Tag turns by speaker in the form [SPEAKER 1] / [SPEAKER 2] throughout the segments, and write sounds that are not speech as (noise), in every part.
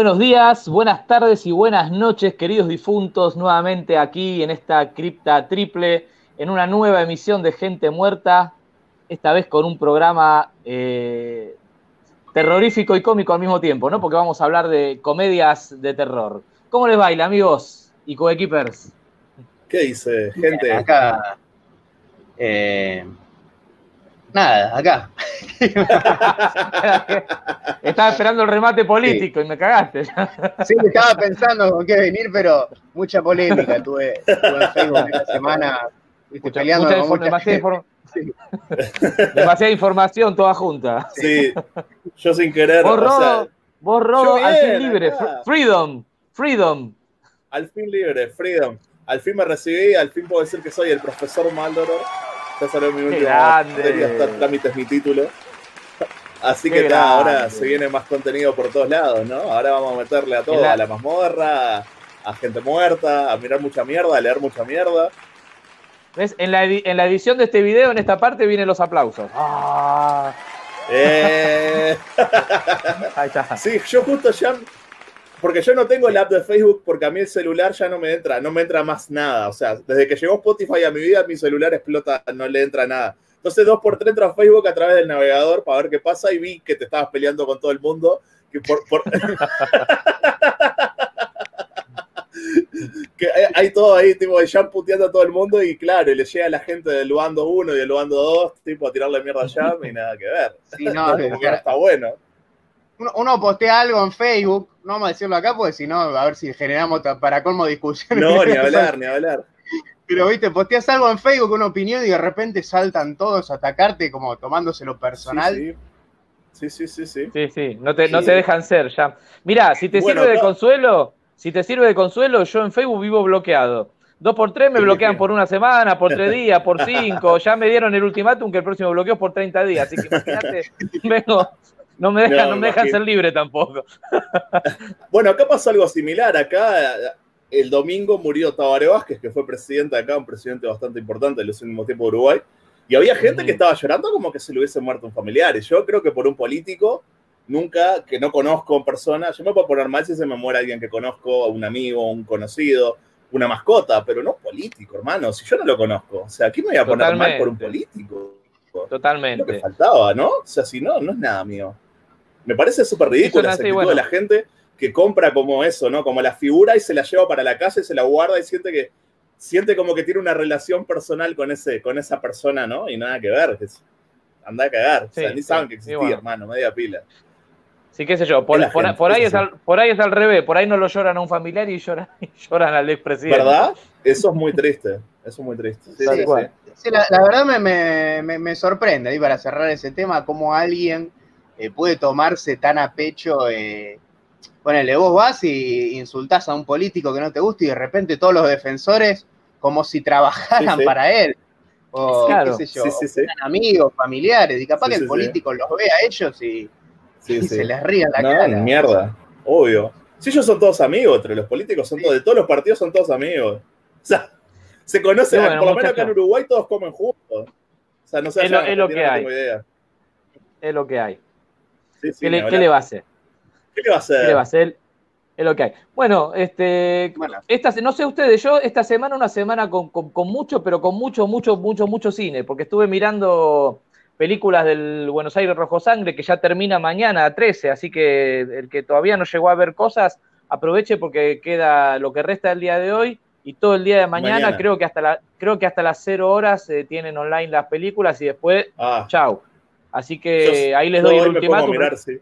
[SPEAKER 1] Buenos días, buenas tardes y buenas noches, queridos difuntos, nuevamente aquí en esta cripta triple, en una nueva emisión de Gente Muerta, esta vez con un programa eh, terrorífico y cómico al mismo tiempo, ¿no? Porque vamos a hablar de comedias de terror. ¿Cómo les baila, amigos y coequippers?
[SPEAKER 2] ¿Qué dice, gente?
[SPEAKER 3] Acá. eh, nada, acá. (laughs)
[SPEAKER 1] Estaba esperando el remate político y me cagaste.
[SPEAKER 3] Sí, estaba pensando con qué venir, pero mucha polémica tuve, tuve en Facebook esta semana.
[SPEAKER 1] Mucha-
[SPEAKER 3] peleando
[SPEAKER 1] mucha
[SPEAKER 3] con
[SPEAKER 1] infor-
[SPEAKER 3] mucha
[SPEAKER 1] demasiada,
[SPEAKER 3] gente.
[SPEAKER 1] inform-
[SPEAKER 3] Sí.
[SPEAKER 1] demasiada información toda junta.
[SPEAKER 2] Sí, yo sin querer,
[SPEAKER 1] Vos,
[SPEAKER 2] o
[SPEAKER 1] Rodo,
[SPEAKER 2] sea,
[SPEAKER 1] vos, Rodo,
[SPEAKER 2] yo
[SPEAKER 1] al fin libre.
[SPEAKER 2] acá.
[SPEAKER 1] Freedom, freedom.
[SPEAKER 2] al fin libre, freedom. Al fin me recibí, al fin puedo decir que soy el profesor Maldoror. Ya salió mi último
[SPEAKER 1] grande.
[SPEAKER 2] materia, está trámites mi título. Así
[SPEAKER 1] Qué
[SPEAKER 2] que nada, ahora se viene más contenido por todos lados, ¿no? Ahora vamos a meterle a todo,
[SPEAKER 1] la-
[SPEAKER 2] a la mazmorra, a gente muerta, a mirar mucha mierda, a leer mucha mierda.
[SPEAKER 1] ¿Ves? En, la en la edición de este video, en esta parte, vienen los aplausos. Ah,
[SPEAKER 2] Eh, (laughs)
[SPEAKER 1] ahí está.
[SPEAKER 2] Sí, yo justo ya. Porque yo no tengo el app de Facebook porque a mí el celular ya no me entra, no me entra más nada. O sea, desde que llegó Spotify a mi vida, mi celular explota, no le entra nada. Entonces, dos por tres entro a Facebook a través del navegador para ver qué pasa y vi que te estabas peleando con todo el mundo. Que por, por- (laughs) que hay, hay todo ahí, tipo, ya puteando a todo el mundo y claro, y le llega a la gente del bando 1 y del bando 2, tipo, a tirarle mierda a Jam y nada que ver.
[SPEAKER 3] Sí, no,
[SPEAKER 2] Como que no está bueno.
[SPEAKER 3] Uno, uno postea algo en Facebook, no vamos a decirlo acá porque si no, a ver si generamos para colmo discusiones.
[SPEAKER 2] No, ni (laughs) hablar, ni hablar.
[SPEAKER 3] Pero viste, posteas algo en Facebook, una opinión y de repente saltan todos a atacarte como tomándoselo personal.
[SPEAKER 2] Sí, sí, sí, sí, sí.
[SPEAKER 1] Sí, sí, no te, no te dejan ser ya. Mirá, si te
[SPEAKER 2] Bueno,
[SPEAKER 1] sirve de consuelo, si te sirve de consuelo, yo en Facebook vivo bloqueado. Dos por tres me
[SPEAKER 2] Sí,
[SPEAKER 1] bloquean por una semana, por tres (laughs) días, por cinco. Ya me dieron el ultimátum que el próximo bloqueo es por 30 días. Así que imagínate, (laughs) vengo, no me dejan,
[SPEAKER 2] No,
[SPEAKER 1] no, me dejan ser libre tampoco. (laughs)
[SPEAKER 2] Bueno, acá pasó algo similar. Acá el domingo murió Tabaré Vázquez, que fue presidente acá, un presidente bastante importante en los últimos tiempos de Uruguay. Y había gente que estaba llorando como que se le hubiese muerto un familiar. Y yo creo que por un político, nunca, que no conozco en persona, yo me puedo poner mal si se me muere alguien que conozco, un amigo, un conocido, una mascota, pero no político, hermano. Si yo no lo conozco. O sea, aquí me voy a poner mal por un
[SPEAKER 1] Totalmente.
[SPEAKER 2] político. Es lo que
[SPEAKER 1] Totalmente.
[SPEAKER 2] faltaba, ¿no? O sea, si no, no es nada mío. Me parece súper ridícula esa actitud
[SPEAKER 1] bueno.
[SPEAKER 2] de la gente que compra como eso, ¿no? Como la figura y se la lleva para la casa y se la guarda y siente que siente como que tiene una relación personal con ese con esa persona, ¿no? Y nada que ver. es- anda a cagar. o sea, ni
[SPEAKER 1] sí,
[SPEAKER 2] saben que existía,
[SPEAKER 1] bueno.
[SPEAKER 2] hermano, media pila.
[SPEAKER 1] Sí, qué sé yo, por,
[SPEAKER 2] Es la
[SPEAKER 1] por-
[SPEAKER 2] gente,
[SPEAKER 1] por ahí
[SPEAKER 2] es
[SPEAKER 1] al, por ahí es al revés, por ahí no lo lloran a un familiar y lloran, (laughs) y lloran al expresidente.
[SPEAKER 2] ¿Verdad? Eso es muy triste. Eso es muy triste. Sí,
[SPEAKER 1] Tal
[SPEAKER 2] sí,
[SPEAKER 1] cual.
[SPEAKER 2] sí.
[SPEAKER 3] Sí, la, la verdad me, me- me- me sorprende, ahí para cerrar ese tema, cómo alguien eh, puede tomarse tan a pecho. Eh, ponele, vos vas y insultás a un político que no te gusta y de repente todos los defensores como si trabajaran
[SPEAKER 2] Sí, sí.
[SPEAKER 3] para él. O
[SPEAKER 1] Claro.
[SPEAKER 3] qué sé yo,
[SPEAKER 2] Sí, sí, sí.
[SPEAKER 3] eran amigos, familiares, y capaz
[SPEAKER 2] Sí,
[SPEAKER 3] que el
[SPEAKER 2] sí.
[SPEAKER 3] político los ve a ellos y,
[SPEAKER 2] Sí,
[SPEAKER 3] y
[SPEAKER 2] sí.
[SPEAKER 3] se les ríe en la
[SPEAKER 2] No,
[SPEAKER 3] cara.
[SPEAKER 2] mierda. Obvio. Si ellos son todos amigos, entre los políticos son
[SPEAKER 3] Sí.
[SPEAKER 2] todos, de todos los partidos son todos amigos. O sea, se conocen,
[SPEAKER 1] bueno,
[SPEAKER 2] por lo menos acá en. Uruguay todos comen juntos. O sea, no sé,
[SPEAKER 1] Es lo- es lo que hay.
[SPEAKER 2] tengo idea.
[SPEAKER 1] Es lo que hay.
[SPEAKER 2] Sí, sí,
[SPEAKER 1] ¿Qué, le, qué
[SPEAKER 2] hablar.
[SPEAKER 1] le va a hacer?
[SPEAKER 2] ¿Qué le va a hacer?
[SPEAKER 1] ¿Qué le va a hacer? Es lo que hay. Bueno, este,
[SPEAKER 3] Bueno.
[SPEAKER 1] esta, no sé ustedes, yo esta semana una semana con, con- con mucho, pero con mucho, mucho, mucho, mucho cine, porque estuve mirando películas del Buenos Aires Rojo Sangre que ya termina mañana a 13, así que el que todavía no llegó a ver cosas, aproveche porque queda lo que resta del día de hoy y todo el día de mañana,
[SPEAKER 2] Mañana.
[SPEAKER 1] creo que hasta la, creo que hasta las 0 horas eh, tienen online las películas y después,
[SPEAKER 2] Ah,
[SPEAKER 1] chau. Así que
[SPEAKER 2] yo-
[SPEAKER 1] ahí les doy el ultimátum.
[SPEAKER 2] mirar, sí.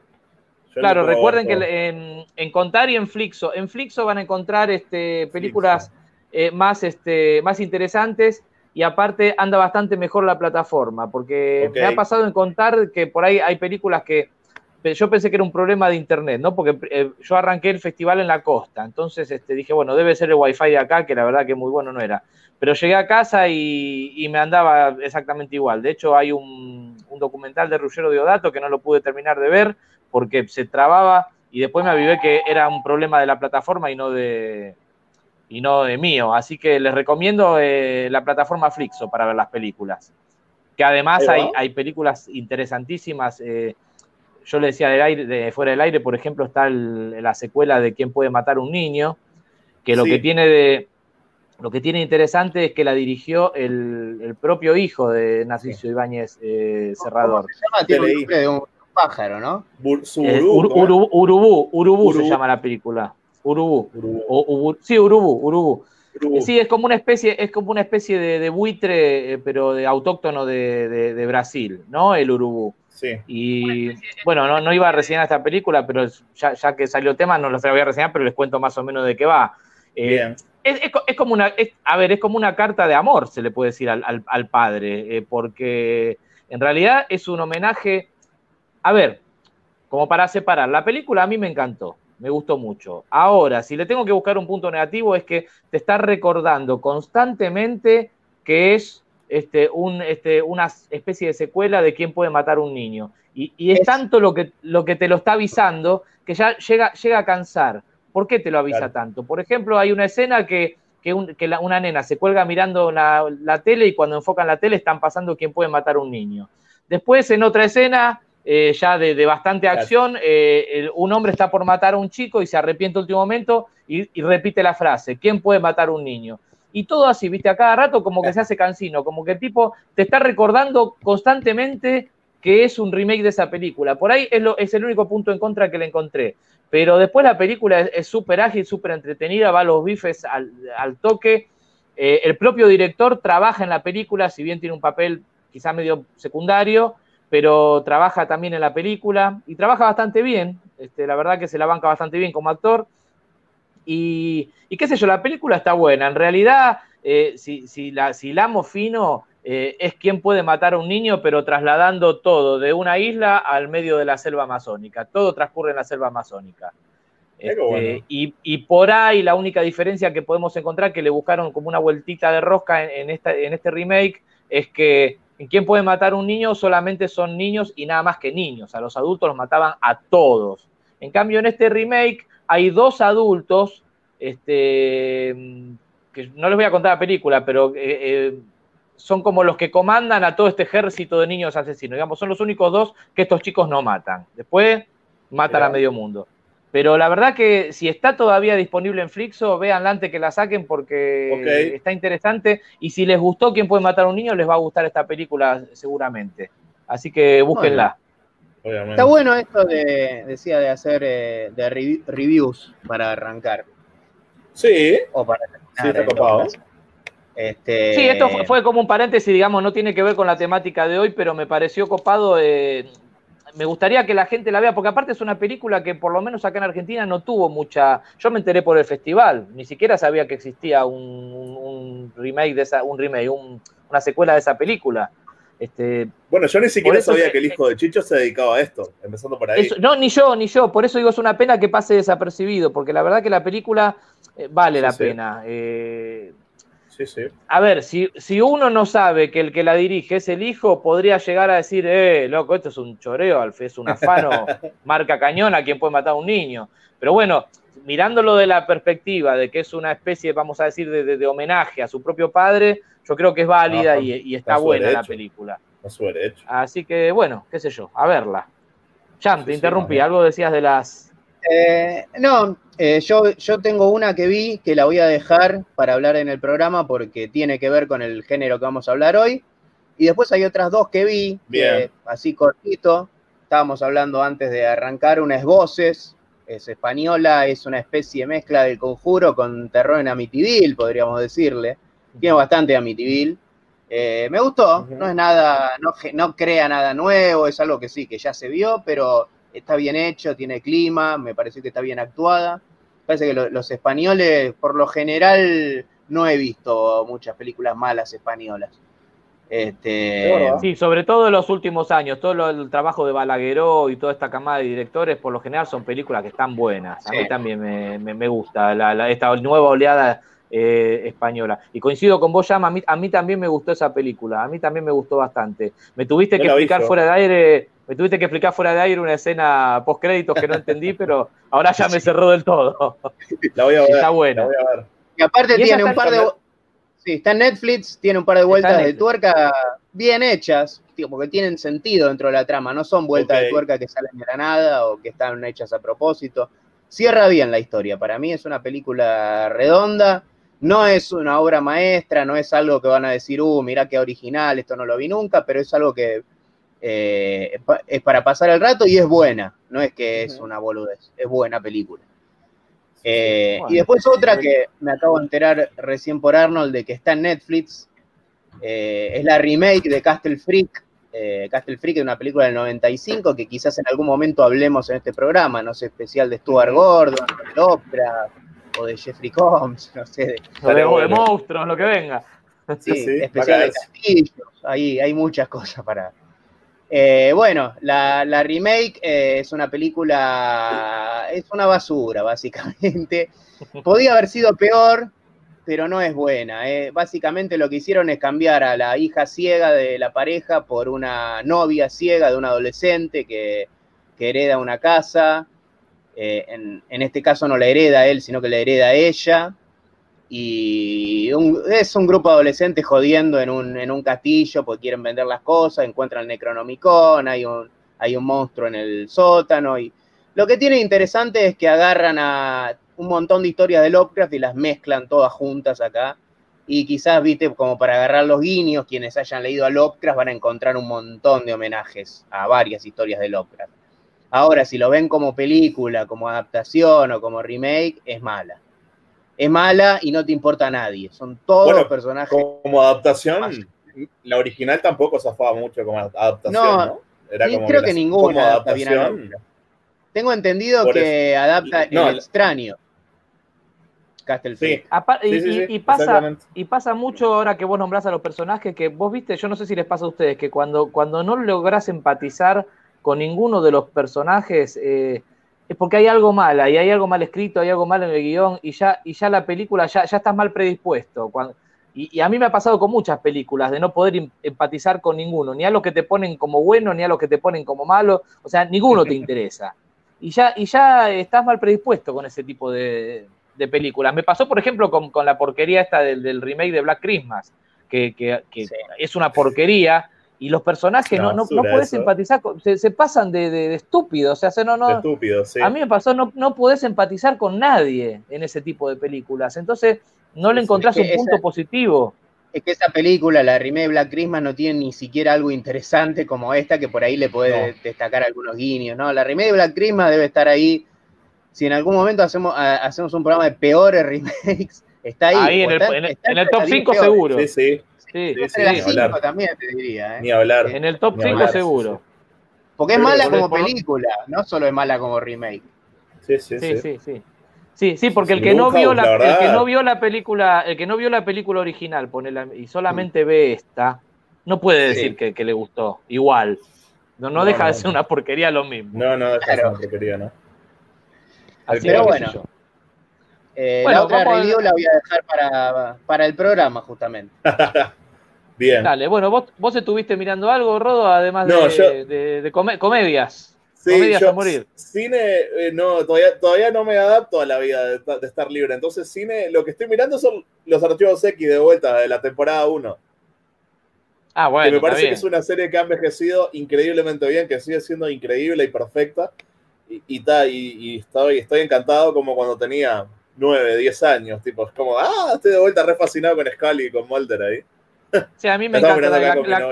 [SPEAKER 2] Yo
[SPEAKER 1] Claro, recuerden que en, en Contar y en Flixo, en Flixo van a encontrar este, películas eh, más, este, más interesantes y aparte anda bastante mejor la plataforma, porque
[SPEAKER 2] Ok.
[SPEAKER 1] me ha pasado en Contar que por ahí hay películas que yo pensé que era un problema de internet, ¿no? Porque eh, yo arranqué el festival en la costa, entonces este, dije, bueno, debe ser el wifi de acá, que la verdad que muy bueno no era. Pero llegué a casa y, y me andaba exactamente igual. De hecho, hay un, un documental de Ruggero Diodato que no lo pude terminar de ver porque se trababa y después me avivé que era un problema de la plataforma y no de y no de mío. Así que les recomiendo eh, la plataforma Flixo para ver las películas. Que además hay, hay películas interesantísimas. eh, yo le decía del aire, de fuera del aire, por ejemplo, está la secuela de Quién puede matar a un niño, que lo que tiene de lo que tiene interesante es que la dirigió el, propio hijo de Narciso Ibáñez eh, Cerrador.
[SPEAKER 3] Se llama? Tiene el de un pájaro, ¿no?
[SPEAKER 1] Eh, Urubú, Urubú, se llama la película. Urubú. sí, Urubú, Urubú. Sí, es como una especie, es como una especie de, buitre, eh, pero de autóctono de, Brasil, ¿no? El Urubú. Sí. Y bueno, no, no iba a reseñar esta película, pero ya, que salió el tema, no lo voy a reseñar, pero les cuento más o menos de qué va. Bien es, como una, a ver, es como una carta de amor, se le puede decir al, padre, eh, porque en realidad es un homenaje, a ver, como para separar, la película a mí me encantó, me gustó mucho. Ahora, si le tengo que buscar un punto negativo es que te está recordando constantemente que es este, un, este, una especie de secuela de quién puede matar a un niño. Y, es, tanto lo que, lo que te lo está avisando que ya llega, llega a cansar. ¿Por qué te lo avisa tanto? Por ejemplo, hay una escena que, una nena se cuelga mirando la, tele y cuando enfocan la tele están pasando quién puede matar a un niño. Después, en otra escena, eh, ya de, bastante acción, eh, un hombre está por matar a un chico y se arrepiente último momento y, repite la frase, ¿quién puede matar a un niño? Y todo así, viste, a cada rato como que se hace cansino, como que el tipo te está recordando constantemente que es un remake de esa película. Por ahí es, es el único punto en contra que le encontré. Pero después la película es súper ágil, súper entretenida, va a los bifes al, toque. Eh, el propio director trabaja en la película, si bien tiene un papel quizá medio secundario, pero trabaja también en la película y trabaja bastante bien. Este, la verdad que se la banca bastante bien como actor. Y, qué sé yo, la película está buena. En realidad, eh, si, si, la, si la amo fino, eh, es quien puede matar a un niño, pero trasladando todo de una isla al medio de la selva amazónica. Todo transcurre en la selva amazónica. Este, y, por ahí la única diferencia que podemos encontrar, que le buscaron como una vueltita de rosca en, en este remake, es que en quien puede matar a un niño solamente son niños y nada más que niños. A los adultos los mataban a todos. En cambio, en este remake hay dos adultos, este, que no les voy a contar la película, pero eh, eh, son como los que comandan a todo este ejército de niños asesinos. Digamos, son los únicos dos que estos chicos no matan. Después matan a medio mundo. Pero la verdad que si está todavía disponible en Flixo, véanla antes que la saquen porque está interesante. Y si les gustó quién puede matar a un niño, les va a gustar esta película seguramente. Así que búsquenla.
[SPEAKER 3] Está bueno esto de, decía, de hacer eh, de reviews para arrancar.
[SPEAKER 2] Sí.
[SPEAKER 3] O para sí, está copado.
[SPEAKER 1] Este... Sí, esto fue, como un paréntesis, digamos, no tiene que ver con la temática de hoy, pero me pareció copado. Eh, me gustaría que la gente la vea, porque aparte es una película que por lo menos acá en Argentina no tuvo mucha. Yo me enteré por el festival, ni siquiera sabía que existía un, remake de esa, un remake, una secuela de esa película. Este,
[SPEAKER 2] bueno, yo ni siquiera sabía que el hijo de Chicho se dedicaba a esto, empezando por ahí.
[SPEAKER 1] no, ni yo, ni yo. Por eso digo, es una pena que pase desapercibido, porque la verdad que la película eh, vale la pena. Eh, a ver, si, si uno no sabe que el que la dirige es el hijo, podría llegar a decir, eh, loco, esto es un choreo, es un afano, (laughs) marca cañón a quien puede matar a un niño. Pero bueno, mirándolo de la perspectiva de que es una especie, vamos a decir, de, homenaje a su propio padre, yo creo que es válida y, está, buena la película. Así que, bueno, qué sé yo, a verla. Cham, te interrumpí, algo decías de las...
[SPEAKER 3] Eh, no, eh, yo, yo tengo una que vi que la voy a dejar para hablar en el programa porque tiene que ver con el género que vamos a hablar hoy. Y después hay otras dos que vi, así cortito. Estábamos hablando antes de arrancar, una es Voces, es española, es una especie de mezcla del conjuro con terror en Amityville, podríamos decirle. Tiene bastante Amityville. Eh, me gustó, no es nada, no, no crea nada nuevo, es algo que sí, que ya se vio, pero está bien hecho, tiene clima, me parece que está bien actuada. Parece que los españoles, por lo general, no he visto muchas películas malas españolas.
[SPEAKER 1] Este... Sí, sobre todo en los últimos años, todo el trabajo de Balagueró y toda esta camada de directores, por lo general son películas que están buenas. A mí también me, gusta esta nueva oleada eh, española. Y coincido con vos, Llama, a mí, también me gustó esa película, a mí también me gustó bastante. Me tuviste que explicar fuera de aire me tuviste que explicar fuera de aire una escena post créditos que no entendí, pero ahora ya me (laughs) cerró del todo.
[SPEAKER 2] La voy a ver.
[SPEAKER 1] Está buena.
[SPEAKER 3] Y aparte tiene un par de. Sí, está en Netflix, tiene un par de vueltas de tuerca bien hechas, porque tienen sentido dentro de la trama, no son vueltas de tuerca que salen de la nada o que están hechas a propósito. Cierra bien la historia, para mí es una película redonda, no es una obra maestra, no es algo que van a decir, uh, mira qué original, esto no lo vi nunca, pero es algo que eh, es para pasar el rato y es buena, no es que es una boludez, es buena película. Eh, y después otra que me acabo de enterar recién por Arnold de que está en Netflix, eh, es la remake de Castle Freak. Eh, Castle Freak es una película del 95 que quizás en algún momento hablemos en este programa, no sé, especial de Stuart Gordon, de Opera o de Jeffrey Combs, (laughs) no sé.
[SPEAKER 1] De, de, monstruos, lo que venga.
[SPEAKER 3] Sí, especial de castillos, ahí hay muchas cosas para, eh, bueno, la, remake eh, es una película, es una basura, (laughs) básicamente. Podía haber sido peor, pero no es buena. Eh. Básicamente lo que hicieron es cambiar a la hija ciega de la pareja por una novia ciega de un adolescente que, hereda una casa. en, en, este caso no la hereda él, sino que la hereda ella y es un grupo de adolescentes jodiendo en un, en un castillo porque quieren vender las cosas, encuentran el Necronomicon, hay un, hay un monstruo en el sótano y lo que tiene interesante es que agarran a un montón de historias de Lovecraft y las mezclan todas juntas acá y quizás, viste, como para agarrar los guiños, quienes hayan leído a Lovecraft van a encontrar un montón de homenajes a varias historias de Lovecraft. Ahora, si lo ven como película, como adaptación o como remake, es mala es mala y no te importa a nadie. Son todos los personajes.
[SPEAKER 2] Como adaptación, la original tampoco zafaba mucho como adaptación, ¿no?
[SPEAKER 3] Era como creo que, ninguna adapta bien a Tengo entendido que adapta el extraño.
[SPEAKER 1] Sí. y, pasa, y pasa mucho ahora que vos nombrás a los personajes que vos viste, yo no sé si les pasa a ustedes, que cuando, cuando no lográs empatizar con ninguno de los personajes, eh, es porque hay algo mal, y hay algo mal escrito, hay algo mal en el guion, y ya, y ya la película ya, ya estás mal predispuesto. y, a mí me ha pasado con muchas películas de no poder em, empatizar con ninguno, ni a los que te ponen como bueno, ni a los que te ponen como malo, o sea, ninguno te (laughs) interesa. Y ya, y ya estás mal predispuesto con ese tipo de, películas. Me pasó, por ejemplo, con, la porquería esta del, remake de Black Christmas, que, es una porquería, y los personajes no, no, no puedes empatizar, se, pasan de, de, estúpidos, o sea, no, no,
[SPEAKER 2] sí.
[SPEAKER 1] a mí me pasó, no, no podés empatizar con nadie en ese tipo de películas, entonces no le encontrás un punto positivo.
[SPEAKER 3] Es que esa película, la remake Black Christmas, no tiene ni siquiera algo interesante como esta, que por ahí le puede destacar algunos guiños, ¿no? La remake Black Christmas debe estar ahí, si en algún momento hacemos, hacemos un programa de peores (laughs) remakes, está ahí.
[SPEAKER 1] Ahí en, el, en el top 5 seguro.
[SPEAKER 2] Sí, sí.
[SPEAKER 1] Sí,
[SPEAKER 3] sí, sí también te diría. ¿eh?
[SPEAKER 2] Ni hablar.
[SPEAKER 1] En el top 5 seguro.
[SPEAKER 3] Porque es mala como película, no solo es mala como remake.
[SPEAKER 1] Sí, sí, sí. sí, sí. Sí, sí, porque el que no vio la, el que no vio la película, el que no vio la película original, y solamente ve esta, no puede decir que, le gustó. Igual. No, no, deja de ser una porquería lo mismo.
[SPEAKER 2] No, no deja de ser una porquería, ¿no?
[SPEAKER 3] Pero bueno. Eh, la otra review la voy a dejar para, para el programa, justamente. (laughs)
[SPEAKER 2] Bien.
[SPEAKER 1] Dale, bueno, vos, vos estuviste mirando algo, Rodo, además de, comedias.
[SPEAKER 2] Sí, comedias a morir. Cine, eh, no, todavía, todavía no me adapto a la vida de, estar libre. Entonces, cine, lo que estoy mirando son los archivos X de vuelta de la temporada 1.
[SPEAKER 1] Ah, bueno.
[SPEAKER 2] Que me parece que es una serie que ha envejecido increíblemente bien, que sigue siendo increíble y perfecta. Y, y, y, y estoy, estoy encantado como cuando tenía 9, 10 años. Tipo, es como, ah, estoy de vuelta re fascinado con Scully y con Mulder ahí.
[SPEAKER 1] Sí, a mí me encanta. La,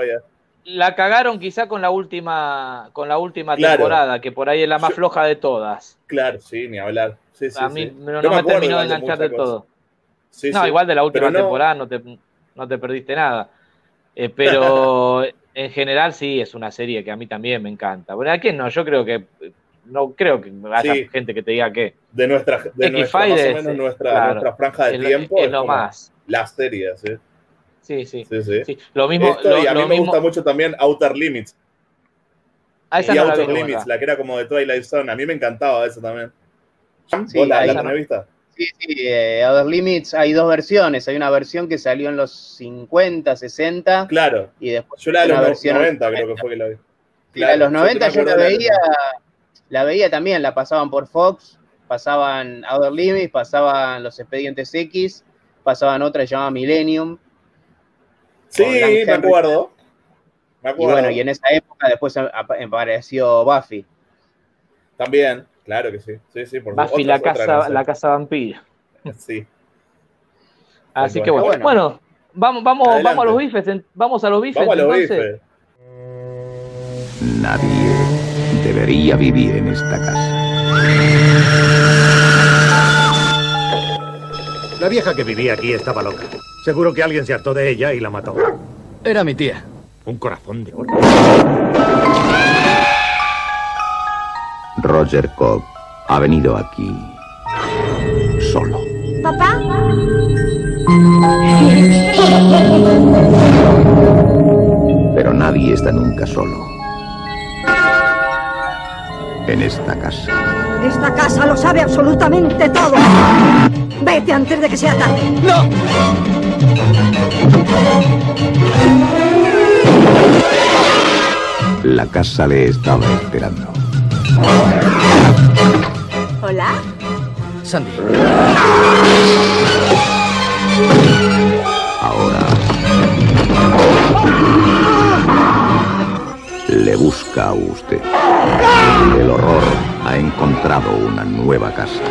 [SPEAKER 1] la, cagaron quizá con la última, con la última temporada, que por ahí es la más floja de todas.
[SPEAKER 2] Claro, sí, ni hablar. Sí, sí,
[SPEAKER 1] a mí no, me, terminó de enganchar de, todo. no, igual de la última temporada no te, no te perdiste nada. Eh, pero (laughs) en general sí, es una serie que a mí también me encanta. Bueno, ¿a quién no? Yo creo que no creo que haya gente que te diga que.
[SPEAKER 2] De nuestra, de nuestra más o menos nuestra, nuestra franja de tiempo.
[SPEAKER 1] Es, lo más.
[SPEAKER 2] Las series,
[SPEAKER 1] ¿sí? Sí, sí. sí, sí. Lo mismo.
[SPEAKER 2] y a mí me gusta mucho también Outer Limits.
[SPEAKER 1] Ah, esa
[SPEAKER 2] y Outer Limits, la que era como de Twilight Zone. A mí me encantaba eso también.
[SPEAKER 3] Sí, la, la Sí, sí, eh, Outer Limits hay dos versiones. Hay una versión que salió en los 50, 60.
[SPEAKER 2] Claro.
[SPEAKER 3] Y después
[SPEAKER 2] yo la de los 90 creo que fue que la vi.
[SPEAKER 3] Claro, la de los 90 yo la veía, la veía también, la pasaban por Fox, pasaban Outer Limits, pasaban Los Expedientes X, pasaban otra que se llamaba Millennium.
[SPEAKER 2] Sí, me acuerdo. Me
[SPEAKER 3] Y
[SPEAKER 2] acuerdo.
[SPEAKER 3] bueno, y en esa época después apareció Buffy.
[SPEAKER 2] También, claro que sí. Sí, sí, por
[SPEAKER 1] Buffy,
[SPEAKER 2] otra-
[SPEAKER 1] la
[SPEAKER 2] otra
[SPEAKER 1] casa,
[SPEAKER 2] cosa.
[SPEAKER 1] la casa vampira. (laughs)
[SPEAKER 2] Sí.
[SPEAKER 1] Así que bueno.
[SPEAKER 3] Bueno.
[SPEAKER 1] Bueno, vamos, vamos,
[SPEAKER 2] Adelante.
[SPEAKER 1] vamos a los bifes. Vamos a los bifes.
[SPEAKER 2] Vamos a los
[SPEAKER 1] entonces.
[SPEAKER 2] bifes.
[SPEAKER 4] Nadie debería vivir en esta casa.
[SPEAKER 5] La vieja que vivía aquí estaba loca. Seguro que alguien se hartó de ella y la mató.
[SPEAKER 6] Era mi tía.
[SPEAKER 5] Un corazón de oro.
[SPEAKER 4] Roger Cobb ha venido aquí solo.
[SPEAKER 7] ¿Papá?
[SPEAKER 4] Pero nadie está nunca solo. En esta casa.
[SPEAKER 7] Esta casa lo sabe absolutamente todo. Vete antes de que sea tarde.
[SPEAKER 4] La casa le estaba esperando.
[SPEAKER 7] Hola.
[SPEAKER 6] Sandy.
[SPEAKER 4] Ahora le busca a usted. El horror ha encontrado una nueva casa.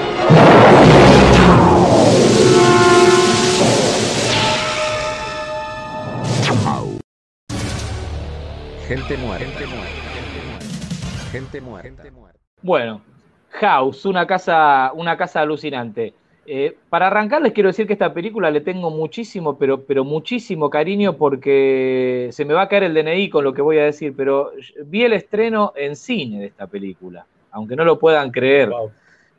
[SPEAKER 8] Gente muerta. Gente muerta. Gente muerta.
[SPEAKER 1] Bueno, House, una casa, una casa alucinante. Eh, para arrancar les quiero decir que esta película le tengo muchísimo, pero, pero muchísimo cariño porque se me va a caer el DNI con lo que voy a decir, pero vi el estreno en cine de esta película, aunque no lo puedan creer.
[SPEAKER 2] Wow.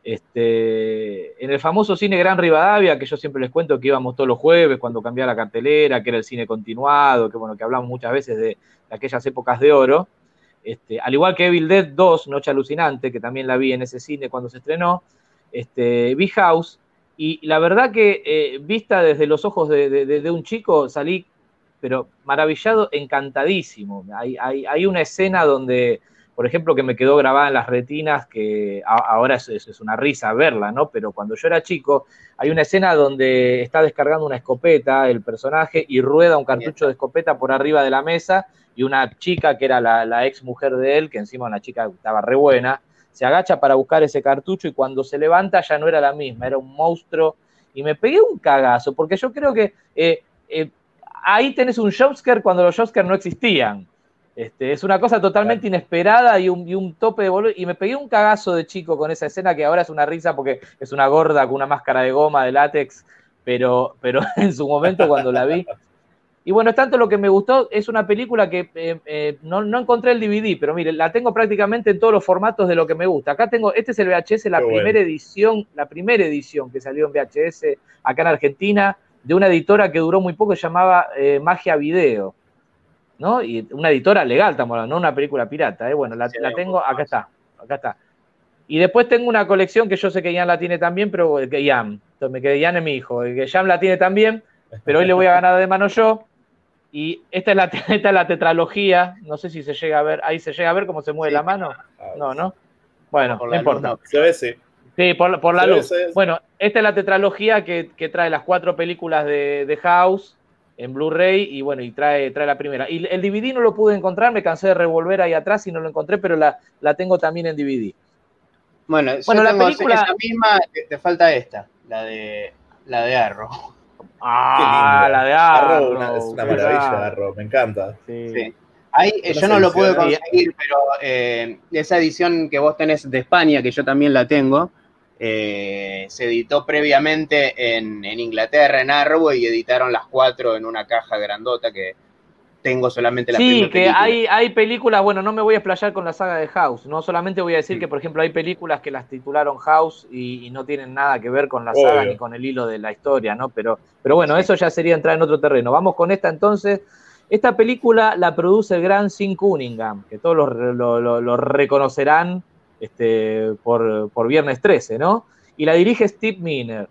[SPEAKER 1] Este, en el famoso cine Gran Rivadavia, que yo siempre les cuento que íbamos todos los jueves cuando cambiaba la cartelera, que era el cine continuado, que bueno, que hablamos muchas veces de, aquellas épocas de oro. Este, al igual que Evil Dead 2, Noche Alucinante, que también la vi en ese cine cuando se estrenó, este, vi House, y la verdad que eh, vista desde los ojos de, un chico, salí, pero maravillado, encantadísimo. Hay- hay una escena donde, por ejemplo, que me quedó grabada en las retinas, que ahora es, una risa verla, ¿no? Pero cuando yo era chico, hay una escena donde está descargando una escopeta el personaje y rueda un cartucho de escopeta por arriba de la mesa y una chica que era la, ex mujer de él, que encima una chica estaba re buena, se agacha para buscar ese cartucho y cuando se levanta ya no era la misma, era un monstruo. Y me pegué un cagazo, porque yo creo que eh, eh, ahí tenés un jumpscare cuando los jumpscares no existían. Este, es una cosa totalmente inesperada y un, y un tope de volumen. Y me pegué un cagazo de chico con esa escena que ahora es una risa porque es una gorda con una máscara de goma de látex, pero, pero (laughs) en su momento cuando la vi. Y bueno, es tanto lo que me gustó, es una película que eh, eh, no, no encontré el DVD, pero mire, la tengo prácticamente en todos los formatos de lo que me gusta. Acá tengo, este es el VHS, la
[SPEAKER 2] Qué bueno.
[SPEAKER 1] primera edición, la primera edición que salió en VHS acá en Argentina, de una editora que duró muy poco, se llamaba eh, Magia Video. ¿No? Y una editora legal, estamos hablando, no una película pirata, ¿eh? Bueno, la,
[SPEAKER 3] Sí,
[SPEAKER 1] la tengo, acá está, acá está. Y después tengo una colección que yo sé que Ian la tiene también, pero que Ian, entonces me quedé Ian es mi hijo, que Ian la tiene también, pero hoy le voy a ganar de mano yo. Y esta es la, (laughs) esta es la tetralogía, no sé si se llega a ver, ahí se llega a ver cómo se mueve
[SPEAKER 3] Sí.
[SPEAKER 1] la mano. No, ¿no? Bueno,
[SPEAKER 3] Por
[SPEAKER 1] no importa.
[SPEAKER 3] luz, no.
[SPEAKER 2] Se ve, sí.
[SPEAKER 1] Sí, por, por la luz. Bueno, esta es la tetralogía que, que trae las cuatro películas de, de House en Blu-ray y bueno, y trae, trae la primera. Y el DVD no lo pude encontrar, me cansé de revolver ahí atrás y no lo encontré, pero la, la tengo también en DVD.
[SPEAKER 3] Bueno,
[SPEAKER 1] Bueno,
[SPEAKER 3] yo
[SPEAKER 1] la
[SPEAKER 3] tengo
[SPEAKER 1] película-
[SPEAKER 3] esa misma, te, falta esta, la de la de Arrow. (laughs)
[SPEAKER 1] Ah, la de
[SPEAKER 2] Arrow,
[SPEAKER 1] Arrow.
[SPEAKER 2] una- es una maravilla, Arrow, me encanta.
[SPEAKER 1] Sí.
[SPEAKER 3] Sí. Ahí eh, yo no lo pude conseguir, pero eh, esa edición que vos tenés de España, que yo también la tengo, eh, se editó previamente en, en Inglaterra, en Arrow, y editaron las cuatro en una caja grandota que tengo solamente la
[SPEAKER 1] Sí,
[SPEAKER 3] primera
[SPEAKER 1] que
[SPEAKER 3] película.
[SPEAKER 1] hay, hay películas, bueno, no me voy a explayar con la saga de House, no solamente voy a decir que, por ejemplo, hay películas que las titularon House y, y no tienen nada que ver con la saga ni con el hilo de la historia, ¿no? Pero, pero bueno, eso ya sería entrar en otro terreno. Vamos con esta entonces. Esta película la produce el gran Sin Cunningham, que todos lo, lo- lo- lo reconocerán este, por, por Viernes 13, ¿no? Y la dirige Steve Miner.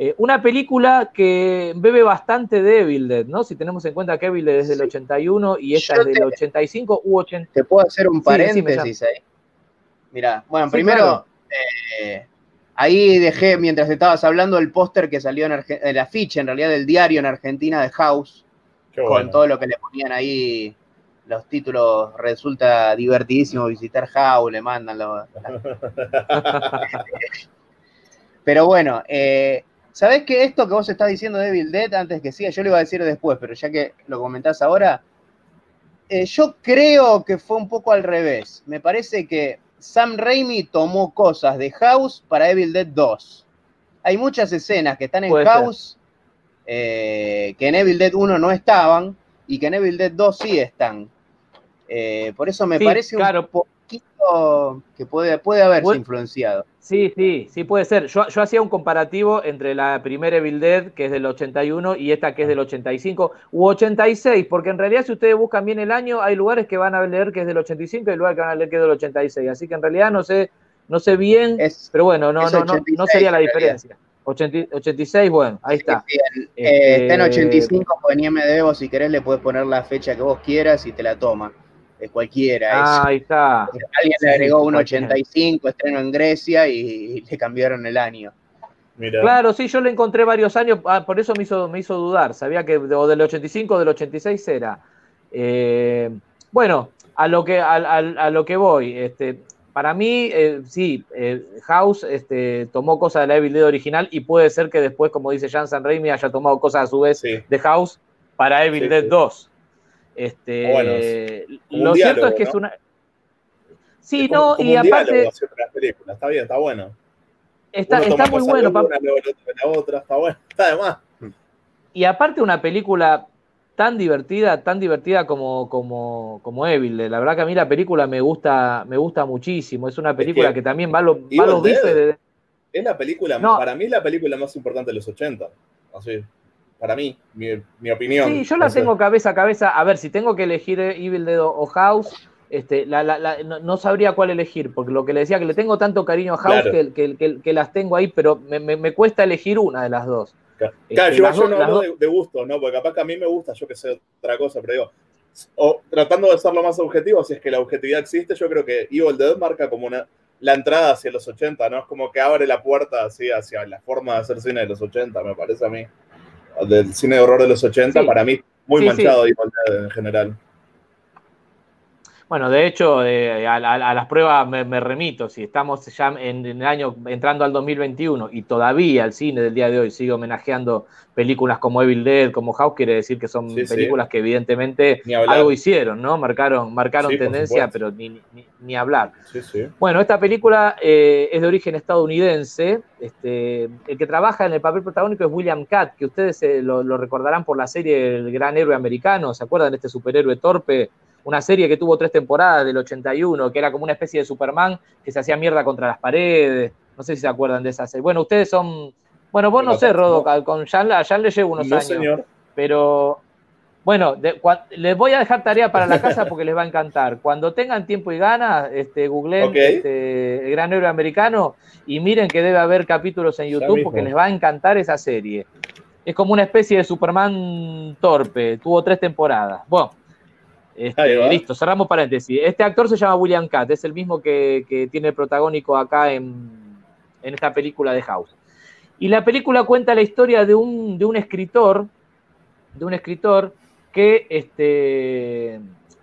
[SPEAKER 1] Eh, una película que bebe bastante de Evil Dead, ¿no? Si tenemos en cuenta que Evil Dead es del
[SPEAKER 3] Sí.
[SPEAKER 1] 81 y esta
[SPEAKER 3] Yo
[SPEAKER 1] es del
[SPEAKER 3] te-
[SPEAKER 1] 85 u 80.
[SPEAKER 3] ¿Te puedo hacer un
[SPEAKER 1] Sí,
[SPEAKER 3] paréntesis ahí? Mira, bueno,
[SPEAKER 1] Sí,
[SPEAKER 3] primero,
[SPEAKER 1] claro.
[SPEAKER 3] eh, ahí dejé, mientras estabas hablando, el póster que salió en Arge- el afiche, en realidad, del diario en Argentina de House,
[SPEAKER 2] Qué
[SPEAKER 3] con
[SPEAKER 2] bueno.
[SPEAKER 3] todo lo que le ponían ahí los títulos resulta divertidísimo visitar House, le mandan los... (laughs) pero bueno, eh, ¿sabés que esto que vos estás diciendo de Evil Dead, antes que siga, yo lo iba a decir después, pero ya que lo comentás ahora, eh, yo creo que fue un poco al revés. Me parece que Sam Raimi tomó cosas de House para Evil Dead 2. Hay muchas escenas que están en
[SPEAKER 1] Puede
[SPEAKER 3] House eh, que en Evil Dead 1 no estaban y que en Evil Dead 2 sí están. Eh, por eso me
[SPEAKER 1] Sí,
[SPEAKER 3] parece
[SPEAKER 1] claro.
[SPEAKER 3] un poquito que puede, puede haberse
[SPEAKER 1] Puede-
[SPEAKER 3] influenciado.
[SPEAKER 1] Sí, sí, sí puede ser. Yo, yo hacía un comparativo entre la primera Evil Dead, que es del 81, y esta que es del 85, u 86, porque en realidad si ustedes buscan bien el año, hay lugares que van a leer que es del 85 y lugares que van a leer que es del 86. Así que en realidad no sé, no sé bien,
[SPEAKER 3] Es,
[SPEAKER 1] pero bueno, no, no, no, no
[SPEAKER 3] 86
[SPEAKER 1] sería la diferencia. 80 86, bueno, ahí está.
[SPEAKER 3] Sí, sí, el- eh, está en
[SPEAKER 1] Este-
[SPEAKER 3] 85, pues en IMDb vos si querés le puedes poner la fecha que vos quieras y te la toma. Es cualquiera. es-
[SPEAKER 1] Ah, ahí está.
[SPEAKER 3] Alguien
[SPEAKER 1] Sí,
[SPEAKER 3] le agregó un
[SPEAKER 1] cualquiera.
[SPEAKER 3] 85, estreno en Grecia y, le cambiaron el año.
[SPEAKER 1] Claro, sí, yo le encontré varios años, ah, por eso me hizo, me hizo dudar. Sabía que o del 85 o del 86 era. Eh, bueno, a lo que, a, a- a lo que voy, este, para mí, eh, sí, eh, House este, tomó cosas de la Evil Dead original y puede ser que después, como dice Jan San Raimi, haya tomado cosas a su vez
[SPEAKER 2] Sí.
[SPEAKER 1] de House para Evil
[SPEAKER 2] Sí,
[SPEAKER 1] Dead
[SPEAKER 2] sí.
[SPEAKER 1] 2. Este,
[SPEAKER 2] Bueno, es como
[SPEAKER 1] lo cierto es que es una. Sí,
[SPEAKER 2] Es como-
[SPEAKER 1] no,
[SPEAKER 2] como
[SPEAKER 1] y
[SPEAKER 2] un
[SPEAKER 1] aparte
[SPEAKER 2] diálogo películas. Está bien, está bueno.
[SPEAKER 1] está, está muy bueno.
[SPEAKER 2] de
[SPEAKER 1] pa-
[SPEAKER 2] una, luego el otro de la otra. Está bueno. Está de más.
[SPEAKER 1] Y aparte una película tan divertida, tan divertida como, como, como Evil. La verdad que a mí la película me gusta, me gusta muchísimo. Es una película
[SPEAKER 2] que
[SPEAKER 1] que, también va lo- va los bifes de...
[SPEAKER 2] Es la película,
[SPEAKER 1] No.
[SPEAKER 2] para mí es la película más importante de los 80. Así, para mí, mi, mi opinión.
[SPEAKER 1] Sí, yo la tengo cabeza a cabeza. A ver, si tengo que elegir Evil Dead o House, este, la, la- la- no, no sabría cuál elegir, porque lo que le decía, que le tengo tanto cariño a House
[SPEAKER 2] Claro.
[SPEAKER 1] que, que- que- que las tengo ahí, pero me, me- me cuesta elegir una de las dos.
[SPEAKER 2] Claro,
[SPEAKER 1] Este,
[SPEAKER 2] yo,
[SPEAKER 1] las
[SPEAKER 2] yo
[SPEAKER 1] dos-
[SPEAKER 2] no hablo de, de gusto, ¿no? Porque capaz que a mí me gusta, yo que sé otra cosa, pero digo, o tratando de ser lo más objetivo, si es que la objetividad existe, yo creo que Evil Dead marca como una la entrada hacia los 80, ¿no? Es como que abre la puerta así hacia la forma de hacer cine de los 80, me parece a mí. Del cine de horror de los 80,
[SPEAKER 1] Sí.
[SPEAKER 2] para mí, muy
[SPEAKER 1] Sí,
[SPEAKER 2] manchado Evil Dead en general.
[SPEAKER 1] Bueno, de hecho, eh, a, a- a las pruebas me, me remito. Si estamos ya en, en el año entrando al 2021 y todavía el cine del día de hoy sigue homenajeando películas como Evil Dead, como House, quiere decir que son
[SPEAKER 2] Sí, sí.
[SPEAKER 1] películas que evidentemente algo hicieron, ¿no? Marcaron, marcaron
[SPEAKER 2] Sí,
[SPEAKER 1] tendencia, pero ni, ni- ni hablar.
[SPEAKER 2] Sí, sí.
[SPEAKER 1] Bueno, esta película eh, es de origen estadounidense. Este, el que trabaja en el papel protagónico es William Catt, que ustedes eh, lo, lo recordarán por la serie El Gran Héroe Americano. ¿Se acuerdan de este superhéroe torpe? Una serie que tuvo tres temporadas del 81, que era como una especie de Superman que se hacía mierda contra las paredes. No sé si se acuerdan de esa serie. Bueno, ustedes son. Bueno, vos no sé, Rodo,
[SPEAKER 2] no.
[SPEAKER 1] con Jan, a Jan le llevo unos
[SPEAKER 2] No,
[SPEAKER 1] años.
[SPEAKER 2] señor.
[SPEAKER 1] Pero bueno, de- cua- les voy a dejar tarea para la casa porque les va a encantar. Cuando tengan tiempo y ganas, este, googleen este, el gran héroe americano y miren que debe haber capítulos en YouTube porque les va a encantar esa serie. Es como una especie de Superman torpe, tuvo tres temporadas. Bueno, este, listo, cerramos paréntesis. Este actor se llama William Catt, es el mismo que, que tiene el protagónico acá en, en esta película de House. Y la película cuenta la historia de un, de un escritor, de un escritor que, este,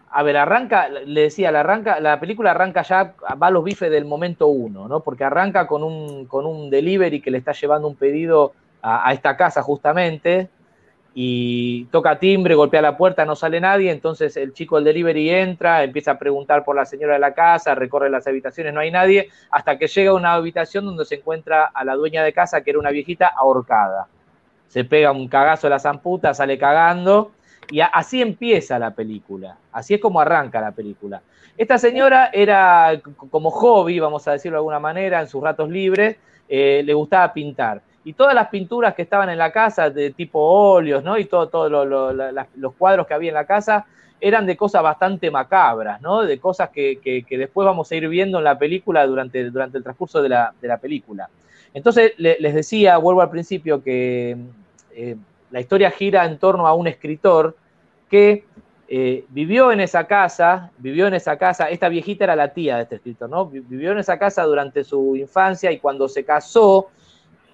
[SPEAKER 1] a ver, arranca, le decía, la, arranca, la película arranca ya, va a los bifes del momento uno, ¿no? Porque arranca con un, con un delivery que le está llevando un pedido a, a esta casa justamente, y toca timbre, golpea la puerta, no sale nadie, entonces el chico del delivery entra, empieza a preguntar por la señora de la casa, recorre las habitaciones, no hay nadie, hasta que llega a una habitación donde se encuentra a la dueña de casa, que era una viejita ahorcada. Se pega un cagazo a la zamputa, sale cagando, y así empieza la película, así es como arranca la película. Esta señora era como hobby, vamos a decirlo de alguna manera, en sus ratos libres, eh, le gustaba pintar. Y todas las pinturas que estaban en la casa, de tipo óleos, ¿no? Y todos todo los cuadros que había en la casa, eran de cosas bastante macabras, ¿no? De cosas que, que- después vamos a ir viendo en la película durante, durante el transcurso de la, de la película. Entonces, le- les decía, vuelvo al principio, que eh, la historia gira en torno a un escritor que eh, vivió en esa casa, vivió en esa casa, esta viejita era la tía de este escritor, ¿no? Vi- Vivió en esa casa durante su infancia y cuando se casó,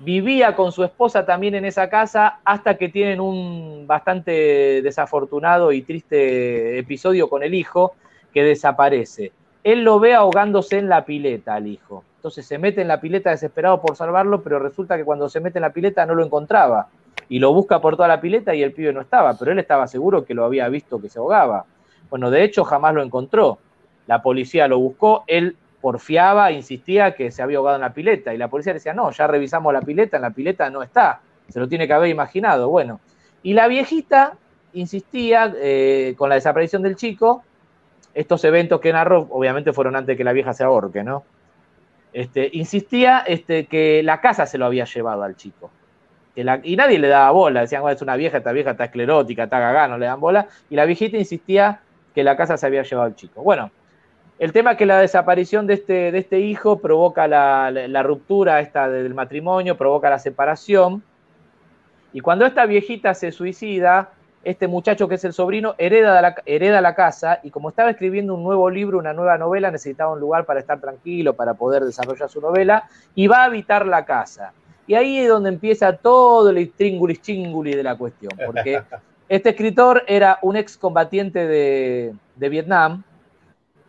[SPEAKER 1] vivía con su esposa también en esa casa hasta que tienen un bastante desafortunado y triste episodio con el hijo que desaparece. Él lo ve ahogándose en la pileta al hijo. Entonces se mete en la pileta desesperado por salvarlo, pero resulta que cuando se mete en la pileta no lo encontraba. Y lo busca por toda la pileta y el pibe no estaba, pero él estaba seguro que lo había visto que se ahogaba. Bueno, de hecho jamás lo encontró. La policía lo buscó, él porfiaba, insistía que se había ahogado en la pileta y la policía decía, no, ya revisamos la pileta, en la pileta no está, se lo tiene que haber imaginado. Bueno, y la viejita insistía eh, con la desaparición del chico, estos eventos que narró, obviamente fueron antes que la vieja se ahorque, ¿no? Este, insistía este, que la casa se lo había llevado al chico. y nadie le daba bola, decían, es una vieja, esta vieja está esclerótica, está cagada, no le dan bola. Y la viejita insistía que la casa se había llevado al chico. Bueno, el tema es que la desaparición de este, de este hijo provoca la, ruptura esta del matrimonio, provoca la separación. Y cuando esta viejita se suicida, este muchacho que es el sobrino hereda la, hereda la casa y como estaba escribiendo un nuevo libro, una nueva novela, necesitaba un lugar para estar tranquilo, para poder desarrollar su novela, y va a habitar la casa. Y ahí es donde empieza todo el tringulis chinguli de la cuestión, porque (laughs) este escritor era un excombatiente de, de Vietnam,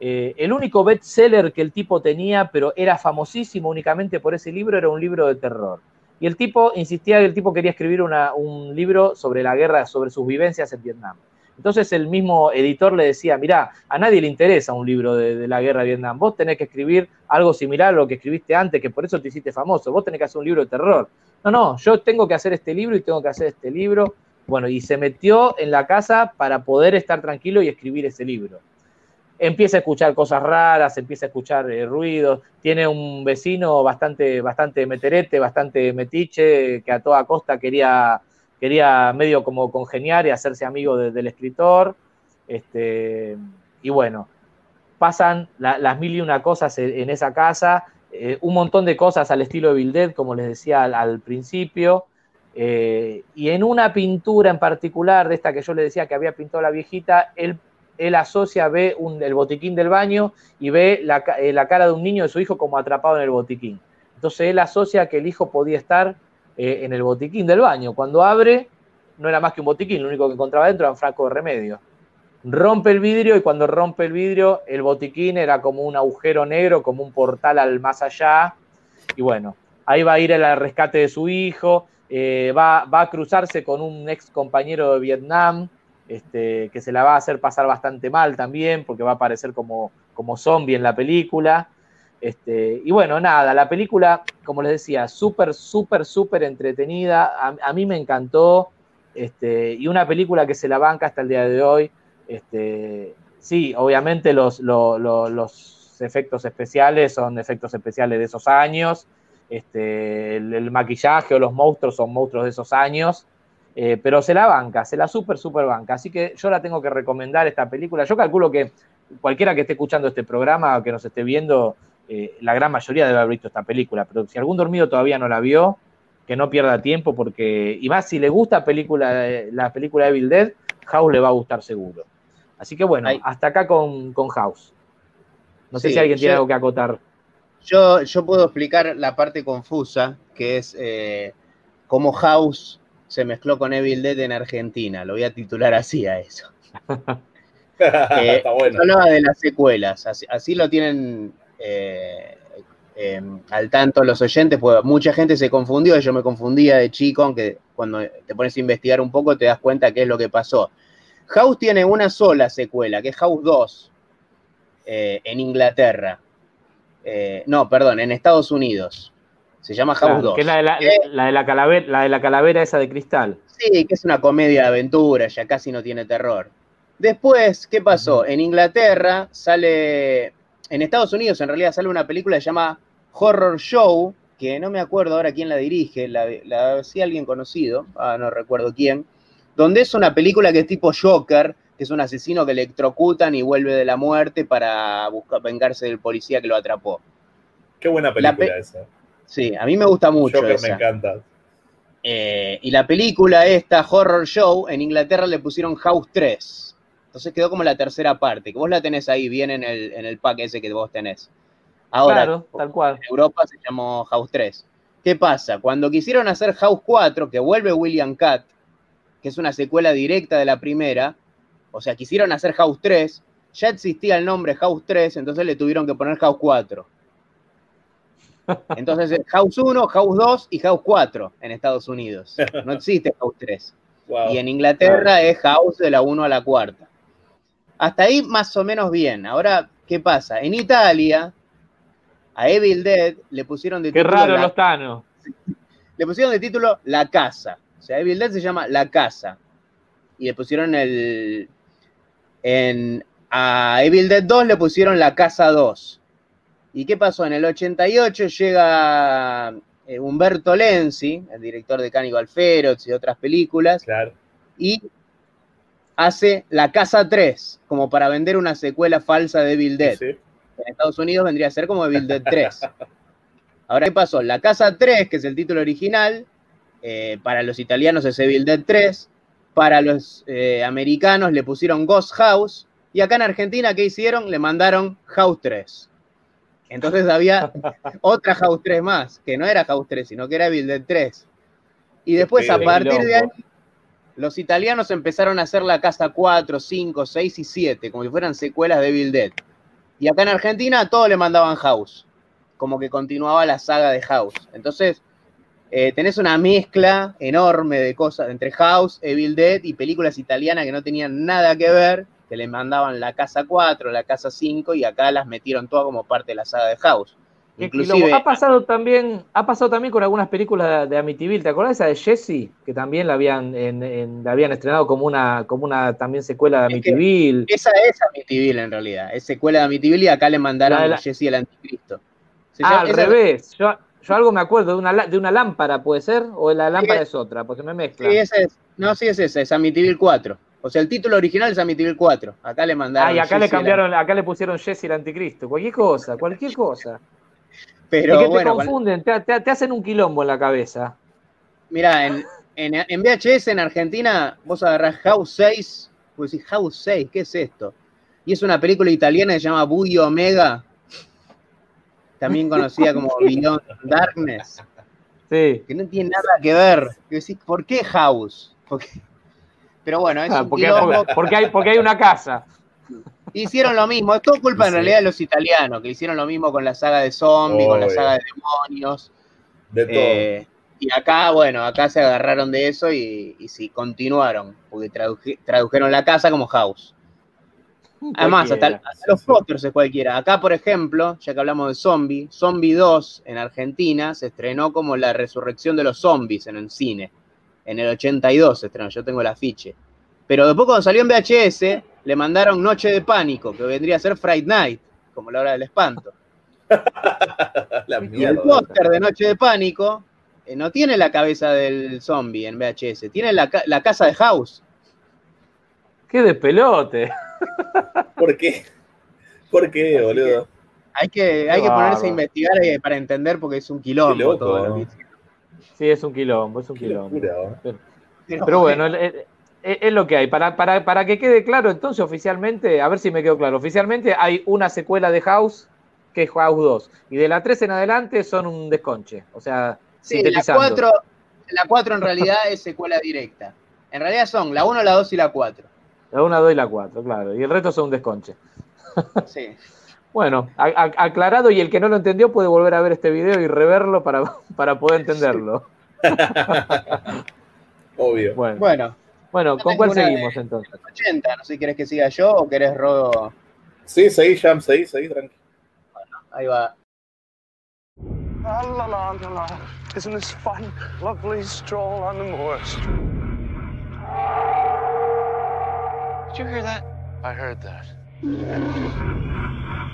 [SPEAKER 1] eh, el único bestseller que el tipo tenía, pero era famosísimo únicamente por ese libro, era un libro de terror. Y el tipo insistía que el tipo quería escribir un libro sobre la guerra, sobre sus vivencias en Vietnam. Entonces el mismo editor le decía, mirá, a nadie le interesa un libro de, la guerra de Vietnam, vos tenés que escribir algo similar a lo que escribiste antes, que por eso te hiciste famoso, vos tenés que hacer un libro de terror. No, no, yo tengo que hacer este libro y tengo que hacer este libro. Bueno, y se metió en la casa para poder estar tranquilo y escribir ese libro empieza a escuchar cosas raras, empieza a escuchar eh, ruidos, tiene un vecino bastante, bastante meterete, bastante metiche, que a toda costa quería, quería medio como congeniar y hacerse amigo del escritor. Este, y bueno, pasan las mil y una cosas en, esa casa, eh, un montón de cosas al estilo de Bildet, como les decía al, principio. Eh, y en una pintura en particular, de esta que yo le decía que había pintado la viejita, él él asocia, ve el botiquín del baño y ve eh, la, cara de un niño de su hijo como atrapado en el botiquín. Entonces él asocia que el hijo podía estar eh, en el botiquín del baño. Cuando abre, no era más que un botiquín, lo único que encontraba dentro era un frasco de remedio. Rompe el vidrio y cuando rompe el vidrio, el botiquín era como un agujero negro, como un portal al más allá. Y bueno, ahí va a ir al rescate de su hijo, eh, va, va a cruzarse con un ex compañero de Vietnam, este, que se la va a hacer pasar bastante mal también, porque va a aparecer como, como zombie en la película. Este, y bueno, nada, la película, como les decía, súper, súper, súper entretenida. A, mí me encantó. Este, y una película que se la banca hasta el día de hoy. Sí, obviamente los, los, efectos especiales son efectos especiales de esos años. Este, el, maquillaje o los monstruos son monstruos de esos años. Eh, pero se la banca, se la super, super banca. Así que yo la tengo que recomendar esta película. Yo calculo que cualquiera que esté escuchando este programa o que nos esté viendo, eh, la gran mayoría debe haber visto esta película. Pero si algún dormido todavía no la vio, que no pierda tiempo, porque, y más si le gusta película, eh, la película Evil Dead, House le va a gustar seguro. Así que bueno, hasta acá con, House. No sé si alguien tiene algo que acotar.
[SPEAKER 3] Yo, yo puedo explicar la parte confusa, que es cómo House se mezcló con Evil Dead en Argentina. Lo voy a titular así a eso. (laughs) Está bueno. Hablaba de las secuelas. Así, lo tienen eh, em, al tanto los oyentes, pues mucha gente se confundió. Yo me confundía de chico, aunque cuando te pones a investigar un poco te das cuenta qué es lo que pasó. House tiene una sola secuela, que es House 2, eh, en Inglaterra. Eh, no, perdón, en Estados Unidos. Se llama House 2.
[SPEAKER 1] Que es la de la, de la, calavera, la de la calavera esa de cristal.
[SPEAKER 3] Sí, que es una comedia de aventura, ya casi no tiene terror. Después, ¿qué pasó? En Inglaterra sale. En Estados Unidos, en realidad, sale una película que se llama Horror Show, que no me acuerdo ahora quién la dirige, la, la sí alguien conocido, ah, no recuerdo quién, donde es una película que es tipo Joker, que es un asesino que electrocutan y vuelve de la muerte para buscar vengarse del policía que lo atrapó.
[SPEAKER 2] Qué buena película esa.
[SPEAKER 3] Sí, a mí me gusta mucho.
[SPEAKER 2] me encanta.
[SPEAKER 3] Eh, y la película esta, Horror Show, en Inglaterra le pusieron House 3. Entonces quedó como la tercera parte, que vos la tenés ahí bien en el, en el pack ese que vos tenés. Ahora,
[SPEAKER 1] claro, tal cual.
[SPEAKER 3] en Europa se llamó House 3. ¿Qué pasa? Cuando quisieron hacer House 4, que vuelve William Catt, que es una secuela directa de la primera, o sea, quisieron hacer House 3, ya existía el nombre House 3, entonces le tuvieron que poner House 4. Entonces, House 1, House 2 y House 4 en Estados Unidos. No existe House 3.
[SPEAKER 2] Wow.
[SPEAKER 3] Y en Inglaterra es House de la 1 a la cuarta. Hasta ahí más o menos bien. Ahora, ¿qué pasa? En Italia, a Evil Dead le pusieron de
[SPEAKER 1] Qué
[SPEAKER 3] título
[SPEAKER 1] raro
[SPEAKER 3] la-
[SPEAKER 1] los Thanos. (laughs)
[SPEAKER 3] le pusieron de título La Casa. O sea, Evil Dead se llama La Casa. Y le pusieron el. En, a Evil Dead 2 le pusieron La Casa 2. ¿Y qué pasó? En el 88 llega eh, Humberto Lenzi, el director de Cannibal Ferox y otras películas,
[SPEAKER 2] Claro.
[SPEAKER 3] y hace La Casa 3, como para vender una secuela falsa de Evil Dead
[SPEAKER 2] Sí.
[SPEAKER 3] en Estados Unidos vendría a ser como Evil Dead 3. (laughs) Ahora, ¿qué pasó? La Casa 3, que es el título original, eh, para los italianos es Evil Dead 3, para los eh, americanos le pusieron Ghost House, y acá en Argentina, ¿qué hicieron? Le mandaron House 3. Entonces había (laughs) otra House 3 más, que no era House 3, sino que era Evil Dead 3. Y después, a partir de ahí, los italianos empezaron a hacer la casa 4, 5, 6 y 7, como si fueran secuelas de Evil Dead. Y acá en Argentina a todos le mandaban House, como que continuaba la saga de House. Entonces, eh, tenés una mezcla enorme de cosas entre House, Evil Dead y películas italianas que no tenían nada que ver, que le mandaban la casa 4, la casa 5 y acá las metieron todas como parte de la saga de House. Inclusive.
[SPEAKER 1] Ha pasado también, ha pasado también con algunas películas de Amityville. ¿Te acordás esa de Jessie? Que también la habían, en- en- la habían estrenado como una, como una también secuela de
[SPEAKER 3] Es que-
[SPEAKER 1] Amityville.
[SPEAKER 3] esa es Amityville en realidad, es secuela de Amityville y acá le mandaron
[SPEAKER 1] La de la-
[SPEAKER 3] a Jesse el Anticristo. Se
[SPEAKER 1] Ah, al
[SPEAKER 3] esa-
[SPEAKER 1] revés. Yo, yo algo me acuerdo de una, de una lámpara, ¿puede ser? ¿O la lámpara es otra? Porque me mezcla.
[SPEAKER 3] Sí, esa es. No, sí es esa, es Amityville 4. O sea, el título original es Amityville 4. Acá le mandaron.
[SPEAKER 1] Ah, y acá le
[SPEAKER 3] Jesse
[SPEAKER 1] cambiaron, acá le pusieron Jesse el anticristo. Cualquier cosa, cualquier cosa.
[SPEAKER 3] Pero
[SPEAKER 1] es que te
[SPEAKER 3] bueno, cuando-
[SPEAKER 1] confunden, te, te- te hacen un quilombo en la cabeza.
[SPEAKER 3] mira, en, en, en VHS en Argentina, vos agarrás House 6, vos decís, House 6, ¿qué es esto? Y es una película italiana que se llama Boogie Omega, también conocida como (laughs) Beyond Darkness,
[SPEAKER 1] Sí.
[SPEAKER 3] que no tiene nada que ver. Y decís, ¿por qué House? Porque- Pero bueno, es
[SPEAKER 1] Ah,
[SPEAKER 3] un
[SPEAKER 1] porque, hay, porque hay una casa.
[SPEAKER 3] Hicieron lo mismo, es todo culpa en realidad de los italianos, que hicieron lo mismo con la saga de zombies, con la saga de demonios.
[SPEAKER 2] De todo.
[SPEAKER 3] eh, y acá, bueno, acá se agarraron de eso y, y sí, continuaron, porque traduje- tradujeron la casa como house. Además, hasta los pósters es cualquiera. Acá, por ejemplo, ya que hablamos de zombie, Zombie 2 en Argentina se estrenó como la resurrección de los zombies en el cine. En el 82 se estrenó, yo tengo el afiche. Pero después cuando salió en VHS, le mandaron Noche de Pánico, que vendría a ser Fright Night, como la hora del espanto. (laughs)
[SPEAKER 2] la
[SPEAKER 3] Y el póster de Noche de Pánico eh, no tiene la cabeza del zombie en VHS, tiene la, ca- la casa de House.
[SPEAKER 1] Qué despelote. (laughs)
[SPEAKER 2] ¿Por qué? ¿Por qué, boludo?
[SPEAKER 3] Hay que, hay que ponerse a investigar eh, para entender porque es un quilombo
[SPEAKER 2] Qué loco,
[SPEAKER 3] todo lo
[SPEAKER 2] ¿no?
[SPEAKER 3] que hicieron.
[SPEAKER 1] Sí, es un quilombo, es un quilombo.
[SPEAKER 2] locura, ¿no?
[SPEAKER 1] Pero bueno, es, lo que hay. Para, para, para que quede claro, entonces oficialmente, a ver si me quedó claro, oficialmente hay una secuela de House que es House 2. Y de la 3 en adelante son un desconche. O sea,
[SPEAKER 3] Sí, la
[SPEAKER 1] sintetizando.
[SPEAKER 3] 4, la 4 en realidad es secuela directa. En realidad son la 1, la 2 y la 4.
[SPEAKER 1] La 1, 2 y la 4, claro. Y el resto son un desconche.
[SPEAKER 3] Sí. (laughs)
[SPEAKER 1] Bueno, aclarado y el que no lo entendió puede volver a ver este video y reverlo para, para poder entenderlo. (laughs)
[SPEAKER 2] Obvio.
[SPEAKER 1] Bueno,
[SPEAKER 3] Bueno,
[SPEAKER 1] ¿con cuál
[SPEAKER 3] de-
[SPEAKER 1] seguimos entonces?
[SPEAKER 3] 80, no sé si querés que siga yo o querés Rodo.
[SPEAKER 2] Sí, seguí, Jam, seguí, seguí, tranqui.
[SPEAKER 3] Ahí va.
[SPEAKER 8] La la la la la. Isn't this fun? Lovely stroll on the moors.
[SPEAKER 9] Did you hear that?
[SPEAKER 8] I heard that.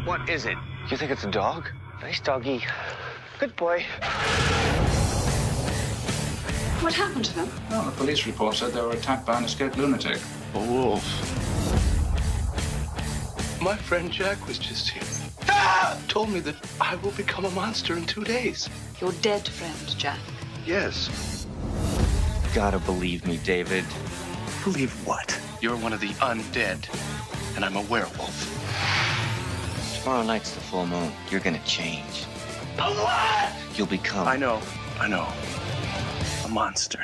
[SPEAKER 9] What is it?
[SPEAKER 8] You think it's a dog?
[SPEAKER 9] Nice doggy. Good boy.
[SPEAKER 10] What happened to them?
[SPEAKER 11] Well, the police report said they were attacked by an escaped lunatic.
[SPEAKER 8] A wolf. My friend Jack was just here. Ah! Told me that I will become a monster in two days.
[SPEAKER 10] Your dead friend, Jack.
[SPEAKER 8] Yes.
[SPEAKER 9] Gotta believe me, David.
[SPEAKER 8] Believe what? You're one of the undead, and I'm a werewolf.
[SPEAKER 9] Tomorrow night's the full moon. You're gonna change.
[SPEAKER 8] A what?
[SPEAKER 9] You'll become
[SPEAKER 8] I know. I know. A monster.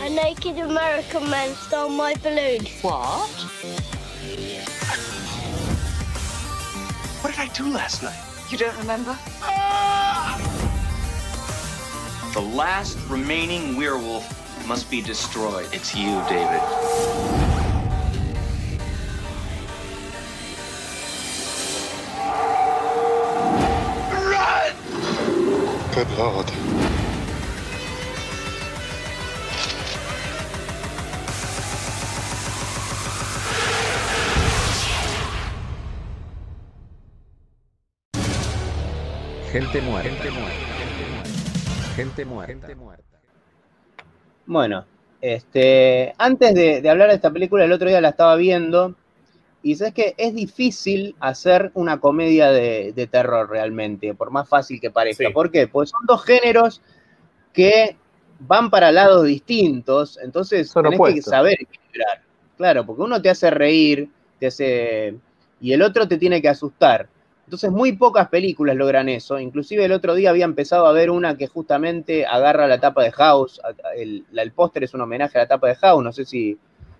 [SPEAKER 12] A naked American man stole my balloon.
[SPEAKER 10] What?
[SPEAKER 8] What did I do last night?
[SPEAKER 10] You don't remember? Ah!
[SPEAKER 9] The last remaining werewolf must be destroyed. It's you, David.
[SPEAKER 8] Good lord.
[SPEAKER 4] Gente muerta. Gente muerta. Gente muerta.
[SPEAKER 3] Bueno, este, antes de, de hablar de esta película, el otro día la estaba viendo y sabes que es difícil hacer una comedia de, de terror realmente, por más fácil que parezca.
[SPEAKER 2] Sí.
[SPEAKER 3] ¿Por qué? Pues son dos géneros que van para lados distintos, entonces
[SPEAKER 1] Son
[SPEAKER 3] tenés que saber equilibrar. Claro, porque uno te hace reír, te hace y el otro te tiene que asustar. Entonces muy pocas películas logran eso. Inclusive el otro día había empezado a ver una que justamente agarra la tapa de House. El, el póster es un homenaje a la tapa de House. No sé si,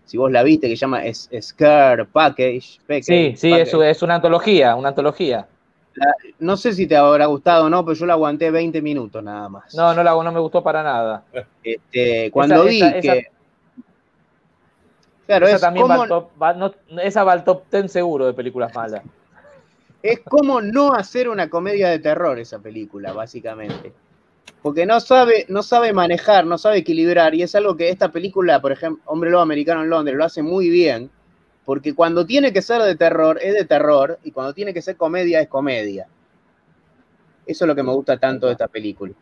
[SPEAKER 3] si vos la viste, que se llama Scare Package. Package,
[SPEAKER 1] Sí, sí, es,
[SPEAKER 3] Package.
[SPEAKER 1] es una antología, una antología.
[SPEAKER 3] No sé si te habrá gustado o no, pero yo la aguanté 20 minutos nada más.
[SPEAKER 1] No, no, la, no me gustó para nada.
[SPEAKER 3] Este, cuando
[SPEAKER 1] Esa-
[SPEAKER 3] vi
[SPEAKER 1] esa- esa-
[SPEAKER 3] que... Claro,
[SPEAKER 1] esa
[SPEAKER 3] es
[SPEAKER 1] también va al top, va- no- esa va al top 10 seguro de películas malas.
[SPEAKER 3] es como no hacer una comedia de terror esa película, básicamente. Porque no sabe, no sabe manejar, no sabe equilibrar, y es algo que esta película, por ejemplo, Hombre Lobo Americano en Londres, lo hace muy bien, porque cuando tiene que ser de terror, es de terror, y cuando tiene que ser comedia, es comedia. Eso es lo que me gusta tanto de esta película.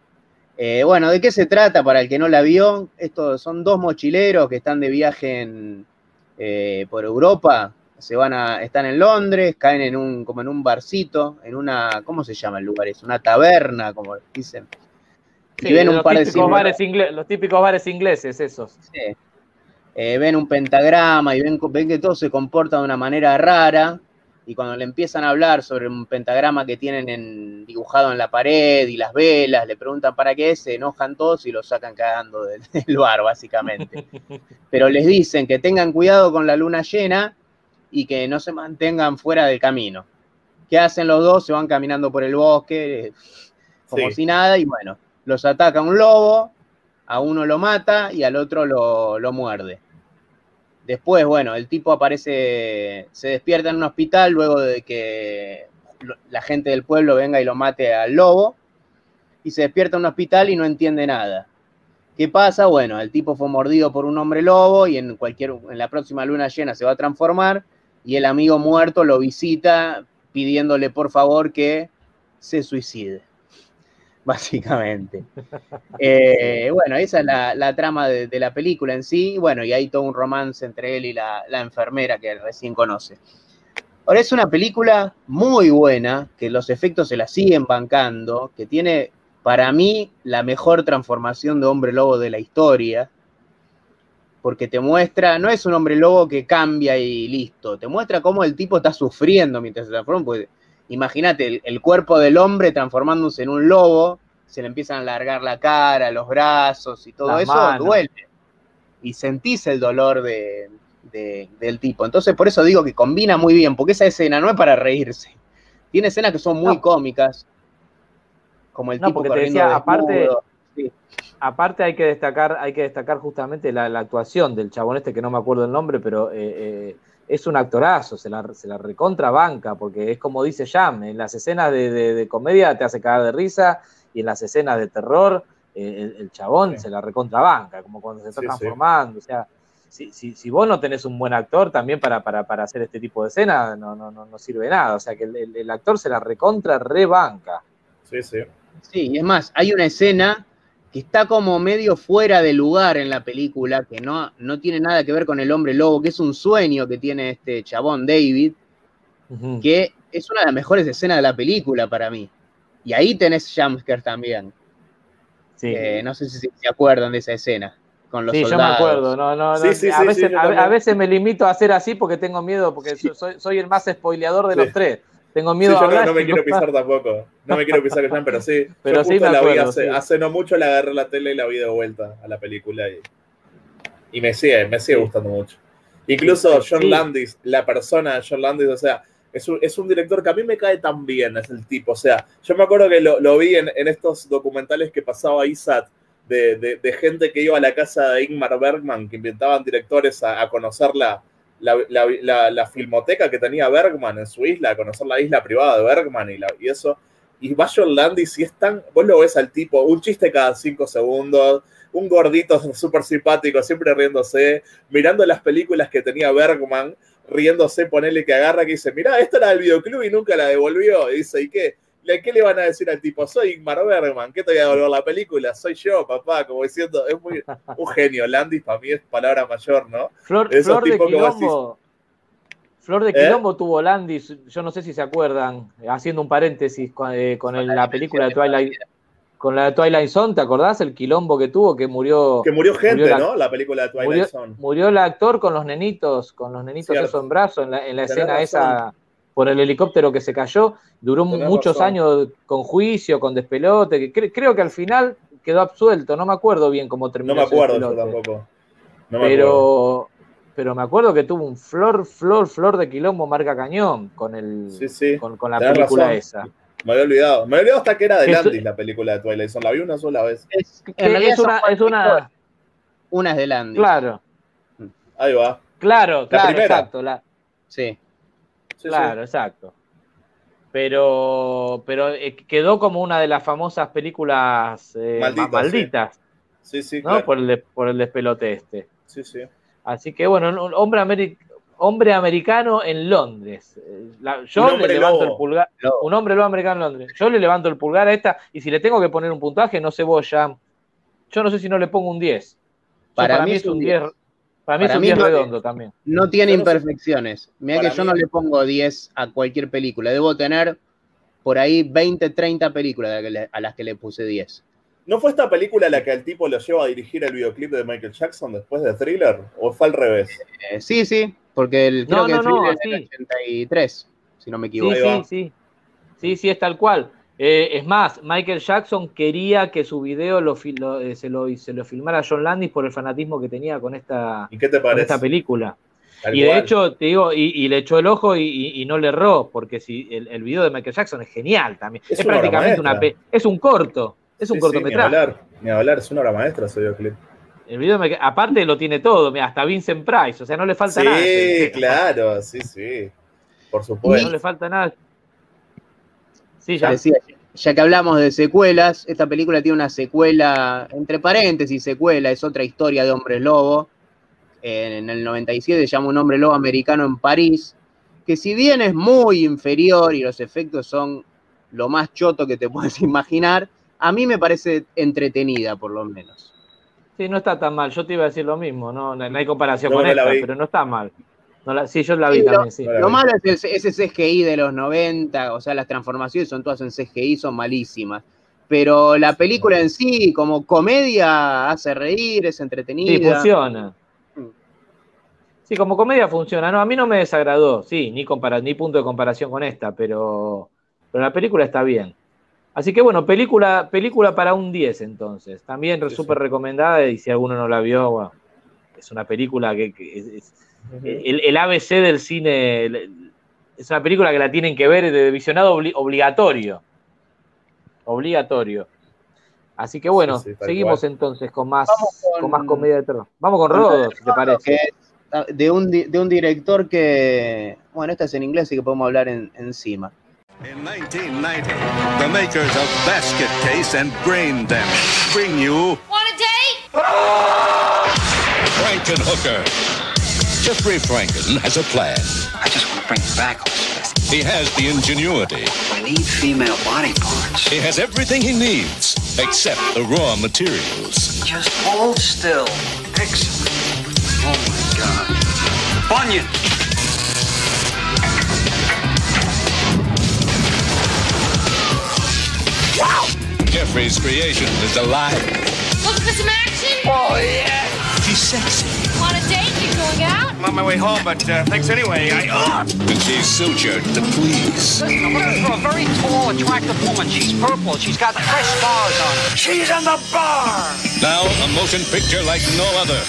[SPEAKER 3] Eh, bueno, ¿de qué se trata para el que no la vio? Estos son dos mochileros que están de viaje en, eh, por Europa, se van a, están en Londres, caen en un, como en un barcito, en una, ¿cómo se llama el lugar? Es una taberna, como dicen.
[SPEAKER 1] Sí,
[SPEAKER 3] y ven un
[SPEAKER 1] los,
[SPEAKER 3] par de
[SPEAKER 1] típicos
[SPEAKER 3] símbolos.
[SPEAKER 1] bares ingle- los típicos bares ingleses, esos.
[SPEAKER 3] Sí. Eh, ven un pentagrama y ven, ven que todo se comporta de una manera rara. Y cuando le empiezan a hablar sobre un pentagrama que tienen en- dibujado en la pared y las velas, le preguntan para qué es, se enojan todos y lo sacan cagando del, (laughs) del bar, básicamente. (laughs) Pero les dicen que tengan cuidado con la luna llena y que no se mantengan fuera del camino. ¿Qué hacen los dos? Se van caminando por el bosque, eh, como
[SPEAKER 2] Sí.
[SPEAKER 3] si nada, y bueno, los ataca un lobo, a uno lo mata y al otro lo, lo muerde. Después, bueno, el tipo aparece, se despierta en un hospital luego de que la gente del pueblo venga y lo mate al lobo, y se despierta en un hospital y no entiende nada. ¿Qué pasa? Bueno, el tipo fue mordido por un hombre lobo y en, cualquier, en la próxima luna llena se va a transformar y el amigo muerto lo visita pidiéndole por favor que se suicide, (laughs) básicamente. Eh, bueno, esa es la, la trama de, la película en sí, bueno, y hay todo un romance entre él y la, la enfermera que recién conoce. Ahora es una película muy buena, que los efectos se la siguen bancando, que tiene para mí la mejor transformación de hombre lobo de la historia, porque te muestra, no es un hombre lobo que cambia y listo, te muestra cómo el tipo está sufriendo mientras se transforma, porque imagínate el, el cuerpo del hombre transformándose en un lobo, se le empiezan a alargar la cara, los brazos y todo
[SPEAKER 1] Las
[SPEAKER 3] eso,
[SPEAKER 1] manos.
[SPEAKER 3] duele. Y sentís el dolor de, de- del tipo. Entonces, por eso digo que combina muy bien, porque esa escena no es para reírse. Tiene escenas que son muy
[SPEAKER 1] No.
[SPEAKER 3] cómicas, como el
[SPEAKER 1] No,
[SPEAKER 3] tipo
[SPEAKER 1] porque te decía, aparte-.
[SPEAKER 3] Sí.
[SPEAKER 1] Aparte hay que destacar, hay que destacar justamente la, la actuación del chabón este que no me acuerdo el nombre, pero eh, eh, es un actorazo, se la, se la recontrabanca, porque es como dice Jam, en las escenas de, de- de comedia te hace cagar de risa y en las escenas de terror eh, el, el chabón
[SPEAKER 2] Sí.
[SPEAKER 1] se la recontrabanca, como cuando se está
[SPEAKER 2] Sí, sí.
[SPEAKER 1] transformando, o sea, si, si, si vos no tenés un buen actor también para, para, para hacer este tipo de escena, no, no, no, no sirve nada, o sea que el, el- el actor se la recontra rebanca.
[SPEAKER 2] Sí, sí.
[SPEAKER 3] Sí, y es más, hay una escena que está como medio fuera de lugar en la película, que no, no tiene nada que ver con el hombre lobo, que es un sueño que tiene este chabón David, que es una de las mejores escenas de la película para mí. Y ahí tenés jumpscare también.
[SPEAKER 1] Sí.
[SPEAKER 3] Eh, no sé si se acuerdan de esa escena con los
[SPEAKER 1] Sí, yo me acuerdo, no, no, no,
[SPEAKER 2] Sí, sí,
[SPEAKER 1] a, veces, a, veces me limito a hacer así porque tengo miedo, porque so- soy, soy el más spoileador de
[SPEAKER 2] Sí.
[SPEAKER 1] los tres. Tengo
[SPEAKER 2] Sí,
[SPEAKER 1] miedo
[SPEAKER 2] yo
[SPEAKER 1] a
[SPEAKER 2] no,
[SPEAKER 1] hablar.
[SPEAKER 2] no me
[SPEAKER 1] y
[SPEAKER 2] quiero
[SPEAKER 1] no-
[SPEAKER 2] pisar tampoco. No me quiero pisar que pero sí. (laughs)
[SPEAKER 1] Pero
[SPEAKER 2] yo
[SPEAKER 1] sí me
[SPEAKER 2] la vi hace,
[SPEAKER 1] sí.
[SPEAKER 2] hace no mucho, la agarré la tele y la vi de vuelta a la película y, y me sigue, me sigue gustando mucho. Incluso John. Landis, la persona de John Landis, o sea, es un, es un director que a mí me cae tan bien, es el tipo. O sea, yo me acuerdo que lo, lo vi en, en estos documentales que pasaba ISAT de, de, de gente que iba a la casa de Ingmar Bergman, que inventaban directores a, a conocer la, la, la- filmoteca que tenía Bergman en su isla, conocer la isla privada de Bergman y, y eso. Y va John Landis y es tan, vos lo ves al tipo, un chiste cada cinco segundos, un gordito (laughs) súper simpático, siempre riéndose, mirando las películas que tenía Bergman, riéndose, ponele que agarra que dice, mirá, esta era del videoclub y nunca la devolvió. Y dice, ¿y qué? ¿Le- ¿Qué le van a decir al tipo? Soy Ingmar Bergman, ¿qué te voy a devolver la película? Soy yo, papá, como diciendo, es muy un genio. Landis para mí es palabra mayor, ¿no?
[SPEAKER 1] Flor,
[SPEAKER 2] Esos
[SPEAKER 1] Flor de Quilombo. Flor de
[SPEAKER 2] ¿Eh?
[SPEAKER 1] Quilombo tuvo Landis, yo no sé si se acuerdan, haciendo un paréntesis con, eh, con el- la película de Twilight, con la de Twilight Zone, ¿te acordás? El quilombo que tuvo, que murió.
[SPEAKER 2] Que murió gente,
[SPEAKER 1] la-
[SPEAKER 2] ¿no? La película de Twilight
[SPEAKER 1] murió,
[SPEAKER 2] Zone.
[SPEAKER 1] murió el actor con los nenitos, con los nenitos
[SPEAKER 2] Cierto.
[SPEAKER 1] eso en brazo, en la, en la escena
[SPEAKER 2] razón.
[SPEAKER 1] esa por el helicóptero que se cayó. Duró
[SPEAKER 2] Tenés
[SPEAKER 1] muchos
[SPEAKER 2] razón.
[SPEAKER 1] años con juicio, con despelote, que cre- creo que al final quedó absuelto, no me acuerdo bien cómo terminó.
[SPEAKER 2] No me acuerdo yo tampoco. No me acuerdo.
[SPEAKER 1] pero, me acuerdo que tuvo un flor, flor, flor de quilombo marca cañón con el
[SPEAKER 2] Sí, sí.
[SPEAKER 1] con, con la
[SPEAKER 2] Tenés
[SPEAKER 1] película
[SPEAKER 2] razón.
[SPEAKER 1] esa.
[SPEAKER 2] Me había olvidado. Me había olvidado hasta que era de Landis la película de Twilight Zone. La vi una sola vez.
[SPEAKER 3] Es,
[SPEAKER 1] Que
[SPEAKER 3] en realidad
[SPEAKER 1] es una, es una,
[SPEAKER 3] Una es de Landis.
[SPEAKER 1] claro,
[SPEAKER 2] Ahí va.
[SPEAKER 1] claro, claro,
[SPEAKER 2] primera.
[SPEAKER 1] exacto, la,
[SPEAKER 3] Sí.
[SPEAKER 2] Sí,
[SPEAKER 1] claro, exacto. Pero, pero eh, quedó como una de las famosas películas eh,
[SPEAKER 2] Malditas,
[SPEAKER 1] ma- malditas,
[SPEAKER 2] Sí, sí, sí
[SPEAKER 1] ¿no?
[SPEAKER 2] claro.
[SPEAKER 1] Por el, de- por el despelote este.
[SPEAKER 2] Sí, sí.
[SPEAKER 1] Así que bueno, un hombre, ameri- hombre americano en Londres. Eh, la- yo
[SPEAKER 2] Un
[SPEAKER 1] le
[SPEAKER 2] hombre
[SPEAKER 1] levanto
[SPEAKER 2] lobo.
[SPEAKER 1] el pulgar. Un hombre lobo americano en Londres. Yo le levanto el pulgar a esta y si le tengo que poner un puntaje, no sé vos ya. Yo no sé si no le pongo un 10. Yo
[SPEAKER 3] Para mí es un 10.
[SPEAKER 1] Para mí es
[SPEAKER 3] Para
[SPEAKER 1] un
[SPEAKER 3] mí
[SPEAKER 1] 10
[SPEAKER 3] no-
[SPEAKER 1] redondo también.
[SPEAKER 3] No tiene imperfecciones. Mira que yo
[SPEAKER 2] mí-
[SPEAKER 3] no le pongo 10 a cualquier película. Debo tener por ahí 20, 30 películas a las que le- a las que le puse 10.
[SPEAKER 2] ¿No fue esta película la que el tipo lo lleva a dirigir el videoclip de Michael Jackson después de Thriller? ¿O fue al revés?
[SPEAKER 3] Eh, sí, sí, porque el, creo
[SPEAKER 1] No,
[SPEAKER 3] que
[SPEAKER 1] no,
[SPEAKER 3] el
[SPEAKER 1] no,
[SPEAKER 3] thriller es del
[SPEAKER 1] sí.
[SPEAKER 3] 83, si no me equivoco.
[SPEAKER 1] Sí, sí. Sí, sí, es tal cual. Eh, es más, Michael Jackson quería que su video lo, eh, se, lo, se lo filmara John Landis por el fanatismo que tenía con esta,
[SPEAKER 2] ¿Y qué te
[SPEAKER 1] con esta película. Y de hecho, te digo, y, y le echó el ojo y, y- y no le erró, porque si el, el video de Michael Jackson es genial también.
[SPEAKER 2] Es
[SPEAKER 1] Es,
[SPEAKER 2] una obra
[SPEAKER 1] prácticamente una es un corto, es un
[SPEAKER 2] Sí, sí, ni
[SPEAKER 1] cortometraje.
[SPEAKER 2] hablar, ni hablar, es una obra maestra ese videoclip.
[SPEAKER 1] el video de aparte lo tiene todo, mira, hasta Vincent Price, o sea, no le falta nada.
[SPEAKER 2] Sí, claro, sí, sí. Por
[SPEAKER 1] No
[SPEAKER 2] supuesto.
[SPEAKER 1] le falta nada. Sí,
[SPEAKER 3] Ya
[SPEAKER 1] ya.
[SPEAKER 3] decía, ya que hablamos de secuelas, esta película tiene una secuela, entre paréntesis, secuela, es otra historia de hombres lobo. En el 97 se llama Un hombre lobo americano en París, que si bien es muy inferior y los efectos son lo más choto que te (laughs) puedes imaginar, a mí me parece entretenida por lo menos.
[SPEAKER 1] Sí, no está tan mal. Yo te iba a decir lo mismo, no, no, hay comparación
[SPEAKER 2] No,
[SPEAKER 1] con
[SPEAKER 2] no
[SPEAKER 1] esta, pero no está mal. No la- sí, yo la vi
[SPEAKER 3] Sí, lo-
[SPEAKER 1] también, sí.
[SPEAKER 3] Lo malo es ese CGI de los 90, o sea, las transformaciones son todas en CGI, son malísimas. Pero la película en sí, como comedia, hace reír, es
[SPEAKER 1] Sí,
[SPEAKER 3] entretenida.
[SPEAKER 1] funciona.
[SPEAKER 3] Mm.
[SPEAKER 1] Sí, como comedia funciona. No, a mí no me desagradó, sí, ni, compara ni punto de comparación con esta, pero, pero la película está bien. Así que bueno, película, película para un 10 entonces. También
[SPEAKER 2] Sí,
[SPEAKER 1] súper recomendada y si alguno no la vio, bueno, es una película que, que es, es- el, el ABC del cine, el- es una película que la tienen que ver de visionado obli- obligatorio. Obligatorio. Así que bueno,
[SPEAKER 2] Sí, sí,
[SPEAKER 1] seguimos
[SPEAKER 2] cual.
[SPEAKER 1] entonces con más,
[SPEAKER 3] con-
[SPEAKER 1] con... más comedia de terror. Vamos con Rodo, si te parece.
[SPEAKER 3] de un, di- de un director que, bueno, esta es en inglés, así que podemos hablar en- encima.
[SPEAKER 13] In 1990, the makers of Basket Case and Brain Damage bring you
[SPEAKER 12] Want a date?
[SPEAKER 13] Frankenhooker. Jeffrey Franken has a plan.
[SPEAKER 9] I just want to bring you back, Elizabeth.
[SPEAKER 13] He has the ingenuity.
[SPEAKER 9] I need female body parts.
[SPEAKER 13] He has everything he needs except the raw materials.
[SPEAKER 9] Just hold still. Excellent. Oh my God. Bunyan! Wow!
[SPEAKER 13] Jeffrey's creation is alive.
[SPEAKER 12] Looking for some action?
[SPEAKER 9] Oh, yeah.
[SPEAKER 13] She's sexy.
[SPEAKER 12] Going out?
[SPEAKER 14] on my way home, but uh, thanks anyway. I. Uh,
[SPEAKER 13] And she's sutured to please.
[SPEAKER 15] Listen, I'm looking for a very tall, attractive woman. She's purple. She's got fresh scars on her.
[SPEAKER 14] she's in the bar!
[SPEAKER 13] Now, a motion picture like no other.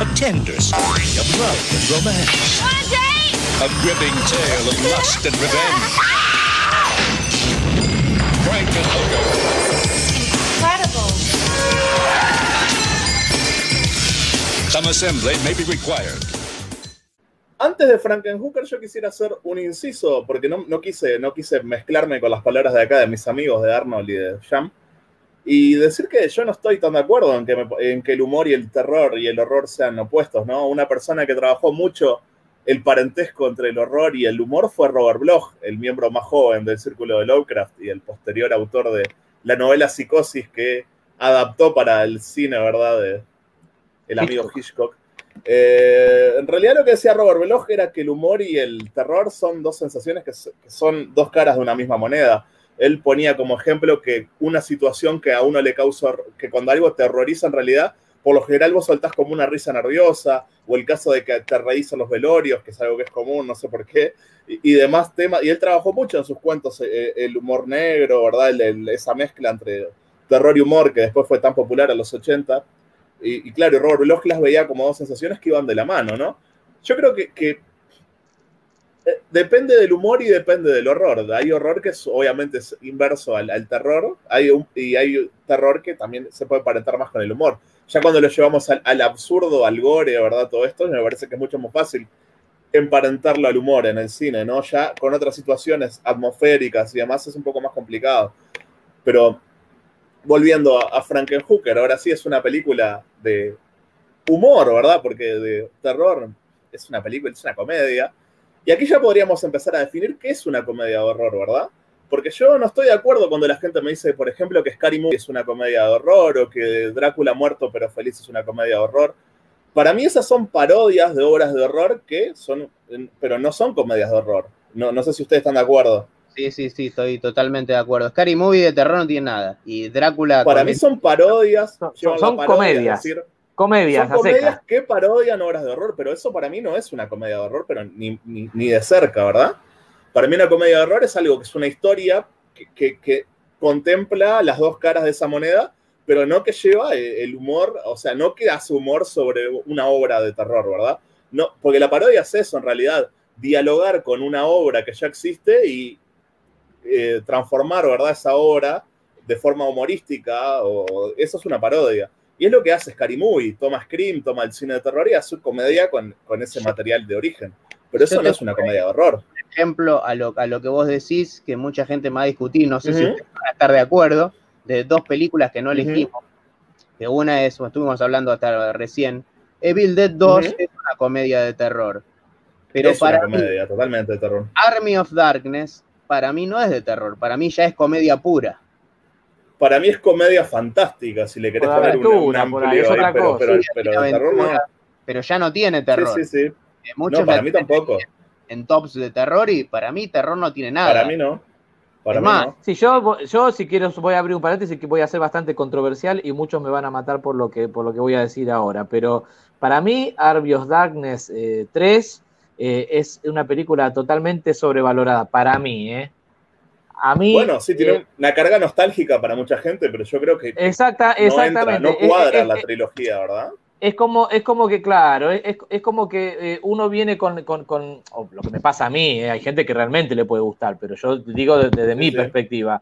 [SPEAKER 13] A tender story of love and romance. A gripping tale of lust and revenge. (laughs) Frankenhooker.
[SPEAKER 16] Incredible.
[SPEAKER 13] Some assembly may be required.
[SPEAKER 2] Antes de Frankenhooker yo quisiera hacer un inciso, porque no, no quise, no quise mezclarme con las palabras de acá de mis amigos de Arnold y de Jam, y decir que yo no estoy tan de acuerdo en que, en que el humor y el terror y el horror sean opuestos, ¿no? Una persona que trabajó mucho el parentesco entre el horror y el humor fue Robert Bloch, el miembro más joven del Círculo de Lovecraft y el posterior autor de la novela Psicosis que adaptó para el cine, ¿verdad? El amigo Hitchcock. Eh, en realidad lo que decía Robert Bloch era que el humor y el terror son dos sensaciones que, son dos caras de una misma moneda. Él ponía como ejemplo que una situación que a uno le causa, que cuando algo te horroriza en realidad, por lo general vos soltás como una risa nerviosa, o el caso de que te reís en los velorios, que es algo que es común, no sé por qué, y, y demás temas. Y él trabajó mucho en sus cuentos eh, el humor negro, ¿verdad? El- el- esa mezcla entre terror y humor que después fue tan popular a los 80. Y, y claro, Robert Bloch las veía como dos sensaciones que iban de la mano, ¿no? Yo creo que, que, eh, depende del humor y depende del horror. Hay horror que es, obviamente es inverso al, al terror hay un- y hay terror que también se puede parentar más con el humor. Ya cuando lo llevamos al, al absurdo, al gore, ¿verdad? Todo esto, me parece que es mucho más fácil emparentarlo al humor en el cine, ¿no? Ya con otras situaciones atmosféricas y demás es un poco más complicado. Pero volviendo a, a Frankenhooker, ahora sí es una película de humor, ¿verdad? Porque de terror es una película, es una comedia. Y aquí ya podríamos empezar a definir qué es una comedia de horror, ¿verdad? Porque yo no estoy de acuerdo cuando la gente me dice, por ejemplo, que Scary Movie es una comedia de horror o que Drácula muerto pero feliz es una comedia de horror. Para mí esas son parodias de obras de horror que son, pero no son comedias de horror. No, no sé si ustedes están de acuerdo.
[SPEAKER 3] Sí, sí, sí, estoy totalmente de acuerdo. Scary Movie de terror no tiene nada. Y Drácula.
[SPEAKER 2] Para mí son parodias.
[SPEAKER 1] Son,
[SPEAKER 2] parodia,
[SPEAKER 1] comedias.
[SPEAKER 2] decir,
[SPEAKER 1] comedias,
[SPEAKER 2] son comedias que parodian obras de horror, pero eso para mí no es una comedia de horror, pero ni, ni- ni de cerca, ¿verdad? Para mí una comedia de horror es algo que es una historia que, que- que contempla las dos caras de esa moneda, pero no que lleva eh, el humor, o sea, no que hace humor sobre una obra de terror, ¿verdad? No, porque la parodia es eso, en realidad, dialogar con una obra que ya existe y eh, transformar, ¿verdad? Esa obra de forma humorística, o eso es una parodia. Y es lo que hace Scary Movie, toma Scream, toma el cine de terror y hace comedia con, con ese material de origen. Pero eso no es una comedia de horror.
[SPEAKER 3] ejemplo a lo, a lo que vos decís, que mucha gente me va a discutir, no sé si
[SPEAKER 2] Ujú.
[SPEAKER 3] ustedes van a estar de acuerdo, de dos películas que no elegimos. Que una es, estuvimos hablando hasta recién, Evil Dead 2
[SPEAKER 2] Ujú.
[SPEAKER 3] es una comedia de terror. Pero
[SPEAKER 2] es
[SPEAKER 3] para
[SPEAKER 2] una
[SPEAKER 3] mí,
[SPEAKER 2] comedia totalmente de terror.
[SPEAKER 3] Army of Darkness, para mí no es de terror, para mí ya es comedia pura.
[SPEAKER 2] Para mí es comedia fantástica, si le querés
[SPEAKER 1] Por
[SPEAKER 2] poner un,
[SPEAKER 1] ahí,
[SPEAKER 2] amplio ahí,
[SPEAKER 1] otra
[SPEAKER 2] pero,
[SPEAKER 1] cosa.
[SPEAKER 2] pero,
[SPEAKER 3] Sí,
[SPEAKER 2] pero
[SPEAKER 3] tiene
[SPEAKER 2] de terror no.
[SPEAKER 3] aventura, Pero ya no tiene terror.
[SPEAKER 2] Sí, sí, sí.
[SPEAKER 3] Eh, Muchos
[SPEAKER 2] No, para mí tampoco.
[SPEAKER 3] En tops de terror y para mí terror no tiene nada.
[SPEAKER 2] Para mí no. Para
[SPEAKER 3] Es
[SPEAKER 2] mí
[SPEAKER 3] más,
[SPEAKER 2] no.
[SPEAKER 1] Sí, yo, yo si quiero voy a abrir un paréntesis que voy a ser bastante controversial y muchos me van a matar por lo que, por lo que voy a decir ahora. Pero para mí, Arbios Darkness eh, 3 eh, es una película totalmente sobrevalorada. Para mí, ¿eh? A mí.
[SPEAKER 2] Bueno, sí, tiene
[SPEAKER 1] eh,
[SPEAKER 2] una carga nostálgica para mucha gente, pero yo creo que
[SPEAKER 1] exacta,
[SPEAKER 2] no entra,
[SPEAKER 1] exactamente.
[SPEAKER 2] no cuadra
[SPEAKER 1] es-
[SPEAKER 2] la trilogía, ¿verdad?
[SPEAKER 1] es como, es como que, claro, es, es como que eh, uno viene con, con- lo que me pasa a mí, eh, hay gente que realmente le puede gustar, pero yo digo desde, desde mi
[SPEAKER 2] sí.
[SPEAKER 1] perspectiva.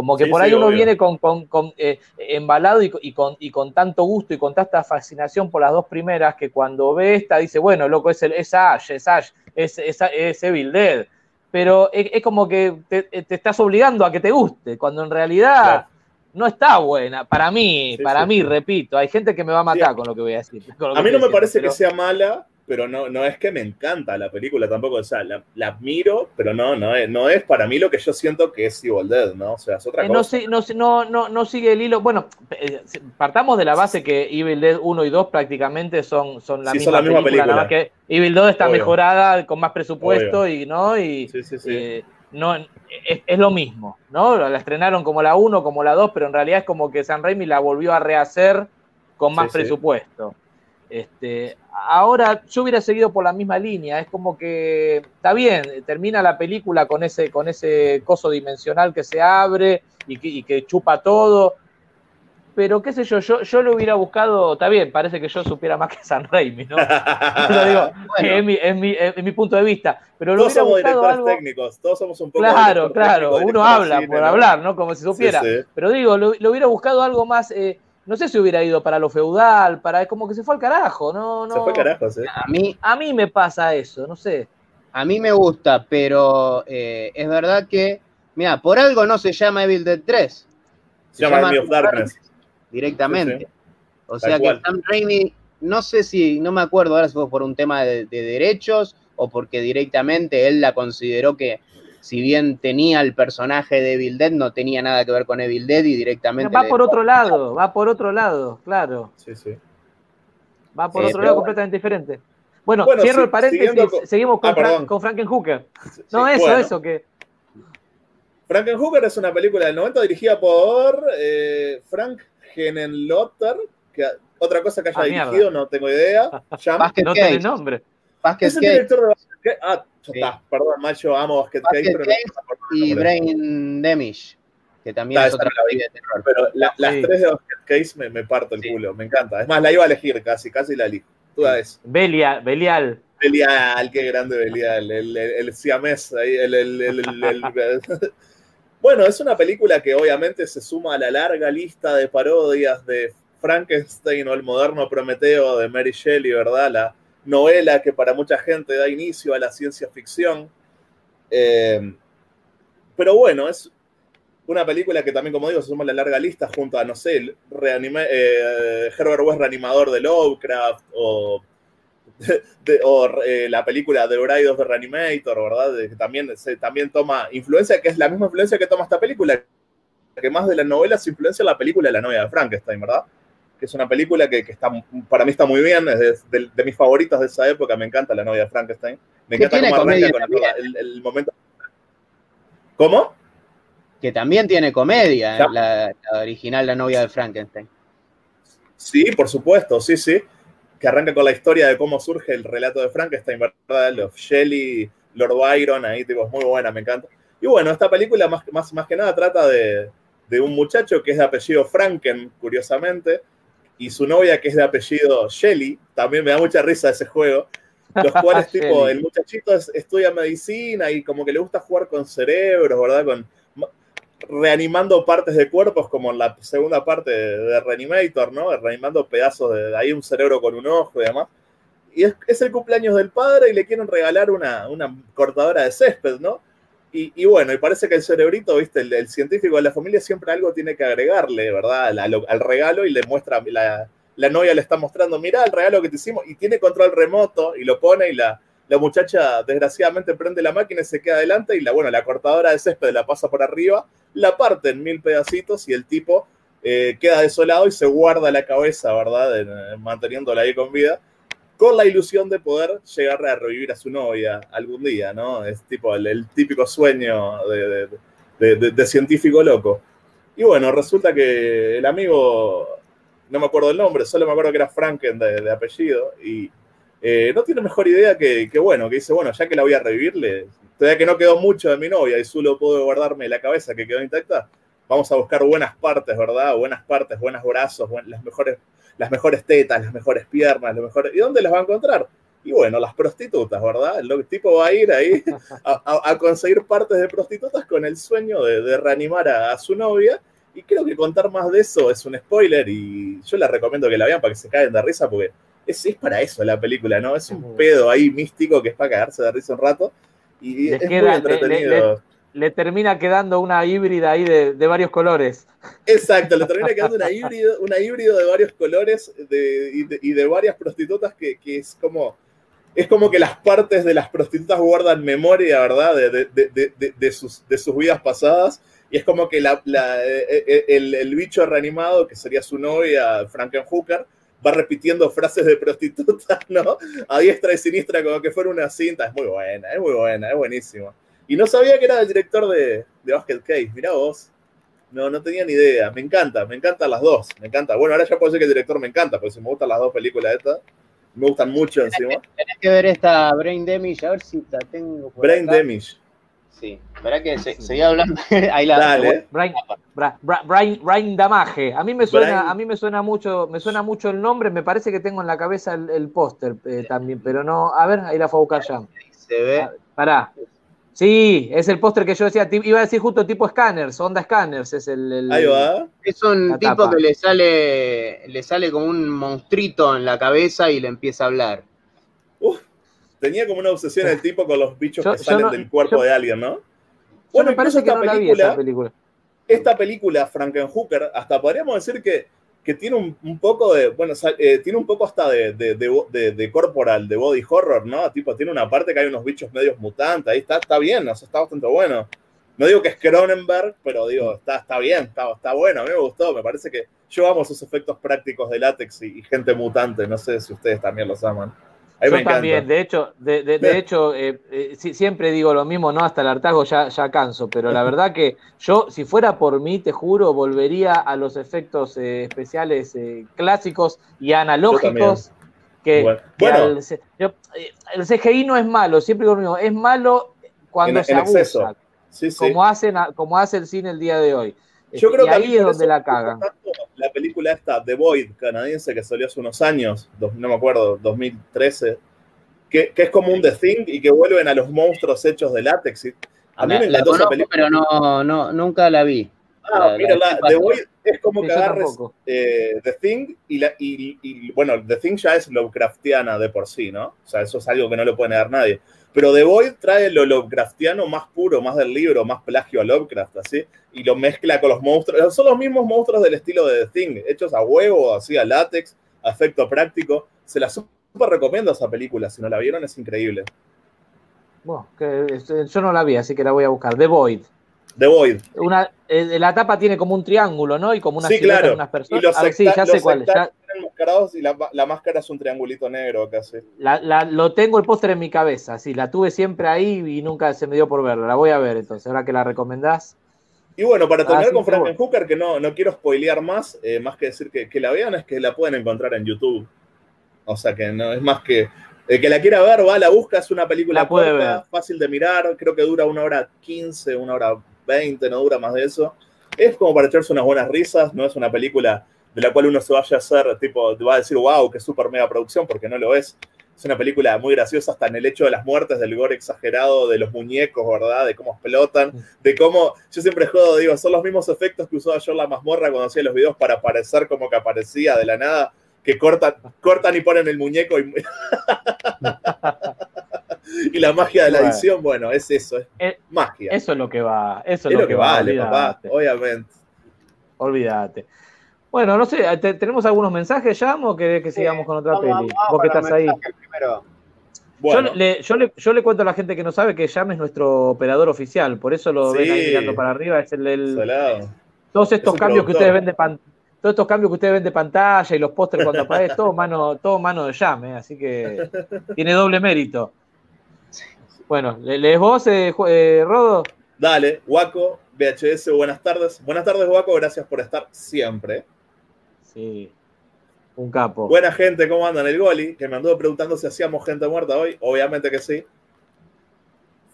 [SPEAKER 1] Como que
[SPEAKER 2] Sí,
[SPEAKER 1] por
[SPEAKER 2] sí,
[SPEAKER 1] ahí uno
[SPEAKER 2] obvio.
[SPEAKER 1] viene con, con- con, eh, embalado y, con- y con, y con tanto gusto y con tanta fascinación por las dos primeras que cuando ve esta dice, bueno, loco, es, el, es Ash, es Ash, es, es, es Evil Dead. Pero es, es como que te, te estás obligando a que te guste, cuando en realidad
[SPEAKER 2] Claro.
[SPEAKER 1] no está buena. Para mí,
[SPEAKER 2] Sí,
[SPEAKER 1] para mí, repito, hay gente que me va a matar con lo que voy a decir.
[SPEAKER 2] A mí no me
[SPEAKER 1] diciendo,
[SPEAKER 2] parece
[SPEAKER 1] pero-
[SPEAKER 2] que sea mala, pero no, no es que me encanta la película tampoco. O sea, la, la admiro, pero no, no es, no es para mí lo que yo siento que es Evil Dead, ¿no? O sea, es otra
[SPEAKER 1] Eh, no,
[SPEAKER 2] cosa.
[SPEAKER 1] no, no, no, no sigue el hilo. Bueno, eh, partamos de la base que Evil Dead 1 y 2 prácticamente son, son, la,
[SPEAKER 2] Sí,
[SPEAKER 1] misma
[SPEAKER 2] son la misma
[SPEAKER 1] película, nada más que Evil 2 está
[SPEAKER 2] Obvio.
[SPEAKER 1] mejorada, con más presupuesto y no, y
[SPEAKER 2] Sí, sí, sí.
[SPEAKER 1] eh, no es, es lo mismo, ¿no? La estrenaron como la 1, como la 2, pero en realidad es como que San Raimi la volvió a rehacer con más presupuesto. Este, ahora yo hubiera seguido por la misma línea, es como que está bien, termina la película con ese, con ese coso dimensional que se abre y que, y que chupa todo, pero qué sé yo, yo, yo lo hubiera buscado, está bien, parece que yo supiera más que San Raimi, ¿no? (laughs) Pero digo,
[SPEAKER 2] Bueno.
[SPEAKER 1] es, mi, es, mi, es mi punto de vista, pero lo
[SPEAKER 2] Todos
[SPEAKER 1] hubiera
[SPEAKER 2] somos
[SPEAKER 1] buscado
[SPEAKER 2] directores
[SPEAKER 1] algo...
[SPEAKER 2] técnicos, todos somos un poco.
[SPEAKER 1] Claro, claro,
[SPEAKER 2] técnico,
[SPEAKER 1] uno habla
[SPEAKER 2] cine,
[SPEAKER 1] por
[SPEAKER 2] ¿no?
[SPEAKER 1] hablar, ¿no? Como si
[SPEAKER 2] Sí,
[SPEAKER 1] supiera.
[SPEAKER 2] sí.
[SPEAKER 1] Pero digo, lo, lo hubiera buscado algo más, eh, no sé si hubiera ido para lo feudal, para como que se fue al carajo, no, no.
[SPEAKER 2] Se fue carajo, sí.
[SPEAKER 3] A mí,
[SPEAKER 1] A mí me pasa eso, no sé.
[SPEAKER 3] a mí me gusta, pero eh, es verdad que, mira, por algo no se llama Evil Dead 3.
[SPEAKER 2] Se llama Enemy of Darkness.
[SPEAKER 3] Directamente.
[SPEAKER 2] Sí, sí.
[SPEAKER 3] O
[SPEAKER 2] Tal
[SPEAKER 3] sea que
[SPEAKER 2] cual.
[SPEAKER 3] Sam Raimi, no sé si, no me acuerdo ahora si fue por un tema de, de derechos o porque directamente él la consideró que si bien tenía el personaje de Evil Dead, no tenía nada que ver con Evil Dead y directamente...
[SPEAKER 1] Va
[SPEAKER 3] le-
[SPEAKER 1] por otro lado, va por otro lado, claro.
[SPEAKER 2] Sí, sí.
[SPEAKER 1] Va por
[SPEAKER 3] Sí,
[SPEAKER 1] otro lado
[SPEAKER 3] bueno.
[SPEAKER 1] completamente diferente. Bueno,
[SPEAKER 2] Bueno,
[SPEAKER 1] cierro
[SPEAKER 2] sí,
[SPEAKER 1] el paréntesis,
[SPEAKER 2] con-
[SPEAKER 1] seguimos con,
[SPEAKER 2] Ah,
[SPEAKER 1] Fra-
[SPEAKER 2] perdón.
[SPEAKER 1] con Frankenhooker. No,
[SPEAKER 2] Sí,
[SPEAKER 1] eso,
[SPEAKER 2] bueno.
[SPEAKER 1] eso, que.
[SPEAKER 2] Frankenhooker es una película del 90 dirigida por eh, Frank Henenlotter, que otra cosa que haya
[SPEAKER 1] Ah, mierda.
[SPEAKER 2] dirigido, no tengo idea. (laughs) Jam.
[SPEAKER 3] Basket
[SPEAKER 1] No
[SPEAKER 3] Case.
[SPEAKER 1] tiene nombre.
[SPEAKER 3] Basket
[SPEAKER 2] Es el director de Basket Case. Ah, ya
[SPEAKER 3] Sí.
[SPEAKER 2] está, perdón, macho, amo Basket
[SPEAKER 3] Basket
[SPEAKER 2] Case, pero no
[SPEAKER 3] Case y. Brain Damage, que también es otra
[SPEAKER 2] la
[SPEAKER 3] de terror.
[SPEAKER 2] Pero la- las
[SPEAKER 1] Sí.
[SPEAKER 2] tres de Basket Case me, me parto el
[SPEAKER 3] Sí.
[SPEAKER 2] culo, me encanta. Es más, la iba a elegir casi, casi la elijo. Tú sabes.
[SPEAKER 1] Belia, Belial.
[SPEAKER 2] Belial, qué grande Belial, el, el, el siamés ahí, el, el- el- el- el- (laughs) Bueno, es una película que obviamente se suma a la larga lista de parodias de Frankenstein o el moderno Prometeo de Mary Shelley, ¿verdad? La novela que para mucha gente da inicio a la ciencia ficción. Eh, pero bueno, es una película que también, como digo, se suma a la larga lista junto a, no sé, reanime- eh, Herbert West reanimador de Lovecraft o eh, la película The Bride of the Reanimator, ¿verdad? De que también, se, también toma influencia, que es la misma influencia que toma esta película, que más de la novela se influencia en la película de la novia de Frankenstein, ¿verdad? Que es una película que, que está, para mí está muy bien, es de, de- de mis favoritas de esa época, me encanta la novia de Frankenstein. Me encanta cómo arranca con el, momento. ¿Cómo?
[SPEAKER 3] Que también tiene comedia, la, la original La novia de Frankenstein.
[SPEAKER 2] Sí, por supuesto, sí, sí. Que arranca con la historia de cómo surge el relato de Frankenstein, ¿verdad? Los Shelley, Lord Byron, ahí, tipo, es muy buena, me encanta. Y bueno, esta película más, más, más que nada trata de, de un muchacho que es de apellido Franken, curiosamente, y su novia que es de apellido Shelley, también me da mucha risa ese juego, los (laughs) cuales, tipo, el muchachito es- estudia medicina y como que le gusta jugar con cerebros, ¿verdad? Con, reanimando partes de cuerpos, como en la segunda parte de, de Reanimator, ¿no? Reanimando pedazos de, de ahí un cerebro con un ojo y demás. Y es, es el cumpleaños del padre y le quieren regalar una, una cortadora de césped, ¿no? Y, y bueno, y parece que el cerebrito, ¿viste? El, el científico de la familia siempre algo tiene que agregarle, ¿verdad? Al, al- al regalo y le muestra, la, la novia le está mostrando, mirá el regalo que te hicimos, y tiene control remoto y lo pone y la, la muchacha desgraciadamente prende la máquina y se queda adelante y la, bueno, la cortadora de césped la pasa por arriba, la parte en mil pedacitos y el tipo eh, queda desolado y se guarda la cabeza, ¿verdad? En- manteniéndola ahí con vida, con la ilusión de poder llegar a revivir a su novia algún día, ¿no? Es tipo el, típico sueño de, científico loco. Y bueno, resulta que el amigo, no me acuerdo el nombre, solo me acuerdo que era Franken de, apellido, y eh, no tiene mejor idea que, que, bueno, que dice, bueno, ya que la voy a revivirle, todavía que no quedó mucho de mi novia y solo puedo guardarme la cabeza que quedó intacta, vamos a buscar buenas partes, ¿verdad? Buenas partes, buenos brazos, las, mejores, las mejores tetas, las mejores piernas, las mejores... ¿Y dónde las va a encontrar? Y bueno, las prostitutas, ¿verdad? El tipo va a ir ahí a, a- a conseguir partes de prostitutas con el sueño de, de reanimar a, a su novia. Y creo que contar más de eso es un spoiler y yo les recomiendo que la vean para que se caigan de risa porque es, es para eso la película, ¿no? Es un pedo ahí místico que es para cagarse de risa un rato y es
[SPEAKER 1] queda-
[SPEAKER 2] muy
[SPEAKER 1] le-
[SPEAKER 2] entretenido.
[SPEAKER 1] Le termina quedando una híbrida ahí de, de varios colores.
[SPEAKER 2] Exacto, le termina quedando una híbrido, una híbrido de varios colores de- y, de, y de varias prostitutas que, que es como es como que las partes de las prostitutas guardan memoria, ¿verdad? De, sus, de sus vidas pasadas. Y es como que la- la- eh, eh, el, el bicho reanimado, que sería su novia, Frankenhooker, va repitiendo frases de prostituta, ¿no? A diestra y siniestra, como que fuera una cinta. Es muy buena, es muy buena, es buenísimo. Y no sabía que era el director de, de Basket Case, mirá vos. No, no tenía ni idea. Me encanta, me encantan las dos. Me encanta. Bueno, ahora ya puedo decir que el director me encanta, porque si me gustan las dos películas estas, me gustan mucho encima.
[SPEAKER 3] Tenés que ver esta Brain Damage, a ver si la tengo por
[SPEAKER 2] Brain
[SPEAKER 3] acá.
[SPEAKER 2] Damage.
[SPEAKER 3] Sí, verá que se, seguía hablando. (laughs) Ahí la
[SPEAKER 2] Dale.
[SPEAKER 1] Brain, Bra- Bra- Brain- Brain Damage. A mí me suena,
[SPEAKER 2] Brain-
[SPEAKER 1] a mí me suena mucho, me suena mucho el nombre, me parece que tengo en la cabeza el, el póster eh, también, pero no, a ver, ahí la fue a buscar ya.
[SPEAKER 3] Se ve.
[SPEAKER 1] Pará. Sí, es el póster que yo decía, iba a decir justo tipo scanners, onda scanners, es el, el-
[SPEAKER 2] Ahí va.
[SPEAKER 3] Es un tipo
[SPEAKER 1] tapa.
[SPEAKER 3] que le sale, le sale como un monstruito en la cabeza y le empieza a hablar.
[SPEAKER 2] Tenía como una obsesión el tipo con los bichos
[SPEAKER 1] Yo-
[SPEAKER 2] que salen
[SPEAKER 1] no-
[SPEAKER 2] del cuerpo
[SPEAKER 1] yo-
[SPEAKER 2] de alguien, ¿no? Bueno,
[SPEAKER 1] me parece que
[SPEAKER 2] esta
[SPEAKER 1] no la vi
[SPEAKER 2] película,
[SPEAKER 1] esa película.
[SPEAKER 2] esta película, Frankenhooker, hasta podríamos decir que, que tiene un, un poco de, bueno, eh, tiene un poco hasta de- de- de corporal, de body horror, ¿no? Tipo, tiene una parte que hay unos bichos medios mutantes, ahí está, está bien, o sea, está bastante bueno. No digo que es Cronenberg, pero digo, está, está bien, está, está bueno, a mí me gustó, me parece que yo amo esos efectos prácticos de látex y, y gente mutante, no sé si ustedes también los aman.
[SPEAKER 1] Yo
[SPEAKER 2] me
[SPEAKER 1] también, de hecho, de, de- de hecho eh, eh, siempre digo lo mismo, no hasta el hartazgo ya, ya canso, pero la verdad que yo, si fuera por mí, te juro, volvería a los efectos eh, especiales eh, clásicos y analógicos. Que,
[SPEAKER 2] Bueno.
[SPEAKER 1] que
[SPEAKER 2] Bueno.
[SPEAKER 1] al C- yo, el CGI no es malo, siempre digo lo mismo, es malo cuando
[SPEAKER 2] En-
[SPEAKER 1] se
[SPEAKER 2] en
[SPEAKER 1] abusa,
[SPEAKER 2] exceso. Sí, sí.
[SPEAKER 1] como, hacen, como hace el cine el día de hoy.
[SPEAKER 2] Yo creo que
[SPEAKER 1] ahí
[SPEAKER 2] mí
[SPEAKER 1] es donde la cagan.
[SPEAKER 2] La película esta, The Void, canadiense, que salió hace unos años, no me acuerdo, 2013, que, que es como un The Thing y que vuelven a los monstruos hechos de látex. A mí
[SPEAKER 3] La,
[SPEAKER 2] me
[SPEAKER 3] la
[SPEAKER 2] esa
[SPEAKER 3] conozco,
[SPEAKER 2] película.
[SPEAKER 3] pero no, no, nunca la vi.
[SPEAKER 2] Ah,
[SPEAKER 3] La-
[SPEAKER 2] mira, la- The. Void es como
[SPEAKER 1] Sí,
[SPEAKER 2] que agarres eh, The Thing y, la, y, y, bueno, The Thing ya es Lovecraftiana de por sí, ¿no? O sea, eso es algo que no le puede negar nadie. Pero The Void trae lo Lovecraftiano más puro, más del libro, más plagio a Lovecraft, así, y lo mezcla con los monstruos. Son los mismos monstruos del estilo de The Thing, hechos a huevo, así, a látex, a efecto práctico. Se la súper recomiendo esa película, si no la vieron es increíble.
[SPEAKER 1] Bueno, que, este, yo no la vi, así que la voy a buscar. The Void.
[SPEAKER 2] The Void.
[SPEAKER 1] Una, eh, la tapa tiene como un triángulo, ¿no? Y como una
[SPEAKER 2] sí, claro.
[SPEAKER 1] de unas
[SPEAKER 2] Y
[SPEAKER 1] personas.
[SPEAKER 2] los,
[SPEAKER 1] A ver, sí, ya sé
[SPEAKER 2] los
[SPEAKER 1] cuál. es, ya-
[SPEAKER 2] enmascarados y la, la máscara es un triangulito negro casi.
[SPEAKER 1] la, la- lo tengo el póster en mi cabeza, sí, la tuve siempre ahí y nunca se me dio por verla. La voy a ver entonces, ahora que la recomendás.
[SPEAKER 2] Y bueno, para terminar
[SPEAKER 1] Ah,
[SPEAKER 2] con. Frankenhooker, que no, no quiero spoilear más, eh, más que decir que, que la vean, es que la pueden encontrar en YouTube. O sea que no es más que. El que la quiera ver, va, la busca, es una película
[SPEAKER 1] La puede
[SPEAKER 2] corta,
[SPEAKER 1] ver.
[SPEAKER 2] fácil de mirar, creo que dura una hora 15, una hora 20, no dura más de eso. Es como para echarse unas buenas risas, no es una película de la cual uno se vaya a hacer, tipo, va a decir, wow, qué super mega producción, porque no lo es. Es una película muy graciosa hasta en el hecho de las muertes, del gore exagerado, de los muñecos, ¿verdad? De cómo explotan, de cómo, yo siempre jodo, digo, son los mismos efectos que usaba yo la mazmorra cuando hacía los videos para parecer como que aparecía de la nada, que cortan, cortan y ponen el muñeco y, (laughs) y la magia de la edición, bueno, es eso, es
[SPEAKER 1] Eh,
[SPEAKER 2] magia.
[SPEAKER 1] Eso es lo que va, eso
[SPEAKER 2] es lo que vale, papá,
[SPEAKER 1] olvídate,
[SPEAKER 2] obviamente.
[SPEAKER 1] olvídate. Bueno, no sé, ¿te- ¿tenemos algunos mensajes ya o querés que sigamos con otra
[SPEAKER 3] Vamos,
[SPEAKER 1] peli?
[SPEAKER 3] vamos
[SPEAKER 1] Vos que estás ahí.
[SPEAKER 3] mensajes primero.
[SPEAKER 2] Bueno,
[SPEAKER 1] Yo, le, yo, le, yo le cuento a la gente que no sabe que Yam es nuestro operador oficial, por eso lo ven ahí mirando para arriba, es el, el- todos estos
[SPEAKER 2] Es
[SPEAKER 1] cambios que ustedes ven de pan- todos estos cambios que ustedes ven de pantalla y los pósteres cuando aparece, todo mano, todo mano de Yam, ¿eh? así que tiene doble mérito. Bueno, ¿le- ¿lees vos, eh, eh, Rodo?
[SPEAKER 2] Dale, Waco, VHS, buenas tardes. Buenas tardes, Waco, gracias por estar siempre.
[SPEAKER 1] Sí, un capo.
[SPEAKER 2] Buena gente, ¿cómo andan? El Goli, que me anduvo preguntando si hacíamos gente muerta hoy. Obviamente que sí.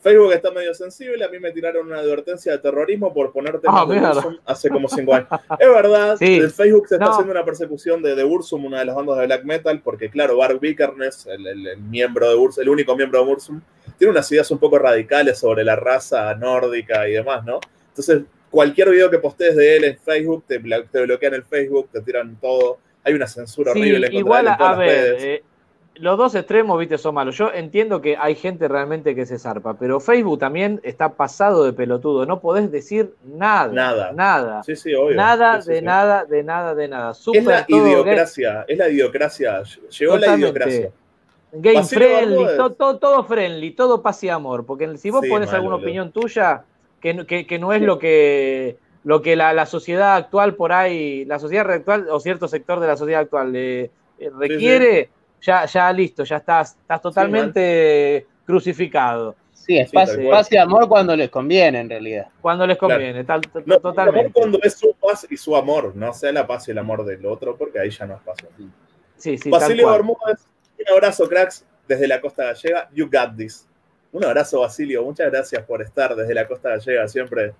[SPEAKER 2] Facebook está medio sensible. A mí me tiraron una advertencia de terrorismo por poner temas
[SPEAKER 1] Ah,
[SPEAKER 2] de hace como cinco años. (laughs) Es verdad,
[SPEAKER 1] Sí.
[SPEAKER 2] en Facebook se está
[SPEAKER 1] No.
[SPEAKER 2] haciendo una persecución de, de una de las bandas de black metal, porque claro, Bart Vikernes, el, el- el miembro de Burzum, el único miembro de Burzum, tiene unas ideas un poco radicales sobre la raza nórdica y demás, ¿no? Entonces, cualquier video que postees de él en Facebook, te, blo- te bloquean el Facebook, te tiran todo. Hay una censura
[SPEAKER 1] Sí,
[SPEAKER 2] horrible contra
[SPEAKER 1] igual
[SPEAKER 2] él en
[SPEAKER 1] a,
[SPEAKER 2] todas
[SPEAKER 1] a
[SPEAKER 2] las
[SPEAKER 1] ver,
[SPEAKER 2] redes.
[SPEAKER 1] eh, los dos extremos, viste, son malos. Yo entiendo que hay gente realmente que se zarpa, pero Facebook también está pasado de pelotudo. No podés decir nada.
[SPEAKER 2] Nada.
[SPEAKER 1] Nada.
[SPEAKER 2] Sí, sí, obvio.
[SPEAKER 1] Nada,
[SPEAKER 2] Sí,
[SPEAKER 1] de nada, de nada, de nada.
[SPEAKER 2] Es
[SPEAKER 1] Súper
[SPEAKER 2] la idiocracia, es la idiocracia. Llegó la idiocracia.
[SPEAKER 1] Game friendly, todo, todo friendly, todo paz y amor. Porque si vos pones alguna opinión tuya que, no- que, que no es lo que, lo que la, la sociedad actual por ahí, la sociedad actual o cierto sector de la sociedad actual eh, eh, requiere, Ya, ya listo, ya estás, estás totalmente crucificado.
[SPEAKER 3] Sí, es paz, y amor cuando les conviene, en realidad.
[SPEAKER 1] Cuando les conviene, tal-
[SPEAKER 2] No,
[SPEAKER 1] totalmente.
[SPEAKER 2] amor cuando es su paz y su amor, no sea la paz y el amor del otro, porque ahí ya no es paz.
[SPEAKER 1] Sí,
[SPEAKER 2] Basilio. Bermúdez, Un abrazo, cracks, desde la costa gallega. You got this. Un abrazo, Basilio. Muchas gracias por estar desde la costa gallega siempre.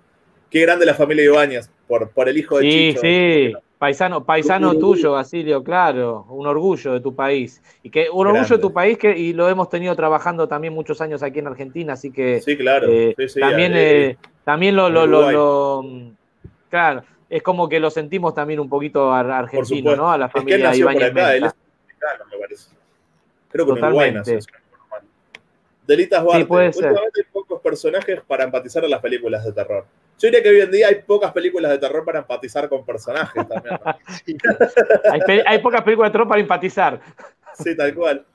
[SPEAKER 2] Qué grande la familia Ibáñez por, por el hijo de
[SPEAKER 1] Sí,
[SPEAKER 2] Chicho.
[SPEAKER 1] sí, paisano, paisano
[SPEAKER 2] Un
[SPEAKER 1] tuyo, Basilio, claro, un orgullo de tu país. Y que un orgullo de tu país que y lo hemos tenido trabajando también muchos años aquí en Argentina, así que
[SPEAKER 2] Sí, claro.
[SPEAKER 1] eh,
[SPEAKER 2] Sí, sí,
[SPEAKER 1] también,
[SPEAKER 2] eh,
[SPEAKER 1] también lo, lo, lo- lo- claro, es como que lo sentimos también un poquito argentino. ¿no? A la
[SPEAKER 2] es que él
[SPEAKER 1] familia
[SPEAKER 2] nació por
[SPEAKER 1] Ibáñez
[SPEAKER 2] acá, él
[SPEAKER 1] Menta.
[SPEAKER 2] es mexicano, me parece. Creo que en Uruguay
[SPEAKER 1] Totalmente.
[SPEAKER 2] nació. Delitas Duarte.
[SPEAKER 1] puede ser.
[SPEAKER 2] Últimamente hay pocos personajes para empatizar en las películas de terror. Yo diría que hoy en día hay pocas películas de terror para empatizar con personajes también. ¿no? (laughs)
[SPEAKER 1] Hay, pe- hay pocas películas de terror para empatizar.
[SPEAKER 2] Sí, tal cual.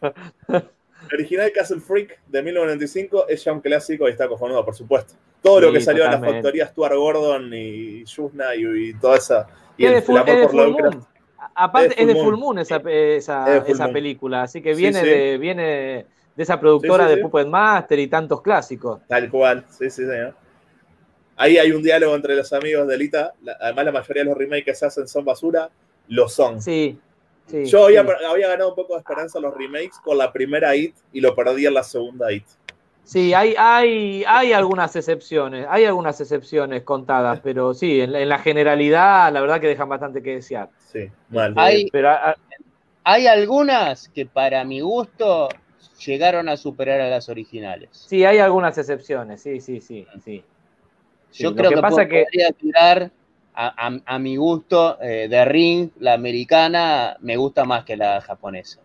[SPEAKER 2] El (laughs) original Castle Freak de 1995 es ya un clásico y está cojonudo, por supuesto. Todo lo
[SPEAKER 1] Sí,
[SPEAKER 2] que salió de la
[SPEAKER 1] totalmente.
[SPEAKER 2] factoría Stuart Gordon y Yuzna y, y toda esa. Y el,
[SPEAKER 1] de
[SPEAKER 2] el
[SPEAKER 1] Full,
[SPEAKER 2] amor por
[SPEAKER 1] Full
[SPEAKER 2] Lovecraft.
[SPEAKER 1] Aparte,
[SPEAKER 2] Es
[SPEAKER 1] de
[SPEAKER 2] Full
[SPEAKER 1] Full
[SPEAKER 2] Moon.
[SPEAKER 1] Esa, esa,
[SPEAKER 2] Es Full
[SPEAKER 1] esa
[SPEAKER 2] Moon.
[SPEAKER 1] película, así que
[SPEAKER 2] Sí,
[SPEAKER 1] viene,
[SPEAKER 2] sí.
[SPEAKER 1] De, viene de esa productora
[SPEAKER 2] Sí, sí,
[SPEAKER 1] de
[SPEAKER 2] sí.
[SPEAKER 1] Puppet Master y tantos clásicos.
[SPEAKER 2] Tal cual, sí, sí, señor. Ahí hay un diálogo entre los amigos de Lita. Además, la mayoría de los remakes que se hacen son basura. Lo son.
[SPEAKER 1] Sí, sí.
[SPEAKER 2] Yo había,
[SPEAKER 1] sí.
[SPEAKER 2] había ganado un poco de esperanza en los remakes con la primera IT y lo perdí en la segunda IT.
[SPEAKER 1] Sí, hay, hay, hay algunas excepciones, hay algunas excepciones contadas, pero sí, en, la- en la generalidad, la verdad que dejan bastante que desear.
[SPEAKER 2] Sí, mal.
[SPEAKER 3] Hay,
[SPEAKER 1] Pero
[SPEAKER 3] hay algunas que para mi gusto llegaron a superar a las originales.
[SPEAKER 1] sí, hay algunas excepciones, sí, sí, sí, sí.
[SPEAKER 3] Yo creo
[SPEAKER 1] que
[SPEAKER 3] que,
[SPEAKER 1] pasa que-
[SPEAKER 3] podría tirar a, a- a mi gusto eh, de Ring, la americana, me gusta más que la japonesa.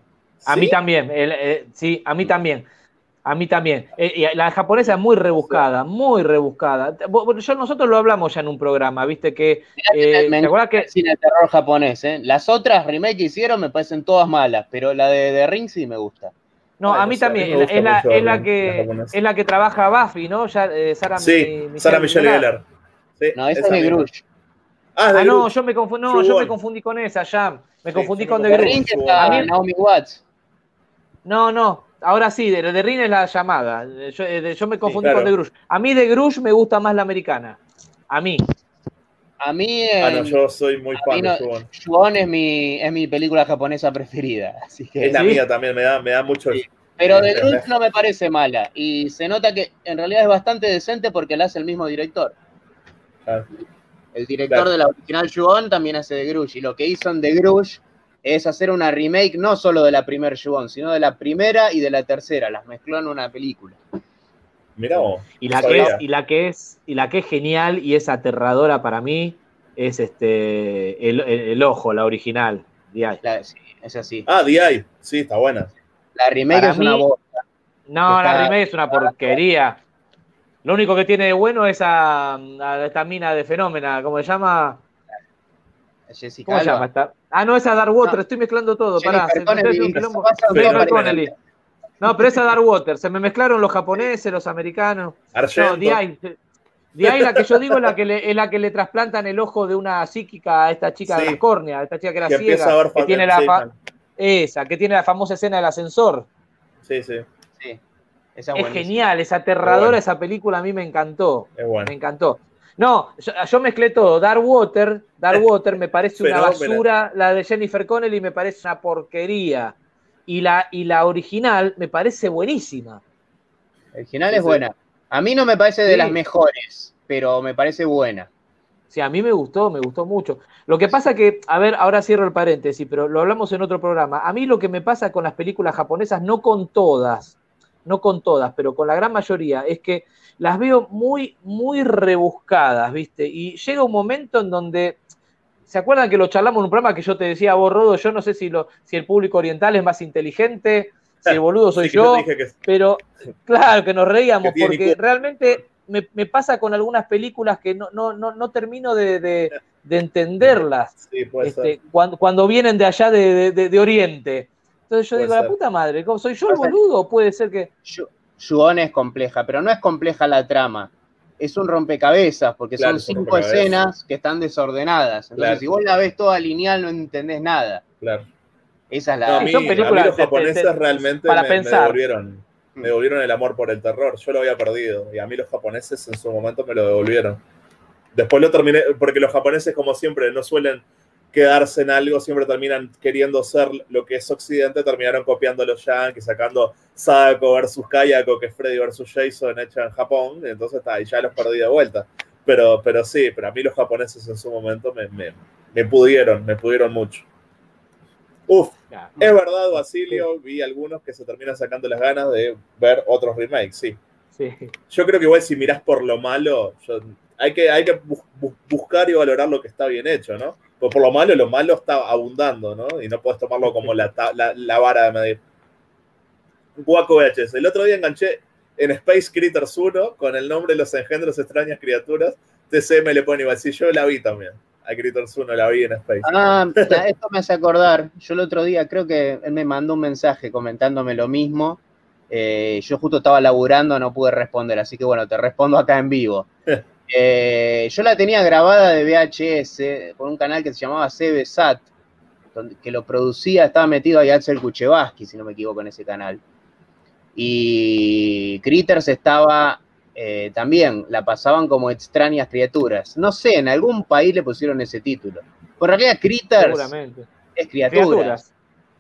[SPEAKER 1] A mí también, el- eh, sí, a mí también. A mí también. Eh, y la japonesa es muy rebuscada, muy rebuscada. Yo, nosotros lo hablamos ya en un programa, viste que. eh,
[SPEAKER 3] me
[SPEAKER 1] ¿Te acuerdas que
[SPEAKER 3] el cine de terror japonés, ¿eh? Las otras remake que hicieron me parecen todas malas, pero la de, de Ring sí me gusta.
[SPEAKER 1] No, a mí
[SPEAKER 2] sé, a mí
[SPEAKER 1] también. Es la,
[SPEAKER 2] gusta
[SPEAKER 1] es la-
[SPEAKER 2] mucho
[SPEAKER 1] es la
[SPEAKER 2] la
[SPEAKER 1] que es la que trabaja Buffy, ¿no? Ya, eh, Sarah
[SPEAKER 2] Sí,
[SPEAKER 1] Mi- Michelle
[SPEAKER 2] Sarah Michelle
[SPEAKER 1] Gellar.
[SPEAKER 2] Sí,
[SPEAKER 3] No, esa es de. Grush.
[SPEAKER 2] Ah, de
[SPEAKER 1] Ah, no, yo me confundí, no, yo me confundí con esa, ya. Me
[SPEAKER 2] Sí,
[SPEAKER 1] confundí con The. Grush.
[SPEAKER 3] Ring
[SPEAKER 2] Grush.
[SPEAKER 3] está
[SPEAKER 1] A mí-
[SPEAKER 3] Naomi Watts.
[SPEAKER 1] No, no. Ahora sí, de, de Rin es la llamada. Yo, eh, de- yo me confundí
[SPEAKER 2] claro.
[SPEAKER 1] con The Grush. A mí de Grush me gusta más la americana. A mí.
[SPEAKER 3] A mí,
[SPEAKER 2] Ah, no,
[SPEAKER 3] eh,
[SPEAKER 2] yo soy muy fan de Shogun.
[SPEAKER 3] Ju-On es mi, es mi película japonesa preferida. (laughs) Así que,
[SPEAKER 2] Es la
[SPEAKER 1] ¿Sí?
[SPEAKER 2] mía también, me da, me da mucho.
[SPEAKER 3] Sí. pero de
[SPEAKER 2] Sí,
[SPEAKER 3] Grush no me parece mala. Y se nota que en realidad es bastante decente porque la hace el mismo director.
[SPEAKER 2] Ah,
[SPEAKER 3] El director
[SPEAKER 2] Claro.
[SPEAKER 3] de la original Ju-On también hace de Grush. Y lo que hizo en The Grush es hacer una remake no solo de la primera Ju-On, sino de la primera y de la tercera. Las mezcló en una película.
[SPEAKER 2] Mirá vos.
[SPEAKER 1] Y la, que es, y la que es, y la que es genial y es aterradora para mí es este el, el- el ojo, la original. DI.
[SPEAKER 3] La- sí, es así.
[SPEAKER 2] Ah, DI. Sí, está buena.
[SPEAKER 3] La remake
[SPEAKER 1] Para
[SPEAKER 3] es una
[SPEAKER 1] mí-
[SPEAKER 3] bosta.
[SPEAKER 1] No, la remake es una porquería. Lo único que tiene de bueno es a, a esta mina de fenómena, ¿cómo se llama?
[SPEAKER 3] Jessica
[SPEAKER 1] ¿Cómo se llama? esta? Ah, no, esa Dark Water,
[SPEAKER 3] No.
[SPEAKER 1] estoy mezclando todo.
[SPEAKER 3] Jennifer
[SPEAKER 1] Pará, se-
[SPEAKER 3] Connelly, se.
[SPEAKER 1] No, pero esa Dark Water, se me mezclaron los japoneses, los americanos. No,
[SPEAKER 2] Argento.
[SPEAKER 1] DI. DI la que yo digo la que le, es la que le trasplantan el ojo de una psíquica a esta chica de
[SPEAKER 2] Sí.
[SPEAKER 1] las córneas, a esta chica que era
[SPEAKER 2] que a
[SPEAKER 1] ciega,
[SPEAKER 2] ver
[SPEAKER 1] que tiene la fa- esa, que tiene la famosa escena del ascensor.
[SPEAKER 2] sí, sí,
[SPEAKER 3] Sí, esa
[SPEAKER 1] Es genial, es aterradora
[SPEAKER 2] Bueno.
[SPEAKER 1] esa película, a mí me encantó.
[SPEAKER 2] es bueno.
[SPEAKER 1] Me encantó. No, yo, yo mezclé todo. Dark Water, Dark (laughs) Water me parece una basura. La de Jennifer Connelly me parece una porquería. Y la, y la original me parece buenísima.
[SPEAKER 3] El original es buena. A mí no me parece de
[SPEAKER 1] Sí.
[SPEAKER 3] las mejores, pero me parece buena.
[SPEAKER 1] Sí, a mí me gustó, me gustó mucho. Lo que pasa que, a ver, ahora cierro el paréntesis, pero lo hablamos en otro programa. A mí lo que me pasa con las películas japonesas, no con todas, no con todas, pero con la gran mayoría, es que las veo muy, muy rebuscadas, ¿viste? Y llega un momento en donde, ¿se acuerdan que lo charlamos en un programa que yo te decía a vos, Rodo? Yo no sé si, lo, si el público oriental es más inteligente, si el boludo soy
[SPEAKER 2] Sí, yo que-
[SPEAKER 1] pero claro que nos reíamos,
[SPEAKER 2] Que
[SPEAKER 1] porque realmente me, me pasa con algunas películas que no, no, no, no termino de, de- de entenderlas (laughs)
[SPEAKER 2] Sí, puede
[SPEAKER 1] este,
[SPEAKER 2] ser.
[SPEAKER 1] cuando, cuando vienen de allá de, de- de- de Oriente. Entonces yo
[SPEAKER 2] Puede
[SPEAKER 1] digo, la puta madre, ¿cómo ¿soy yo el boludo o puede ser que...
[SPEAKER 3] Yu- Yu-On es compleja, pero no es compleja la trama. Es un rompecabezas, porque
[SPEAKER 2] Claro,
[SPEAKER 3] son cinco escenas que están desordenadas. Entonces,
[SPEAKER 2] Claro.
[SPEAKER 3] si vos la ves toda lineal, no entendés nada.
[SPEAKER 2] Claro.
[SPEAKER 3] Esa es
[SPEAKER 2] No,
[SPEAKER 3] la.
[SPEAKER 2] a mí,
[SPEAKER 1] son
[SPEAKER 2] a mí
[SPEAKER 1] películas
[SPEAKER 2] los
[SPEAKER 1] de- de-
[SPEAKER 2] japoneses
[SPEAKER 1] de-
[SPEAKER 2] realmente
[SPEAKER 1] para
[SPEAKER 2] me, me devolvieron. Me devolvieron el amor por el terror. Yo lo había perdido. Y a mí los japoneses en su momento me lo devolvieron. Después lo terminé, porque los japoneses, como siempre, no suelen quedarse en algo, siempre terminan queriendo ser lo que es Occidente, terminaron copiando a los Yankees, sacando Sadako versus Kayako, que es Freddy versus Jason hecha en Japón, entonces está, y ya los perdí de vuelta. Pero, pero sí, pero a mí los japoneses en su momento me, me, me pudieron, me pudieron mucho. Uf, es verdad, Basilio, vi algunos que se terminan sacando las ganas de ver otros remakes, sí.
[SPEAKER 1] Sí.
[SPEAKER 2] Yo creo que igual si mirás por lo malo, yo- hay que, hay que bu- bu- buscar y valorar lo que está bien hecho, ¿no? Porque por lo malo, lo malo está abundando, ¿no? Y no puedes tomarlo como la, la, la vara de medir. Guaco VHS. El otro día enganché en Space Critters 1 con el nombre de los engendros extrañas criaturas. TCM le pone igual. Sí, yo la vi también. A Critters 1 la vi en Space.
[SPEAKER 3] Ah, esto me hace acordar. Yo el otro día creo que él me mandó un mensaje comentándome lo mismo. Eh, yo justo estaba laburando, no pude responder, así que bueno, te respondo acá en vivo. (laughs) Eh, yo la tenía grabada de VHS por un canal que se llamaba CBSAT, donde, que lo producía, estaba metido ahí Axel Kuchevaski, si no me equivoco, en ese canal. Y Critters estaba eh, también, la pasaban como extrañas criaturas. No sé, en algún país le pusieron ese título. Por realidad, Critters
[SPEAKER 1] Seguramente.
[SPEAKER 3] es criaturas.
[SPEAKER 1] Criaturas.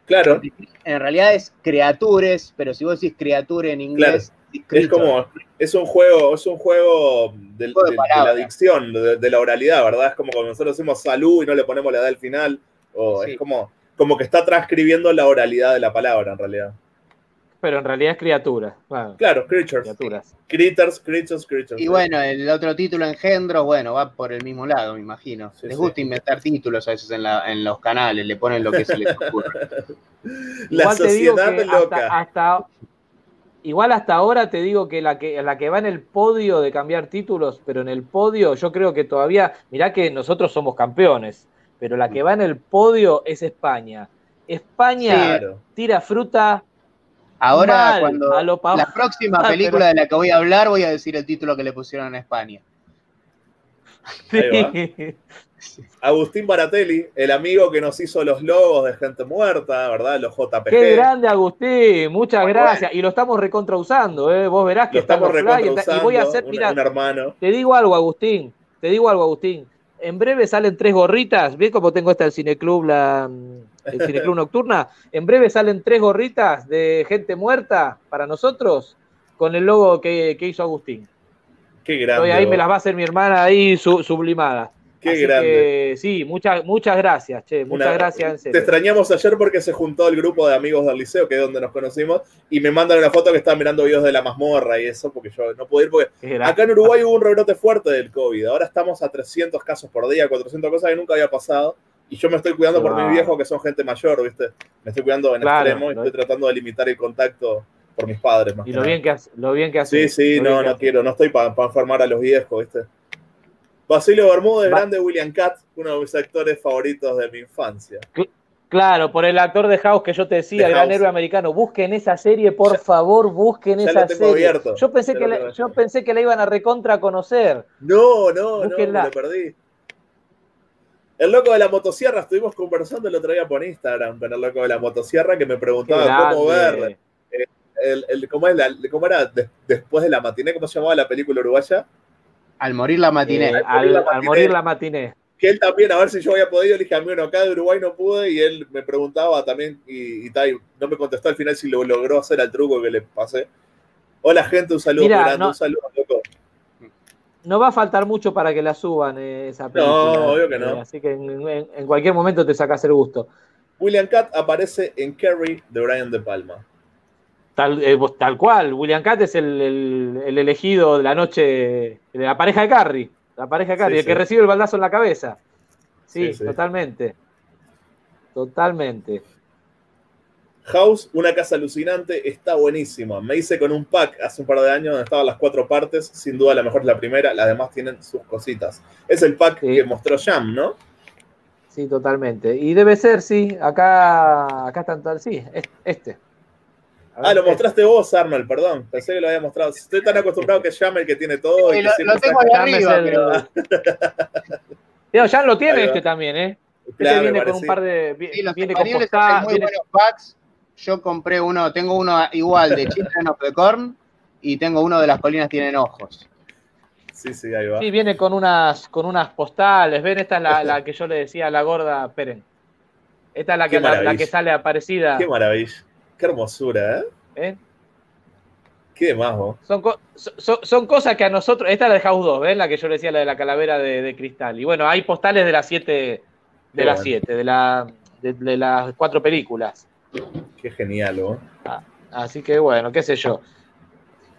[SPEAKER 2] Claro,
[SPEAKER 3] En realidad es criatures, pero si vos decís criature en inglés,
[SPEAKER 2] es como, es un juego, es un juego del-
[SPEAKER 3] Juego de
[SPEAKER 2] de, de la adicción, de, de la oralidad, ¿verdad? Es como cuando nosotros decimos salud y no le ponemos la edad al final, o
[SPEAKER 3] Sí.
[SPEAKER 2] es como, como que está transcribiendo la oralidad de la palabra, en realidad.
[SPEAKER 1] Pero en realidad es criatura. Claro,
[SPEAKER 2] Claro, creatures.
[SPEAKER 1] criaturas.
[SPEAKER 2] Critters, creatures, creatures.
[SPEAKER 3] Y bueno, el otro título, engendros, bueno, va por el mismo lado, me imagino.
[SPEAKER 2] Sí,
[SPEAKER 3] les
[SPEAKER 2] sí.
[SPEAKER 3] gusta inventar títulos a veces en, la- en los canales, le ponen lo que se les (laughs) ocurre.
[SPEAKER 2] La
[SPEAKER 1] Igual te digo
[SPEAKER 2] sociedad
[SPEAKER 1] que
[SPEAKER 2] loca.
[SPEAKER 1] hasta, hasta- igual hasta ahora te digo que la que la que va en el podio de cambiar títulos, pero en el podio yo creo que todavía, mirá que nosotros somos campeones, pero la que va en el podio es España. España
[SPEAKER 2] Claro.
[SPEAKER 1] tira fruta
[SPEAKER 3] Ahora,
[SPEAKER 1] mal,
[SPEAKER 3] cuando
[SPEAKER 1] a lo pa-
[SPEAKER 3] la próxima (laughs)
[SPEAKER 1] Ah,
[SPEAKER 3] película
[SPEAKER 1] pero-
[SPEAKER 3] de la que voy a hablar, voy a decir el título que le pusieron en España. (laughs)
[SPEAKER 2] Agustín Baratelli, el amigo que nos hizo los logos de gente muerta, ¿verdad? Los JPG.
[SPEAKER 1] Qué grande Agustín, muchas
[SPEAKER 2] Muy
[SPEAKER 1] gracias. Y lo estamos recontra usando, ¿eh? vos verás que
[SPEAKER 2] Lo estamos
[SPEAKER 1] estamos fly,
[SPEAKER 2] recontra
[SPEAKER 1] y voy a hacer, mira,
[SPEAKER 2] un, hermano.
[SPEAKER 1] Te digo algo, Agustín. Te digo algo, Agustín. En breve salen tres gorritas. ¿Ves cómo tengo esta el Cineclub, la, el Cineclub Nocturna? En breve salen tres gorritas de gente muerta para nosotros con el logo que, que hizo Agustín.
[SPEAKER 2] Qué grande.
[SPEAKER 1] ahí me las va a hacer mi hermana ahí su- sublimada.
[SPEAKER 2] Qué
[SPEAKER 1] Así
[SPEAKER 2] grande.
[SPEAKER 1] que, sí, muchas, muchas gracias, che. Muchas
[SPEAKER 2] Una-
[SPEAKER 1] gracias, en
[SPEAKER 2] Te extrañamos ayer porque se juntó el grupo de amigos del liceo, que es donde nos conocimos, y me mandan una foto que estaba mirando videos de la mazmorra y eso, porque yo no pude ir, porque acá en Uruguay hubo un rebrote fuerte del COVID. Ahora estamos a 300 casos por día, 400 cosas que nunca había pasado. Y yo me estoy cuidando por mis viejos, que son gente mayor, ¿viste? Me estoy cuidando en
[SPEAKER 1] Claro,
[SPEAKER 2] extremo y estoy tratando de limitar el contacto por mis padres. Más
[SPEAKER 1] Y lo bien que lo bien que
[SPEAKER 2] Sí,
[SPEAKER 1] hace.
[SPEAKER 2] sí,
[SPEAKER 1] lo bien
[SPEAKER 2] no, no quiero, no estoy para enfermar a los viejos, ¿viste? Basilio Bermúdez, grande William Cat, uno de mis actores favoritos de mi infancia.
[SPEAKER 1] Claro, por el actor de House que yo te decía,
[SPEAKER 2] De
[SPEAKER 1] gran héroe americano. Busquen esa serie, por favor, busquen
[SPEAKER 2] ya
[SPEAKER 1] esa
[SPEAKER 2] lo tengo
[SPEAKER 1] serie.
[SPEAKER 2] abierto,
[SPEAKER 1] Yo pensé
[SPEAKER 2] ya
[SPEAKER 1] que la, yo pensé que la iban a recontra conocer.
[SPEAKER 2] No, no, no,
[SPEAKER 1] Búsquenla.
[SPEAKER 2] me lo perdí. El loco de la motosierra, estuvimos conversando el otro día por Instagram con el loco de la motosierra que me preguntaba cómo ver, eh, el, el- cómo, es la- cómo era de- después de la matiné, cómo se llamaba la película uruguaya.
[SPEAKER 3] Al morir la matiné.
[SPEAKER 1] Eh,
[SPEAKER 2] Al morir la
[SPEAKER 1] al
[SPEAKER 2] matiné.
[SPEAKER 1] morir la matiné.
[SPEAKER 2] Que él también, a ver si yo había podido, le dije a mí, bueno, acá de Uruguay no pude, y él me preguntaba también, y, y tal, y no me contestó al final si lo logró hacer al truco que le pasé. Hola gente, un saludo
[SPEAKER 1] Mira,
[SPEAKER 2] grande,
[SPEAKER 1] no-
[SPEAKER 2] un saludo, loco.
[SPEAKER 1] No va a faltar mucho para que la suban eh, esa película.
[SPEAKER 2] No, obvio que no.
[SPEAKER 1] Eh, así que en, en- en cualquier momento te sacas el gusto.
[SPEAKER 2] William Cat aparece en Carrie de Brian De Palma.
[SPEAKER 1] Tal, eh, tal cual, William Cat es el, el- el elegido de la noche, de la pareja de Carrie. La pareja de Carrie,
[SPEAKER 2] Sí,
[SPEAKER 1] el que recibe el baldazo en la cabeza. Sí, totalmente. Totalmente.
[SPEAKER 2] House, una casa alucinante, está buenísima. Me hice con un pack hace un par de años donde estaban las cuatro partes. Sin duda, la mejor es la primera, las demás tienen sus cositas. Es el pack
[SPEAKER 1] Sí.
[SPEAKER 2] que mostró Jam, ¿no?
[SPEAKER 1] Sí, totalmente. Y debe ser, sí, acá, acá están tal, sí, es- este.
[SPEAKER 2] Ah, lo
[SPEAKER 1] este.
[SPEAKER 2] mostraste vos, Arnold, perdón. Pensé que lo había mostrado. Estoy tan acostumbrado que es Jam el que tiene todo. y
[SPEAKER 3] Sí,
[SPEAKER 2] que
[SPEAKER 3] lo, lo tengo ahí arriba,
[SPEAKER 1] el-
[SPEAKER 3] pero (laughs)
[SPEAKER 1] Digo, ya lo tiene este también, ¿eh? Este
[SPEAKER 2] Claro, me
[SPEAKER 1] viene con un par de.
[SPEAKER 3] sí, los
[SPEAKER 1] viene con postada,
[SPEAKER 3] muy
[SPEAKER 1] viene-
[SPEAKER 3] buenos packs. Yo compré uno, tengo uno igual de Children of the Corn y tengo uno de las colinas tienen ojos.
[SPEAKER 2] Sí, sí, ahí va.
[SPEAKER 1] Sí, viene con unas, con unas postales. Ven, esta es la, la que yo le decía a la gorda Peren. Esta es la que, la, la que sale aparecida.
[SPEAKER 2] Qué maravilla. Qué hermosura, ¿eh?
[SPEAKER 1] ¿ven?
[SPEAKER 2] Qué más, vos.
[SPEAKER 1] Son, co- son, son cosas que a nosotros. Esta es la de House 2, ¿ven? La que yo decía, la de la calavera de, de cristal. Y bueno, hay postales de las siete. De las siete, de, la, de, de las cuatro películas.
[SPEAKER 2] Qué genial, vos.
[SPEAKER 1] Así que bueno, qué sé yo.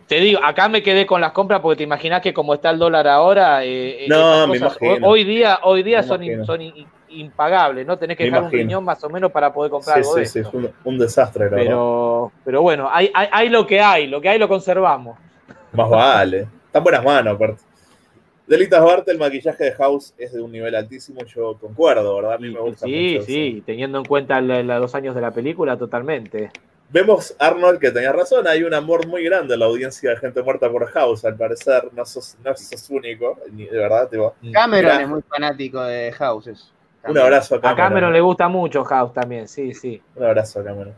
[SPEAKER 1] Te digo, acá me quedé con las compras porque te imaginas que como está el dólar ahora, eh, eh,
[SPEAKER 2] No, me
[SPEAKER 1] cosas
[SPEAKER 2] imagino.
[SPEAKER 1] hoy día, hoy día
[SPEAKER 2] Me
[SPEAKER 1] son,
[SPEAKER 2] imagino.
[SPEAKER 1] son impagables, ¿no? Tenés que
[SPEAKER 2] Me
[SPEAKER 1] dejar un riñón más o menos para poder comprar
[SPEAKER 2] Sí,
[SPEAKER 1] algo de
[SPEAKER 2] sí, sí,
[SPEAKER 1] esto.
[SPEAKER 2] fue un, un desastre, la verdad.
[SPEAKER 1] Pero, pero bueno, hay, hay, hay lo que hay, lo que hay lo conservamos.
[SPEAKER 2] Más vale. Están buenas manos, aparte. Delitas Bart, el maquillaje de House es de un nivel altísimo, yo concuerdo, ¿verdad? A mí me gusta
[SPEAKER 1] Sí,
[SPEAKER 2] mucho.
[SPEAKER 1] sí, teniendo en cuenta la- la- los años de la película, totalmente.
[SPEAKER 2] Vemos, Arnold, que tenías razón, hay un amor muy grande en la audiencia de gente muerta por House, al parecer, no sos, no sos único, ni- de verdad, tipo.
[SPEAKER 3] Cameron
[SPEAKER 2] Mirá,
[SPEAKER 3] es muy fanático de Houses.
[SPEAKER 2] Un abrazo a
[SPEAKER 1] A
[SPEAKER 2] Cameron.
[SPEAKER 1] Cameron le gusta mucho House también, sí, sí.
[SPEAKER 2] Un abrazo a Cameron.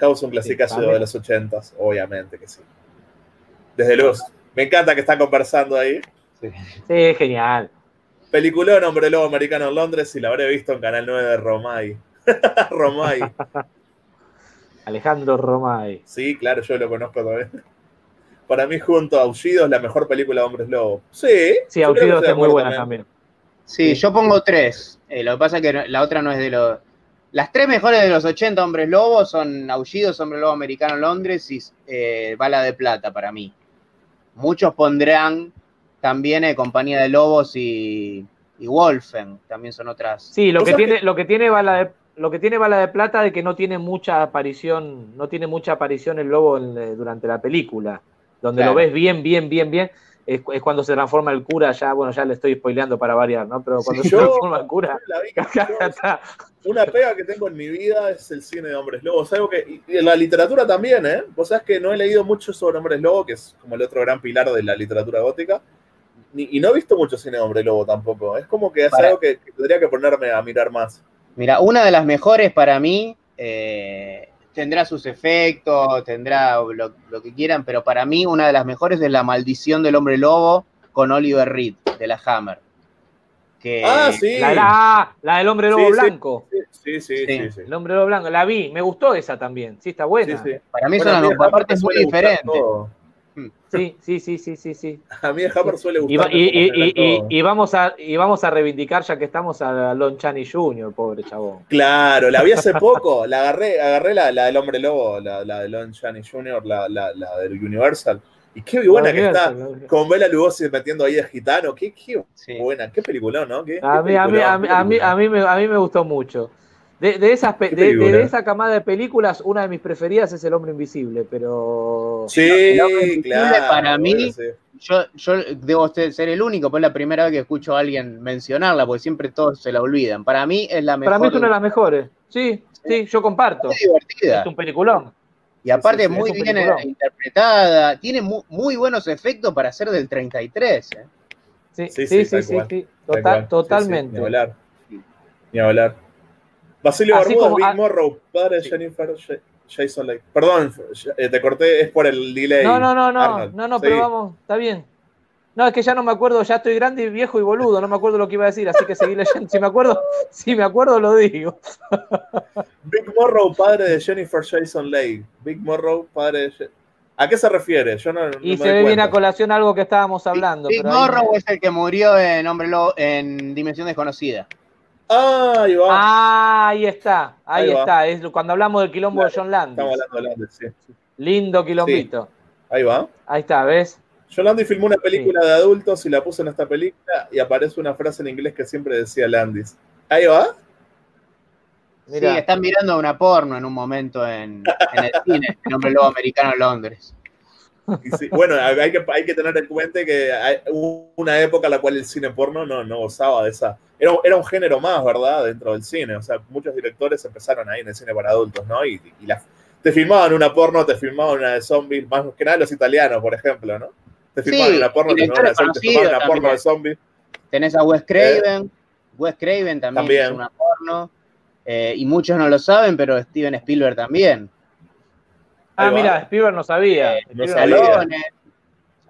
[SPEAKER 2] House, un clasicazo de los ochentas, obviamente que sí. Desde luz. Me encanta que están conversando ahí.
[SPEAKER 1] Sí, genial.
[SPEAKER 2] Peliculón Hombre Lobo Americano en Londres y la habré visto en Canal 9 de Romay. (laughs) Romay. (laughs)
[SPEAKER 1] Alejandro Romay.
[SPEAKER 2] Sí, claro, yo lo conozco también. Para mí, junto a Aullidos, la mejor película de Hombres Lobo. Sí.
[SPEAKER 1] Sí,
[SPEAKER 2] yo creo que
[SPEAKER 1] Aullidos
[SPEAKER 2] estoy de
[SPEAKER 1] es muy buena también.
[SPEAKER 3] Sí, yo pongo tres. Eh, lo que pasa es que no- la otra no es de los. Las tres mejores de los 80 hombres lobos son Aullidos, Hombre Lobo Americano Londres y eh, Bala de Plata para mí. Muchos pondrán también eh, Compañía de Lobos y, y Wolfen, también son otras.
[SPEAKER 1] Sí, lo
[SPEAKER 2] ¿Vos
[SPEAKER 1] que tiene, lo que tiene bala de, lo que tiene bala de plata de que no tiene mucha aparición, no tiene mucha aparición el lobo en, durante la película. Donde
[SPEAKER 3] Claro.
[SPEAKER 1] lo ves bien, bien, bien, bien, es, es cuando se transforma el cura, ya, bueno, ya le estoy spoileando para variar, ¿no? Pero cuando
[SPEAKER 2] Sí,
[SPEAKER 1] se
[SPEAKER 2] yo-
[SPEAKER 1] transforma el cura,
[SPEAKER 2] La vi-. (laughs) Una pega que tengo en mi vida es el cine de Hombres Lobos. Algo que, y en la literatura también, ¿eh? Vos sabés que no he leído mucho sobre Hombres Lobo, que es como el otro gran pilar de la literatura gótica. Ni- y no he visto mucho cine de Hombre Lobo tampoco. Es como que es
[SPEAKER 3] Para-
[SPEAKER 2] algo que, que tendría que ponerme a mirar más.
[SPEAKER 3] Mira, una de las mejores para mí eh, tendrá sus efectos, tendrá lo, lo que quieran, pero para mí una de las mejores es La Maldición del Hombre Lobo con Oliver Reed de la Hammer. Que,
[SPEAKER 2] Ah, sí.
[SPEAKER 1] La, la, la del hombre lobo
[SPEAKER 2] Sí,
[SPEAKER 1] blanco.
[SPEAKER 2] Sí, sí, sí, sí. sí.
[SPEAKER 1] El hombre lobo blanco, la vi, me gustó esa también. Sí, está buena.
[SPEAKER 2] Sí, sí.
[SPEAKER 3] Para mí
[SPEAKER 2] Bueno,
[SPEAKER 3] son
[SPEAKER 2] a mí
[SPEAKER 3] las
[SPEAKER 2] Hammer
[SPEAKER 3] partes
[SPEAKER 2] me
[SPEAKER 3] muy
[SPEAKER 2] todo.
[SPEAKER 1] Sí, sí, sí, sí, sí, sí.
[SPEAKER 2] A mí Hammer suele gustar.
[SPEAKER 1] y- y- y- y- y vamos a, y vamos a reivindicar, ya que estamos, a Lon Chaney Jr., pobre chabón.
[SPEAKER 2] Claro, la vi hace (laughs) poco, la agarré, agarré la, la del hombre lobo, la, la de Lon Chaney Jr., la, la, la del Universal. Y qué buena que está, con Bela Lugosi metiendo ahí de gitano, qué, qué buena, qué peliculón, ¿no? ¿Qué,
[SPEAKER 1] A
[SPEAKER 2] qué
[SPEAKER 1] mí, a, mí, a, mí, a, a, mí me, a mí me gustó mucho. De, de, esas, de, de- esa camada de películas, una de mis preferidas es El Hombre Invisible, pero...
[SPEAKER 2] Sí,
[SPEAKER 3] El Hombre Invisible
[SPEAKER 2] claro.
[SPEAKER 3] para mí,
[SPEAKER 2] bueno, sí.
[SPEAKER 3] yo, yo debo ser el único, pues es la primera vez que escucho a alguien mencionarla, porque siempre todos se la olvidan. Para mí es la mejor.
[SPEAKER 1] Para mí es una de las mejores. Sí, sí, yo comparto.
[SPEAKER 3] Es divertida.
[SPEAKER 1] Es un peliculón.
[SPEAKER 3] Y aparte
[SPEAKER 1] sí, sí,
[SPEAKER 3] muy bien
[SPEAKER 1] peliculón.
[SPEAKER 3] interpretada, tiene mu- muy, buenos efectos para ser del 33. ¿eh?
[SPEAKER 1] Sí,
[SPEAKER 2] Sí,
[SPEAKER 1] sí,
[SPEAKER 2] sí,
[SPEAKER 1] total-
[SPEAKER 2] cual. Sí, sí,
[SPEAKER 1] totalmente.
[SPEAKER 2] ni hablar. Ni hablar. Basilio
[SPEAKER 1] Así
[SPEAKER 2] Bermúdez,
[SPEAKER 1] como-
[SPEAKER 2] Big Morrow, padre de Jennifer Ja- Jason Leigh. Perdón, eh, te corté, es por el delay.
[SPEAKER 1] No, no, no, no,
[SPEAKER 2] Arnold.
[SPEAKER 1] no, no, pero vamos, está bien. No, es que ya no me acuerdo, ya estoy grande y viejo y boludo, no me acuerdo lo que iba a decir, así que seguí leyendo. Si me acuerdo, (laughs) si me acuerdo lo digo. (laughs)
[SPEAKER 2] Big Morrow, padre de Jennifer Jason Leigh. Big Morrow, padre de. Je- ¿A qué se refiere? Yo no, no
[SPEAKER 1] Y
[SPEAKER 2] me
[SPEAKER 1] se ve bien a colación algo que estábamos hablando.
[SPEAKER 3] Big
[SPEAKER 1] pero ahí-
[SPEAKER 3] Morrow es el que murió en Hombre en Dimensión Desconocida.
[SPEAKER 2] Ah, ahí va.
[SPEAKER 1] Ah, ahí está, ahí, está. Es cuando hablamos del quilombo de John Landis.
[SPEAKER 2] Estamos hablando de Landis, sí.
[SPEAKER 1] Lindo quilombito.
[SPEAKER 2] Ahí va.
[SPEAKER 1] Ahí está, ¿ves?
[SPEAKER 2] John Landis filmó una película de adultos y la puso en esta película y aparece una frase en inglés que siempre decía Landis. Ahí va.
[SPEAKER 1] Mirá.
[SPEAKER 3] Sí, están mirando una porno en un momento en, en el cine, en Hombre Lobo Americano en Londres.
[SPEAKER 2] Sí, bueno, hay que, hay que tener en cuenta que hay una época en la cual el cine porno no, no gozaba de esa. Era, era un género más, ¿verdad? Dentro del cine. O sea, muchos directores empezaron ahí en el cine para adultos, ¿no? Y, y la- te filmaban una porno, te filmaban una de zombies, más que nada los italianos, por ejemplo, ¿no? Te filmaban
[SPEAKER 3] Sí,
[SPEAKER 2] una porno, te filmaban una, te filmaban una
[SPEAKER 3] conocidos
[SPEAKER 2] porno de zombies.
[SPEAKER 3] Tenés a Wes Craven, Wes Craven también,
[SPEAKER 2] También.
[SPEAKER 3] es una porno. eh, y muchos no lo saben, pero Steven Spielberg también.
[SPEAKER 1] Ah, mira, Spielberg no sabía.
[SPEAKER 2] No
[SPEAKER 1] Spielberg
[SPEAKER 2] sabía.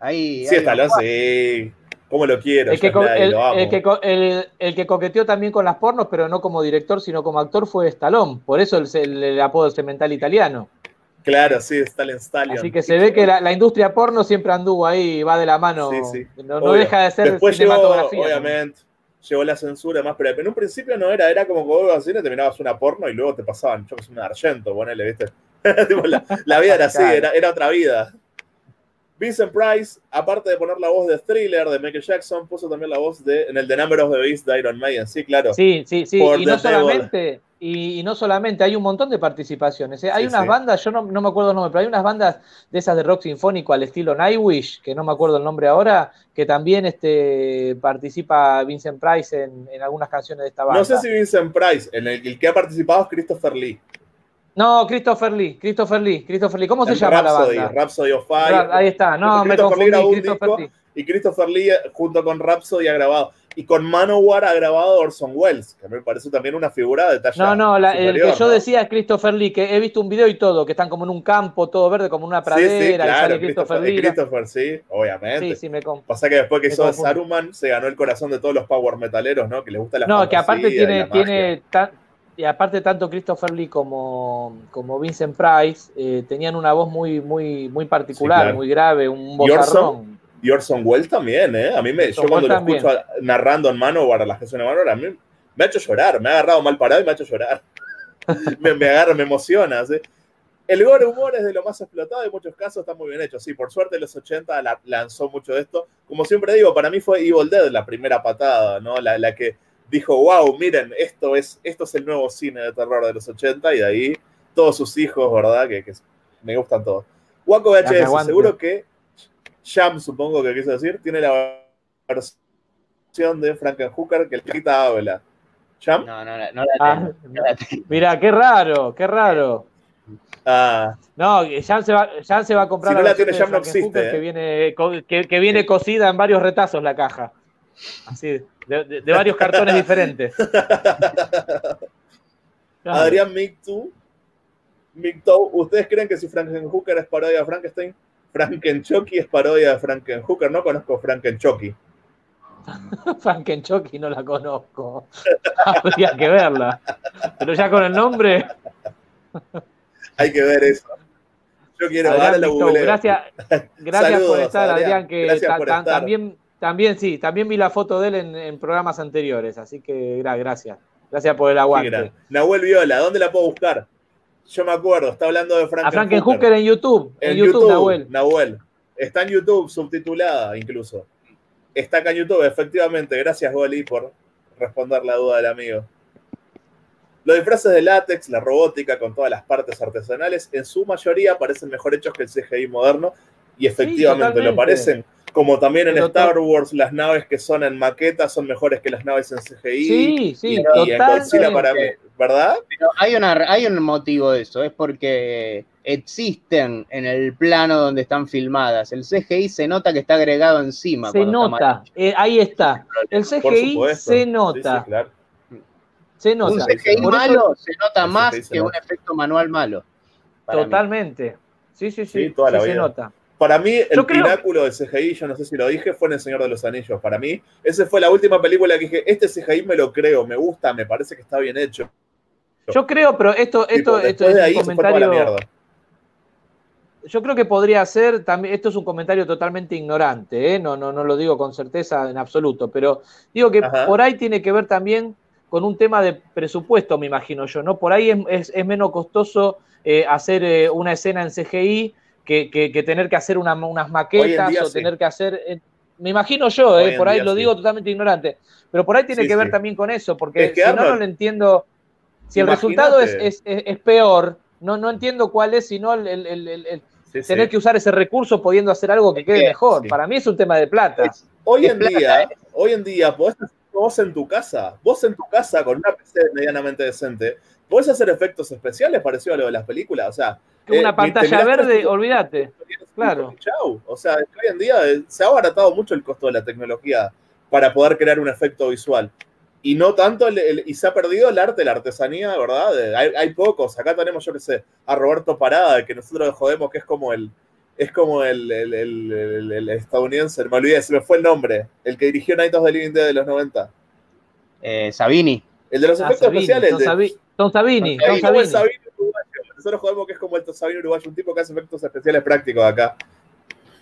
[SPEAKER 3] Ahí,
[SPEAKER 2] Sí,
[SPEAKER 3] ahí
[SPEAKER 2] Stallone, sí. ¿Cómo lo quiero?
[SPEAKER 1] El que, el,
[SPEAKER 2] lo amo.
[SPEAKER 1] el que co- el- el que coqueteó también con las pornos, pero no como director, sino como actor, fue Stallone. Por eso el, el- el apodo cemental italiano.
[SPEAKER 2] Claro, sí, Stalin Stallion.
[SPEAKER 1] Así que se ve que la, la industria porno siempre anduvo ahí, va de la mano.
[SPEAKER 2] Sí, sí.
[SPEAKER 1] No, no deja de ser
[SPEAKER 2] Después llegó,
[SPEAKER 1] cinematografía.
[SPEAKER 2] obviamente, llegó la censura más, pero en un principio no era, era como que vos ibas al cine, te mirabas una porno y luego te pasaban, yo que un argento, ponele, ¿viste? (laughs) La, la vida era así, era, era otra vida. Vincent Price, aparte de poner la voz de Thriller de Michael Jackson, puso también la voz de, en el The Number of the Beast de Iron Maiden, sí, claro.
[SPEAKER 1] Sí, sí, sí.
[SPEAKER 2] Por
[SPEAKER 1] Y no
[SPEAKER 2] Devil.
[SPEAKER 1] solamente, y, y no solamente, hay un montón de participaciones. ¿eh? Hay
[SPEAKER 2] Sí,
[SPEAKER 1] unas
[SPEAKER 2] sí.
[SPEAKER 1] bandas, yo no, no me acuerdo el nombre, pero hay unas bandas de esas de rock sinfónico al estilo Nightwish, que no me acuerdo el nombre ahora, que también este, participa Vincent Price en, en algunas canciones de esta banda.
[SPEAKER 2] No sé si Vincent Price, en el, el que ha participado es Christopher Lee.
[SPEAKER 1] No, Christopher Lee, Christopher Lee, Christopher Lee. ¿Cómo se llama
[SPEAKER 2] Rhapsody,
[SPEAKER 1] la banda?
[SPEAKER 2] Rhapsody of Fire.
[SPEAKER 1] Ahí está, no, me
[SPEAKER 2] Christopher
[SPEAKER 1] confundí, Christopher Lee.
[SPEAKER 2] y Christopher Lee eh, junto con Rhapsody ha grabado. Y con Manowar ha grabado Orson Welles, que me parece también una figura de talla
[SPEAKER 1] No, no, la- el que yo
[SPEAKER 2] ¿no?
[SPEAKER 1] decía es Christopher Lee, que he visto un video y todo, que están como en un campo, todo verde, como una
[SPEAKER 2] Sí,
[SPEAKER 1] pradera,
[SPEAKER 2] sí,
[SPEAKER 1] y
[SPEAKER 2] claro,
[SPEAKER 1] sale Christopher Lee.
[SPEAKER 2] Christopher, sí, obviamente.
[SPEAKER 1] Sí, sí, me
[SPEAKER 2] Pasa que después que hizo. Saruman, se ganó el corazón de todos los power metaleros, ¿no? Que les gusta la
[SPEAKER 1] No, que aparte
[SPEAKER 2] fantasía y
[SPEAKER 1] tiene, tiene tan- y aparte tanto Christopher Lee como, como Vincent Price eh, tenían una voz muy, muy, muy particular,
[SPEAKER 2] Sí, claro.
[SPEAKER 1] muy grave, un.
[SPEAKER 2] Orson, y Orson Welles también, ¿eh? A mí me, yo cuando lo escucho narrando en Manowar, las canciones de Manowar, a mí me ha hecho llorar, me ha agarrado mal parado y me ha hecho llorar. (laughs) me, me agarra, me emociona, ¿sí? El gore humor es de lo más explotado, en muchos casos está muy bien hecho. Sí, por suerte en los 80 la- lanzó mucho de esto. Como siempre digo, para mí fue Evil Dead la primera patada, ¿no? La, la que dijo, wow, miren, esto es, esto es el nuevo cine de terror de los 80 y de ahí todos sus hijos, ¿verdad? Que, que me gustan todos. Waco VHS, seguro que Jam, supongo que quiso decir, tiene la versión de Frankenhooker que el quita habla. ¿Jam?
[SPEAKER 3] No, no, la- no la
[SPEAKER 1] Ah,
[SPEAKER 3] tengo. no la tengo.
[SPEAKER 1] Mirá, qué raro, qué raro.
[SPEAKER 2] Ah,
[SPEAKER 1] No, Jan se va, se va a comprar
[SPEAKER 2] Si no la
[SPEAKER 1] versión
[SPEAKER 2] tiene, no existe,
[SPEAKER 1] que
[SPEAKER 2] ¿eh?
[SPEAKER 1] viene, que, que viene cosida en varios retazos la caja. Así, de, de- de varios cartones diferentes. (laughs) Claro.
[SPEAKER 2] Adrián Mictu, Mictou, ¿ustedes creen que si Frankenhooker es parodia de Frankenstein, Frankenchucky es parodia de Frankenhooker? No conozco Frankenchucky. (laughs)
[SPEAKER 1] Frankenchucky no la conozco. (laughs) Habría que verla. Pero ya con el nombre. (laughs)
[SPEAKER 2] Hay que ver eso. Yo quiero
[SPEAKER 1] Adrián Victor,
[SPEAKER 2] googleo.
[SPEAKER 1] gracias, gracias por estar, Adrián, que ta-
[SPEAKER 2] por
[SPEAKER 1] ta-
[SPEAKER 2] estar.
[SPEAKER 1] también, también sí, también vi la foto de él en, en programas anteriores, así que gra- gracias. Gracias por el
[SPEAKER 2] Sí,
[SPEAKER 1] aguante.
[SPEAKER 2] gran. Nahuel Viola, ¿dónde la puedo buscar? Yo me acuerdo, está hablando de
[SPEAKER 1] A
[SPEAKER 2] Frankenhooker.
[SPEAKER 1] En YouTube, en,
[SPEAKER 2] En
[SPEAKER 1] YouTube,
[SPEAKER 2] YouTube,
[SPEAKER 1] Nahuel.
[SPEAKER 2] Nahuel. Está en YouTube, subtitulada incluso. Está acá en YouTube, efectivamente. Gracias, Goli, por responder la duda del amigo. Los disfraces de látex, la robótica con todas las partes artesanales, en su mayoría parecen mejor hechos que el CGI moderno y efectivamente lo
[SPEAKER 1] totalmente.
[SPEAKER 2] parecen. Como también en
[SPEAKER 1] Total-
[SPEAKER 2] Star Wars, las naves que son en maqueta son mejores que las naves en CGI.
[SPEAKER 1] Sí, sí,
[SPEAKER 2] y, y en Godzilla para mí. ¿Verdad?
[SPEAKER 3] Pero hay, una, hay un motivo de eso, es porque existen en el plano donde están filmadas. El CGI se nota que está agregado encima.
[SPEAKER 1] Se
[SPEAKER 3] está
[SPEAKER 1] nota, eh, ahí está. El CGI se nota,
[SPEAKER 2] sí, claro.
[SPEAKER 1] se
[SPEAKER 3] Un
[SPEAKER 1] nota.
[SPEAKER 3] CGI
[SPEAKER 1] Por eso-
[SPEAKER 3] malo se nota más
[SPEAKER 2] CGI se
[SPEAKER 3] que un efecto manual malo. mí.
[SPEAKER 1] Totalmente. Sí, sí, sí,
[SPEAKER 2] Sí, toda la
[SPEAKER 1] sí se nota.
[SPEAKER 2] Para mí, el
[SPEAKER 1] Yo creo-
[SPEAKER 2] pináculo del CGI, yo no sé si lo dije, fue en El Señor de los Anillos. Para mí, esa fue la última película que dije, este CGI me lo creo, me gusta, me parece que está bien hecho.
[SPEAKER 1] Yo creo, pero esto, esto, esto es
[SPEAKER 2] de ahí
[SPEAKER 1] un
[SPEAKER 2] se fue
[SPEAKER 1] comentario. Yo creo que podría ser también, esto es un comentario totalmente ignorante, ¿eh? no, no, no lo digo con certeza en absoluto, pero digo que
[SPEAKER 2] Ajá.
[SPEAKER 1] por ahí tiene que ver también con un tema de presupuesto, me imagino yo, ¿no? Por ahí es, es- es menos costoso eh, hacer eh, una escena en CGI que, que- que tener que hacer una- unas maquetas
[SPEAKER 2] día
[SPEAKER 1] o
[SPEAKER 2] sí.
[SPEAKER 1] tener que hacer. me imagino yo, por ahí
[SPEAKER 2] día
[SPEAKER 1] lo
[SPEAKER 2] sí.
[SPEAKER 1] digo totalmente ignorante, pero por ahí tiene
[SPEAKER 2] Sí,
[SPEAKER 1] que ver también con eso, porque
[SPEAKER 2] Es que
[SPEAKER 1] si no, no lo entiendo. Si el resultado es, es- es- es peor, no, no entiendo cuál es, sino el- el- el- el- el,
[SPEAKER 2] Sí, sí.
[SPEAKER 1] tener que usar ese recurso pudiendo hacer algo que quede
[SPEAKER 3] que-
[SPEAKER 1] mejor.
[SPEAKER 2] sí.
[SPEAKER 1] Para mí es un tema de plata.
[SPEAKER 2] Hoy
[SPEAKER 3] Es
[SPEAKER 2] en
[SPEAKER 3] plata,
[SPEAKER 2] día,
[SPEAKER 3] ¿eh?
[SPEAKER 2] hoy en día, podés hacer vos en tu casa, vos en tu casa con una PC medianamente decente, podés hacer efectos especiales parecidos a lo de las películas. O sea,
[SPEAKER 1] una
[SPEAKER 2] eh,
[SPEAKER 1] pantalla verde, olvídate. Claro.
[SPEAKER 2] Chau. O sea, hoy en día eh, se ha abaratado mucho el costo de la tecnología para poder crear un efecto visual. Y no tanto, el- el- y se ha perdido el arte, la artesanía, ¿verdad? De- hay, hay pocos. Acá tenemos, yo qué sé, a Roberto Parada, que nosotros jodemos que es como el, es como el, el, el, el- el estadounidense, me olvidé, se me fue el nombre, el que dirigió Night of the Living Dead de los 90.
[SPEAKER 3] Eh, Sabini.
[SPEAKER 2] El de los
[SPEAKER 1] Ah,
[SPEAKER 2] efectos
[SPEAKER 1] Sabini,
[SPEAKER 2] especiales.
[SPEAKER 1] Tom
[SPEAKER 2] de-
[SPEAKER 1] Sabi- Tom Sabini, Tom Sabini.
[SPEAKER 2] Uruguayo. Nosotros jugamos que es como el Sabino uruguayo, un tipo que hace efectos especiales prácticos acá.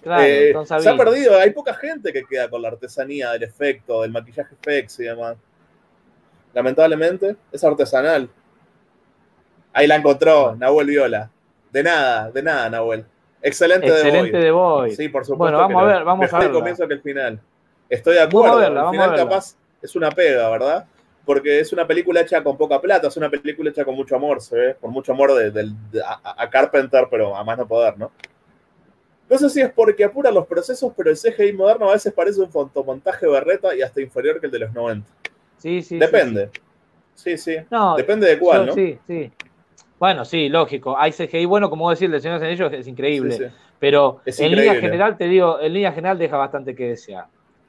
[SPEAKER 1] Claro,
[SPEAKER 2] Eh,
[SPEAKER 1] Tom
[SPEAKER 2] se ha
[SPEAKER 1] Sabini.
[SPEAKER 2] perdido, hay poca gente que queda con la artesanía del efecto, del maquillaje effects y demás. Lamentablemente, es artesanal. Ahí la encontró Nahuel Viola. De nada, de nada, Nahuel. Excelente,
[SPEAKER 1] Excelente
[SPEAKER 2] de
[SPEAKER 1] Void.
[SPEAKER 2] Sí, por supuesto.
[SPEAKER 1] Bueno, vamos
[SPEAKER 2] que
[SPEAKER 1] a ver, vamos
[SPEAKER 2] mejor
[SPEAKER 1] a
[SPEAKER 2] el
[SPEAKER 1] verla.
[SPEAKER 2] comienzo que el final. Estoy de
[SPEAKER 1] Vamos a
[SPEAKER 2] acuerdo.
[SPEAKER 1] verla,
[SPEAKER 2] el
[SPEAKER 1] vamos
[SPEAKER 2] final
[SPEAKER 1] a
[SPEAKER 2] capaz es una pega, ¿verdad? Porque es una película hecha con poca plata, es una película hecha con mucho amor, se ve, con mucho amor de, de- a, a Carpenter, pero a más no poder, ¿no? No sé si es porque apura los procesos, pero el CGI moderno a veces parece un fotomontaje berreta y hasta inferior que el de los 90.
[SPEAKER 1] Sí, sí.
[SPEAKER 2] Depende. Sí, sí.
[SPEAKER 1] No,
[SPEAKER 2] Depende de cuál,
[SPEAKER 1] yo-
[SPEAKER 2] ¿no?
[SPEAKER 1] Sí, sí. Bueno, sí, lógico. Hay CGI bueno, como decir, el Señor de los Anillos es increíble.
[SPEAKER 2] Sí, sí.
[SPEAKER 1] Pero
[SPEAKER 2] Es
[SPEAKER 1] en
[SPEAKER 2] increíble.
[SPEAKER 1] línea general, te digo, en línea general deja bastante que desear.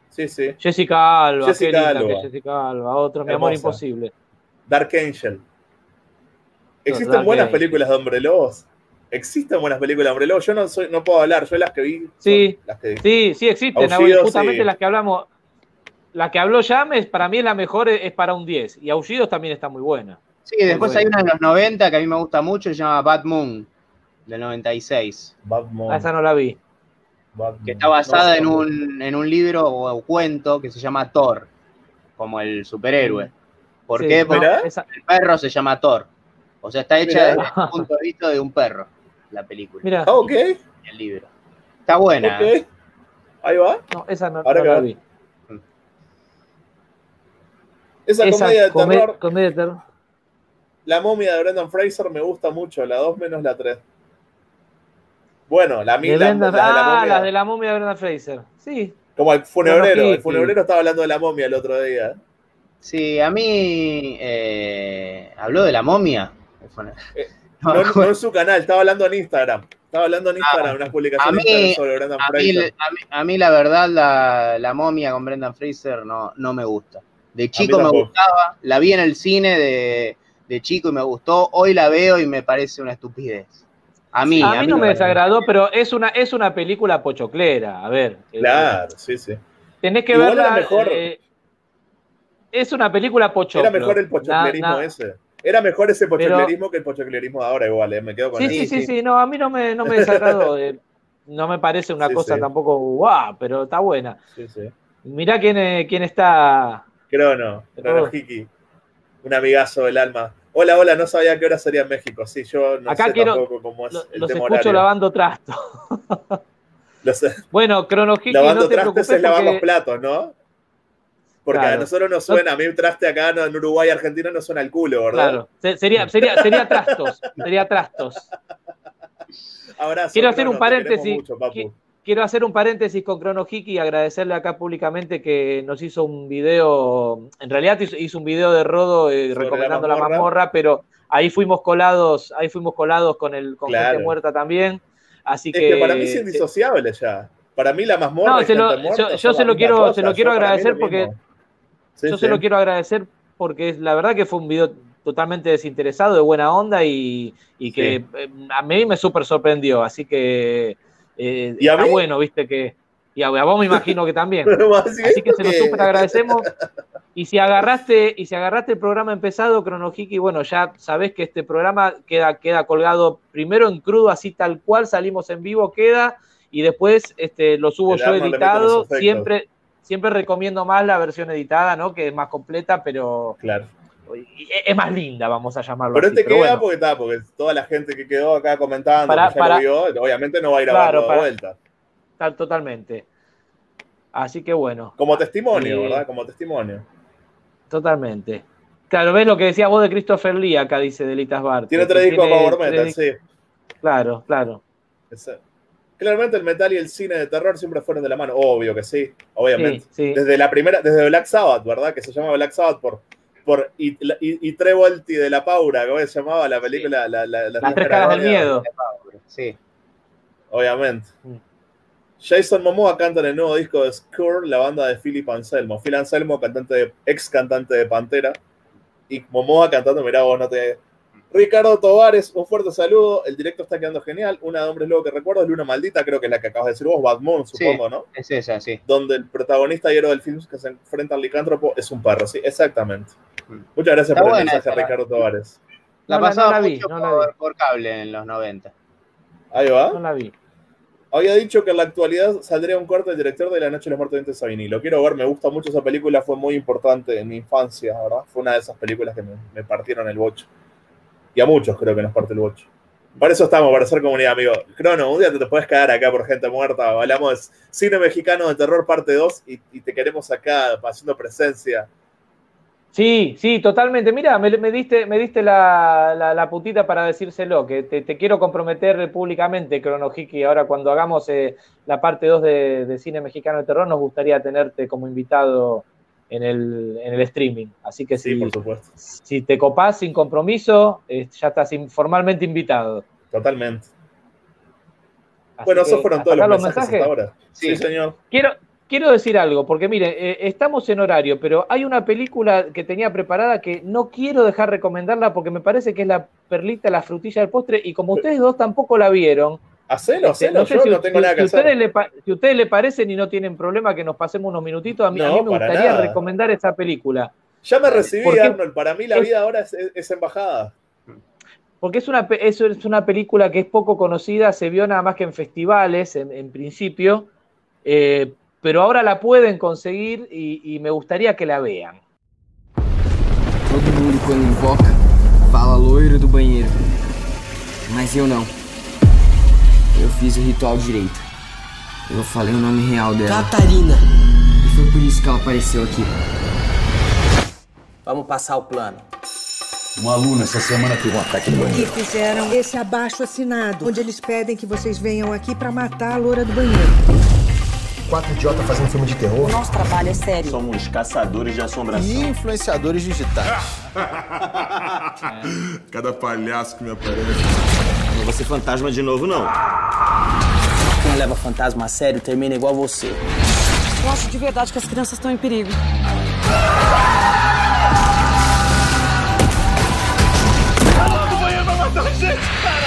[SPEAKER 2] Sí, sí.
[SPEAKER 1] Jessica Alba,
[SPEAKER 2] Jessica
[SPEAKER 1] qué linda
[SPEAKER 2] Alba.
[SPEAKER 1] que es Jessica Alba, otro, mi amor imposible.
[SPEAKER 2] Dark Angel. Existen
[SPEAKER 1] Dark
[SPEAKER 2] buenas
[SPEAKER 1] Angel.
[SPEAKER 2] películas de hombre lobos. Existen buenas películas de hombre lobos. Yo no soy, no puedo hablar. Yo las que vi.
[SPEAKER 1] Sí,
[SPEAKER 2] las que
[SPEAKER 1] sí, sí existen.
[SPEAKER 2] Aullidos,
[SPEAKER 1] justamente las que hablamos. La que habló James, para mí es la mejor, es para un 10. Y Aullidos también está muy buena.
[SPEAKER 3] Sí, después hay una de los 90 que a mí me gusta mucho, se llama Bad Moon, del 96.
[SPEAKER 2] Batman.
[SPEAKER 1] Ah, esa no la vi.
[SPEAKER 2] Batman.
[SPEAKER 3] Que está basada
[SPEAKER 2] No,
[SPEAKER 3] en,
[SPEAKER 2] no.
[SPEAKER 3] un, en un libro o cuento que se llama Thor, como el superhéroe. ¿Por
[SPEAKER 1] Sí,
[SPEAKER 3] qué?
[SPEAKER 1] no,
[SPEAKER 3] Porque
[SPEAKER 1] esa-
[SPEAKER 3] el perro se llama Thor. O sea, está hecha
[SPEAKER 2] Mirá.
[SPEAKER 3] desde el punto de vista de un perro, la película,
[SPEAKER 1] Mira,
[SPEAKER 2] Ah, ok.
[SPEAKER 3] el libro. Está buena.
[SPEAKER 2] Ok. Ahí va.
[SPEAKER 1] no, esa no,
[SPEAKER 2] Ahora
[SPEAKER 1] no la vi.
[SPEAKER 2] Esa,
[SPEAKER 1] Esa
[SPEAKER 2] comedia de
[SPEAKER 1] come-
[SPEAKER 2] terror,
[SPEAKER 1] comedia de terror.
[SPEAKER 2] La momia de Brendan Fraser, me gusta mucho. La 2 menos la 3. Bueno, la
[SPEAKER 1] De Brendan-
[SPEAKER 2] de la
[SPEAKER 1] ah,
[SPEAKER 2] momia.
[SPEAKER 1] las de la momia de Brendan Fraser. Sí.
[SPEAKER 2] Como el funebrero.
[SPEAKER 1] Bueno, sí,
[SPEAKER 2] el funebrero estaba hablando de la momia el otro día.
[SPEAKER 3] Sí, a mí eh, habló de la momia.
[SPEAKER 2] Eh,
[SPEAKER 3] No,
[SPEAKER 2] No, no en su canal, estaba hablando en Instagram. Estaba hablando en Instagram, unas
[SPEAKER 3] a
[SPEAKER 2] publicaciones
[SPEAKER 3] mí,
[SPEAKER 2] en Instagram sobre Brendan
[SPEAKER 3] a mí,
[SPEAKER 2] Fraser.
[SPEAKER 3] a mí- a mí la verdad la, la momia con Brendan Fraser no, no me gusta. De chico me gustaba, la vi en el cine de, de chico y me gustó, hoy la veo y me parece una estupidez. A mí,
[SPEAKER 1] a mí no me desagradó, pero es una, es una película pochoclera. A ver. eh,
[SPEAKER 2] Claro, sí, sí.
[SPEAKER 1] Tenés que
[SPEAKER 2] Igual
[SPEAKER 1] verla.
[SPEAKER 2] mejor.
[SPEAKER 1] eh, es una película pochoclo.
[SPEAKER 2] Era mejor el pochoclerismo
[SPEAKER 1] Na- na-
[SPEAKER 2] ese. Era mejor ese
[SPEAKER 1] Pero-
[SPEAKER 2] pochoclerismo que el pochoclerismo de ahora, igual, eh, me quedo con
[SPEAKER 1] Sí,
[SPEAKER 2] eso.
[SPEAKER 1] sí, sí, sí, no, a mí no me, no me desagradó. (laughs) eh, no me parece una
[SPEAKER 2] Sí,
[SPEAKER 1] cosa
[SPEAKER 2] sí.
[SPEAKER 1] tampoco guau, pero está buena.
[SPEAKER 2] Sí, sí.
[SPEAKER 1] Mirá quién, quién está.
[SPEAKER 2] Crono, Crono
[SPEAKER 1] Oh.
[SPEAKER 2] Hiki. Un amigazo del alma. Hola, hola, no sabía qué hora sería en México. Sí, yo no
[SPEAKER 1] Acá
[SPEAKER 2] sé
[SPEAKER 1] quiero-
[SPEAKER 2] tampoco cómo es
[SPEAKER 1] lo-
[SPEAKER 2] el
[SPEAKER 1] los
[SPEAKER 2] tema
[SPEAKER 1] escucho
[SPEAKER 2] horario.
[SPEAKER 1] lavando
[SPEAKER 2] sé. (laughs)
[SPEAKER 1] Bueno, Cronohiki,
[SPEAKER 2] Lavando
[SPEAKER 1] no te
[SPEAKER 2] trastes es lavar los
[SPEAKER 1] porque-
[SPEAKER 2] platos, ¿no? Porque a nosotros nos suena, a mí un traste acá en Uruguay, Argentina, no suena el culo, ¿verdad?
[SPEAKER 1] Claro, se- sería, sería, sería trastos, sería trastos. (laughs)
[SPEAKER 2] Abrazo,
[SPEAKER 1] Quiero hacer un
[SPEAKER 2] Crono,
[SPEAKER 1] paréntesis.
[SPEAKER 2] mucho, papu.
[SPEAKER 1] Qui- Quiero hacer un paréntesis con Cronohiki y agradecerle acá públicamente que nos hizo un video, en realidad hizo, un video de Rodo eh, recomendando
[SPEAKER 2] la
[SPEAKER 1] la
[SPEAKER 2] mazmorra.
[SPEAKER 1] pero ahí fuimos colados, ahí fuimos colados con el con
[SPEAKER 2] Claro.
[SPEAKER 1] gente muerta también. Así
[SPEAKER 2] Es
[SPEAKER 1] que,
[SPEAKER 2] que para mí es indisociable ya. Para mí la mazmorra
[SPEAKER 1] No, se lo-
[SPEAKER 2] muerta
[SPEAKER 1] yo- se lo quiero-
[SPEAKER 2] cosa.
[SPEAKER 1] se lo quiero
[SPEAKER 2] Yo,
[SPEAKER 1] agradecer
[SPEAKER 2] lo
[SPEAKER 1] porque-.
[SPEAKER 2] Sí,
[SPEAKER 1] yo
[SPEAKER 2] sí.
[SPEAKER 1] se lo quiero agradecer porque es- la verdad que fue un video totalmente desinteresado, de buena onda y, y que
[SPEAKER 2] Sí.
[SPEAKER 1] eh, a mí me súper sorprendió. Así que eh,
[SPEAKER 2] ¿Y a
[SPEAKER 1] está
[SPEAKER 2] mí?
[SPEAKER 1] bueno, viste que. Y a, vos me imagino que también. (laughs)
[SPEAKER 2] Así
[SPEAKER 1] que se lo súper agradecemos. Y si agarraste, y si agarraste el programa empezado, Cronohiki, bueno, ya sabés que este programa queda, queda colgado primero en crudo, así tal cual, salimos en vivo, queda, y después este, lo subo
[SPEAKER 2] El
[SPEAKER 1] yo editado. Siempre, siempre recomiendo más la versión editada, ¿no? Que es más completa, pero
[SPEAKER 2] Claro.
[SPEAKER 1] Y- es más linda, vamos a llamarlo
[SPEAKER 2] Pero
[SPEAKER 1] así.
[SPEAKER 2] este
[SPEAKER 1] pero
[SPEAKER 2] queda
[SPEAKER 1] bueno.
[SPEAKER 2] porque está, porque toda la gente que quedó acá comentando,
[SPEAKER 1] Para-
[SPEAKER 2] que ya
[SPEAKER 1] para-
[SPEAKER 2] lo vio, obviamente no va a ir a verlo de vuelta.
[SPEAKER 1] Tal- totalmente. Así que bueno,
[SPEAKER 2] Como testimonio,
[SPEAKER 1] Eh,
[SPEAKER 2] ¿verdad? Como testimonio.
[SPEAKER 1] totalmente. Claro, ves lo que decías vos de Christopher Lee acá, dice Delitas Bar.
[SPEAKER 2] Tiene tres discos
[SPEAKER 1] tiene
[SPEAKER 2] Power Metal, sí.
[SPEAKER 1] Claro, claro.
[SPEAKER 2] Claramente el metal y el cine de terror siempre fueron de la mano, obvio que sí, obviamente.
[SPEAKER 1] Sí, sí.
[SPEAKER 2] Desde la primera, desde Black Sabbath, ¿verdad? Que se llama Black Sabbath por, por y, y, y Trevolti de la Paura, ¿cómo se llamaba la película? La, la- las
[SPEAKER 1] Las tres caras del miedo.
[SPEAKER 3] Sí.
[SPEAKER 2] Obviamente.
[SPEAKER 1] Mm.
[SPEAKER 2] Jason Momoa canta en el nuevo disco de Skur, la banda de Philip Anselmo. Phil Anselmo, cantante de- ex cantante de Pantera. Y Momoa cantando, mirá vos, no te. Ricardo Tovares, un fuerte saludo. El directo está quedando genial. Una de Hombres Lobo que recuerdo es Luna Maldita, creo que es la que acabas de decir vos, Bad Moon, supongo,
[SPEAKER 3] Sí,
[SPEAKER 2] ¿no?
[SPEAKER 3] Es esa, sí.
[SPEAKER 2] Donde el protagonista y héroe del film que se enfrenta al licántropo es un perro, sí, exactamente. Muchas gracias
[SPEAKER 3] Está
[SPEAKER 2] por el mensaje,
[SPEAKER 3] esa.
[SPEAKER 2] Ricardo Tovares.
[SPEAKER 3] La
[SPEAKER 1] No la-
[SPEAKER 3] pasaba
[SPEAKER 1] no la vi,
[SPEAKER 3] mucho
[SPEAKER 1] no la
[SPEAKER 3] por,
[SPEAKER 1] vi.
[SPEAKER 3] por cable en los 90.
[SPEAKER 2] Ahí va.
[SPEAKER 1] No la vi.
[SPEAKER 2] Había dicho que en la actualidad saldría un corte del director de La Noche de los Muertos Vivientes Sabini. Lo quiero ver, me gusta mucho esa película, fue muy importante en mi infancia, ¿verdad? Fue una de esas películas que me, me partieron el bocho. Y a muchos creo que nos parte el bocho. Para eso estamos, para hacer comunidad, amigo. Crono, un día te, te puedes quedar acá por gente muerta. Hablamos de cine mexicano de terror parte 2 y, te queremos acá haciendo presencia.
[SPEAKER 1] Sí, sí, totalmente. Mira, me, me diste, me diste la, la- putita para decírselo, que te, quiero comprometer públicamente, Cronohiki. Ahora cuando hagamos eh, la parte 2 de, de cine mexicano de terror, nos gustaría tenerte como invitado en el, en el streaming. Así que
[SPEAKER 2] Sí,
[SPEAKER 1] si,
[SPEAKER 2] por supuesto.
[SPEAKER 1] si te copás sin compromiso, eh, ya estás formalmente invitado.
[SPEAKER 2] Totalmente.
[SPEAKER 1] Así
[SPEAKER 2] bueno, esos fueron
[SPEAKER 1] ¿hasta
[SPEAKER 2] todos los
[SPEAKER 1] acá
[SPEAKER 2] mensajes, hasta ahora. Sí, señor.
[SPEAKER 1] Quiero, quiero decir algo, porque mire, eh, estamos en horario, pero hay una película que tenía preparada que no quiero dejar recomendarla porque me parece que es la perlita, la frutilla del postre, y como ustedes dos tampoco la vieron.
[SPEAKER 2] Hacelo,
[SPEAKER 1] este,
[SPEAKER 2] hacelo,
[SPEAKER 1] sé
[SPEAKER 2] yo
[SPEAKER 1] si-
[SPEAKER 2] no tengo
[SPEAKER 1] si-
[SPEAKER 2] nada que
[SPEAKER 1] si
[SPEAKER 2] hacer.
[SPEAKER 1] ustedes le si a ustedes le parecen y no tienen problema que nos pasemos unos minutitos, a mí, a
[SPEAKER 2] No,
[SPEAKER 1] mí me gustaría
[SPEAKER 2] nada.
[SPEAKER 1] recomendar esa película.
[SPEAKER 2] Ya me recibí. Arnold. Para mí la
[SPEAKER 1] Es-
[SPEAKER 2] vida ahora es, embajada.
[SPEAKER 1] Porque es una, es, es una película que es poco conocida, se vio nada más que en festivales, en, en principio, eh, pero ahora la pueden conseguir y, y me gustaría que la vean.
[SPEAKER 16] Todo mundo, quando invoca, fala loiro do banheiro. Mas eu não. Eu fiz o ritual direito. Eu falei o nome real dela.
[SPEAKER 17] Catarina.
[SPEAKER 16] E foi por isso que ela apareceu aqui.
[SPEAKER 17] Vamos passar o plano.
[SPEAKER 18] Uma aluna essa semana teve um ataque no
[SPEAKER 19] E
[SPEAKER 18] banheiro.
[SPEAKER 19] fizeram esse abaixo assinado, onde eles pedem que vocês venham aqui pra matar a loura do banheiro.
[SPEAKER 18] Quatro idiotas fazendo filme de terror.
[SPEAKER 17] Nosso trabalho é sério.
[SPEAKER 18] Somos caçadores de assombração.
[SPEAKER 20] E influenciadores digitais. (laughs)
[SPEAKER 18] Cada palhaço que me aparece.
[SPEAKER 20] Não vou ser fantasma de novo, não.
[SPEAKER 17] Quem leva fantasma a sério termina igual você.
[SPEAKER 10] Eu acho de verdade que as crianças estão em perigo.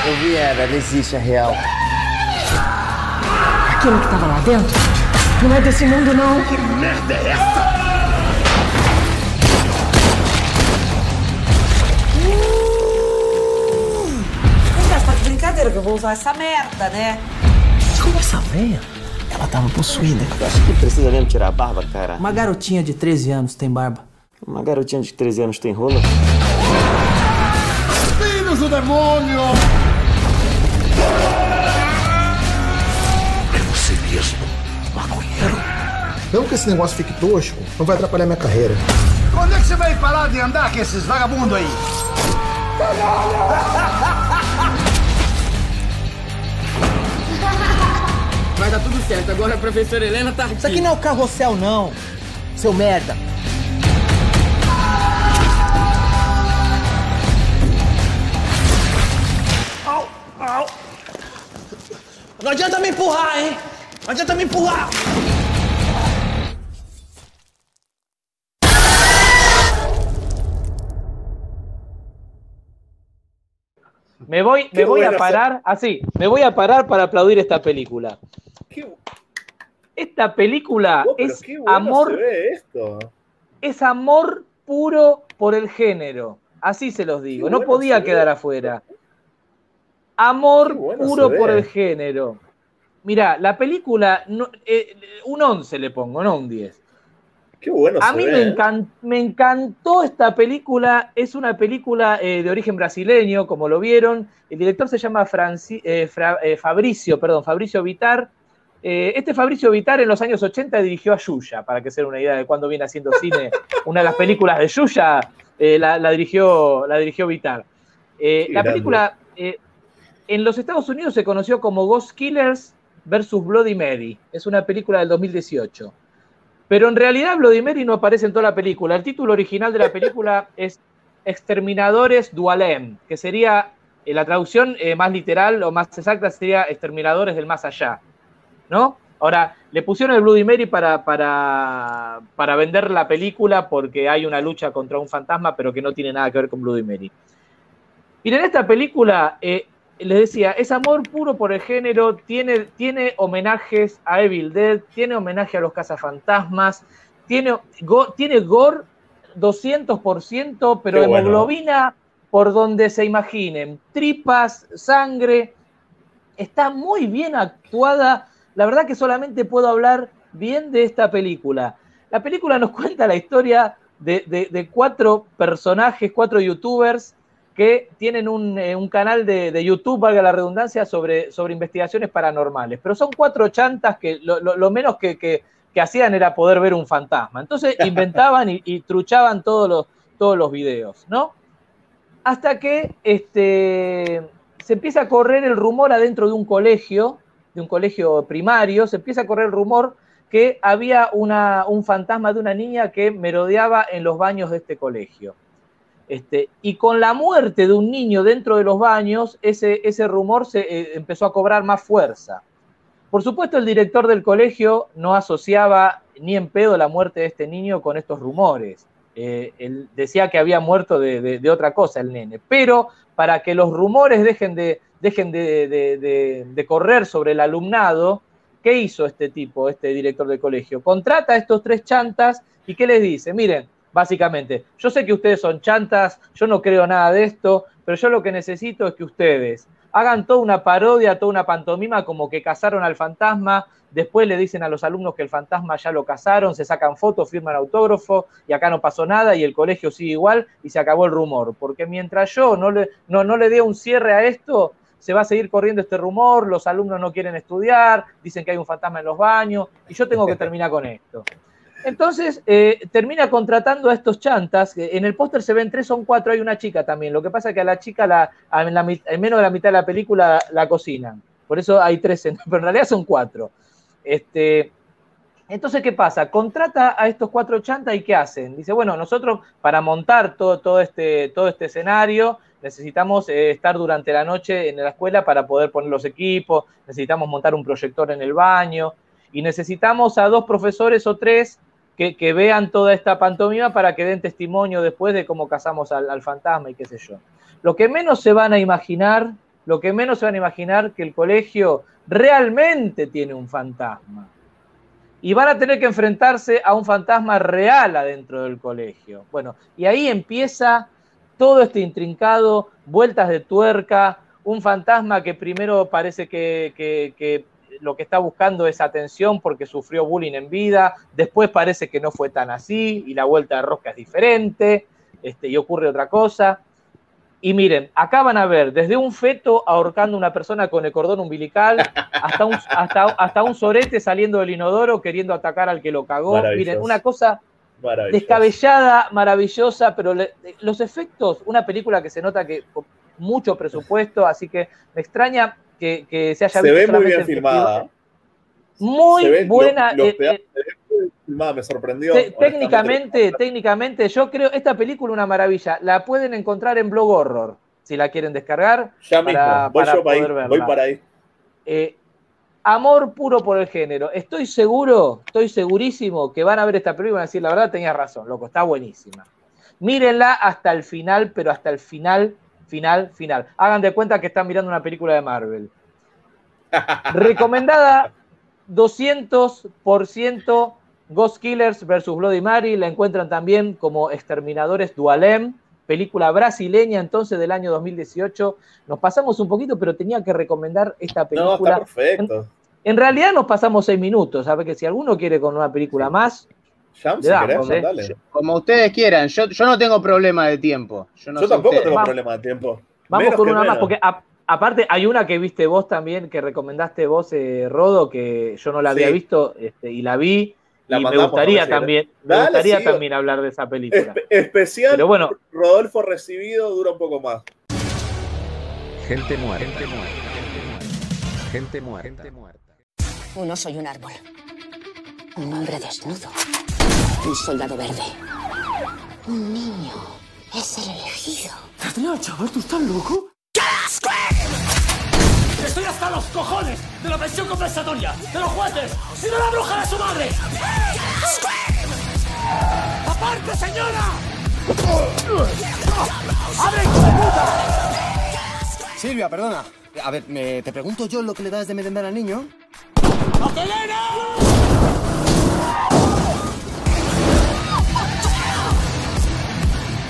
[SPEAKER 17] Eu vi, era, ela existe, é real.
[SPEAKER 19] Aquilo que tava lá dentro não é desse mundo, não.
[SPEAKER 18] Que merda é essa?
[SPEAKER 10] Brincadeira que eu vou usar essa merda, né?
[SPEAKER 17] Como essa velha? Ela tava possuída.
[SPEAKER 20] Eu acho que precisa mesmo tirar a barba, cara.
[SPEAKER 17] Uma garotinha de 13 anos tem barba.
[SPEAKER 20] Uma garotinha de 13 anos tem rola?
[SPEAKER 18] Filhos do demônio!
[SPEAKER 20] É você mesmo, maconheiro.
[SPEAKER 18] Não que esse negócio fique tosco, não vai atrapalhar minha carreira.
[SPEAKER 14] Quando é que você vai parar de andar com esses vagabundos aí? (laughs)
[SPEAKER 16] Vai dar tudo certo. Agora a professora Helena tá aqui.
[SPEAKER 17] Isso aqui não é o carrossel, não. Seu merda.
[SPEAKER 14] Au, au.
[SPEAKER 17] Não adianta me empurrar, hein? Não adianta me empurrar.
[SPEAKER 1] Me voy, me voy a parar, así, me voy a parar para aplaudir esta película. Esta película
[SPEAKER 2] Oh,
[SPEAKER 1] es
[SPEAKER 2] qué bueno
[SPEAKER 1] amor,
[SPEAKER 2] esto.
[SPEAKER 1] es amor puro por el género. Así se los digo,
[SPEAKER 2] Qué
[SPEAKER 1] no
[SPEAKER 2] bueno
[SPEAKER 1] podía
[SPEAKER 2] ve.
[SPEAKER 1] quedar afuera. Amor
[SPEAKER 2] bueno
[SPEAKER 1] puro por el género. Mira, la película, no- eh, un 11 le pongo, no un 10.
[SPEAKER 2] Qué bueno
[SPEAKER 1] A mí
[SPEAKER 2] ve.
[SPEAKER 1] me,
[SPEAKER 2] ¿eh?
[SPEAKER 1] me encantó esta película. Es una película eh, de origen brasileño, como lo vieron. El director se llama Franci- Fra- Fabricio, perdón, Fabricio Vitar. Eh, este Fabricio Vitar en los años 80 dirigió a Yuya, para que se den una idea de cuándo viene haciendo cine. (laughs) Una de las películas de Yuya eh, la, la dirigió, la dirigió Vitar. Eh, la película eh, en los Estados Unidos se conoció como Ghost Killers versus Bloody Mary. Es una película del 2018. Pero en realidad Bloody Mary no aparece en toda la película. El título original de la película (laughs) es Exterminadores Dualem, que sería, la traducción más literal o más exacta sería Exterminadores del Más Allá. ¿No? Ahora, le pusieron el Bloody Mary para, para, para vender la película porque hay una lucha contra un fantasma, pero que no tiene nada que ver con Bloody Mary. Miren, esta película, eh, les decía, es amor puro por el género, tiene, tiene homenajes a Evil Dead, tiene homenaje a los cazafantasmas, tiene, go- tiene gore 200%, pero
[SPEAKER 2] Qué bueno.
[SPEAKER 1] hemoglobina por donde se imaginen, tripas, sangre, está muy bien actuada. La verdad que solamente puedo hablar bien de esta película. La película nos cuenta la historia de, de- de cuatro personajes, cuatro youtubers que tienen un, eh, un canal de, de YouTube, valga la redundancia, sobre, sobre investigaciones paranormales. Pero son cuatro chantas que lo, lo- lo menos que, que- que hacían era poder ver un fantasma. Entonces (laughs) inventaban y, y truchaban todos los, todos los videos, ¿no? Hasta que este, se empieza a correr el rumor adentro de un colegio, de un colegio primario, se empieza a correr el rumor que había un fantasma de una niña que merodeaba en los baños de este colegio. Este, y con la muerte de un niño dentro de los baños, ese, ese rumor se eh, empezó a cobrar más fuerza. Por supuesto, el director del colegio no asociaba ni en pedo la muerte de este niño con estos rumores. Eh, él decía que había muerto de, de- de otra cosa el nene. Pero para que los rumores dejen de, dejen de, de- de- de correr sobre el alumnado, ¿qué hizo este tipo, este director del colegio? Contrata a estos tres chantas y ¿qué les dice? Miren, básicamente, yo sé que ustedes son chantas, yo no creo nada de esto, pero yo lo que necesito es que ustedes hagan toda una parodia, toda una pantomima como que cazaron al fantasma, después le dicen a los alumnos que el fantasma ya lo cazaron, se sacan fotos, firman autógrafo y acá no pasó nada y el colegio sigue igual y se acabó el rumor. Porque mientras yo no le, no, no le dé un cierre a esto, se va a seguir corriendo este rumor, los alumnos no quieren estudiar, dicen que hay un fantasma en los baños y yo tengo que terminar con esto. Entonces eh, termina contratando a estos chantas. En el póster se ven tres, son cuatro, hay una chica también. Lo que pasa es que a la chica la, en, menos de la mitad de la película la cocinan. Por eso hay tres, (laughs) pero en realidad son cuatro. Este, entonces, ¿qué pasa? Contrata a estos cuatro chantas y ¿qué hacen? Dice, bueno, nosotros para montar todo, todo, este, todo este escenario necesitamos eh, estar durante la noche en la escuela para poder poner los equipos, necesitamos montar un proyector en el baño y necesitamos a dos profesores o tres que, que vean toda esta pantomima para que den testimonio después de cómo cazamos al, al fantasma y qué sé yo. Lo que menos se van a imaginar, lo que menos se van a imaginar que el colegio realmente tiene un fantasma y van a tener que enfrentarse a un fantasma real adentro del colegio. Bueno, y ahí empieza todo este intrincado, vueltas de tuerca, un fantasma que primero parece que, que- que lo que está buscando es atención porque sufrió bullying en vida, después parece que no fue tan así y la vuelta de rosca es diferente este, y ocurre otra cosa. Y miren, acá van a ver desde un feto ahorcando a una persona con el cordón umbilical hasta un, hasta, hasta un sorete saliendo del inodoro queriendo atacar al que lo cagó. Miren, una cosa. Descabellada, maravillosa, pero le- los efectos, una película que se nota que con mucho presupuesto, así que me extraña que, que se haya
[SPEAKER 2] Se
[SPEAKER 1] visto
[SPEAKER 2] ve muy bien
[SPEAKER 1] en
[SPEAKER 2] filmada.
[SPEAKER 1] Muy
[SPEAKER 2] Se
[SPEAKER 1] buena.
[SPEAKER 2] los- los pedazos
[SPEAKER 1] eh,
[SPEAKER 2] se ven muy bien filmada, me sorprendió.
[SPEAKER 1] te- técnicamente, técnicamente, yo creo esta película una maravilla. La pueden encontrar en Blog Horror, si la quieren descargar.
[SPEAKER 2] Ya mismo,
[SPEAKER 1] para,
[SPEAKER 2] voy
[SPEAKER 1] para
[SPEAKER 2] yo para ahí, voy para ahí.
[SPEAKER 1] Eh, amor puro por el género. Estoy seguro, estoy segurísimo que van a ver esta película y van a decir, la verdad tenías razón, loco, está buenísima. Mírenla hasta el final, pero hasta el final, final, final. Hagan de cuenta que están mirando una película de Marvel. (laughs) Recomendada 200% Ghost Killers versus Bloody Mary. La encuentran también como Exterminadores Dualem, película brasileña entonces del año 2018. Nos pasamos un poquito, pero tenía que recomendar esta
[SPEAKER 2] No,
[SPEAKER 1] película.
[SPEAKER 2] está perfecto.
[SPEAKER 1] En realidad nos pasamos seis minutos, ¿sabes? Que si alguno quiere con una película más,
[SPEAKER 2] Jam,
[SPEAKER 1] le
[SPEAKER 2] si
[SPEAKER 1] damos,
[SPEAKER 2] querés,
[SPEAKER 1] ¿eh?
[SPEAKER 2] dale.
[SPEAKER 3] Como ustedes quieran, yo, yo no tengo problema de tiempo. Yo, no
[SPEAKER 2] tampoco
[SPEAKER 3] ustedes.
[SPEAKER 2] tengo
[SPEAKER 1] Vamos.
[SPEAKER 2] problema de tiempo.
[SPEAKER 1] Vamos
[SPEAKER 2] Menos
[SPEAKER 1] con una más, porque a- aparte hay una que viste vos también, que recomendaste vos, eh, Rodo, que yo no la había visto este, y la vi.
[SPEAKER 2] La
[SPEAKER 1] y me gustaría también, me gustaría también hablar de esa película.
[SPEAKER 2] Espe- especial,
[SPEAKER 1] Pero bueno.
[SPEAKER 2] Rodolfo recibido dura un poco más.
[SPEAKER 4] Gente muerta. Gente muerta. Gente muerta.
[SPEAKER 21] Uno soy un árbol. Un hombre desnudo. Un soldado verde. Un niño. Es el elegido.
[SPEAKER 17] Adrián, chaval, ¿tú estás loco? Estoy hasta los cojones de la pensión compensatoria, de los jueces y de la bruja de su madre. ¡Aparte, señora! ¡Abre, hijo de puta!
[SPEAKER 14] Silvia, perdona. A ver, me- te pregunto yo lo que le das de merendar al niño.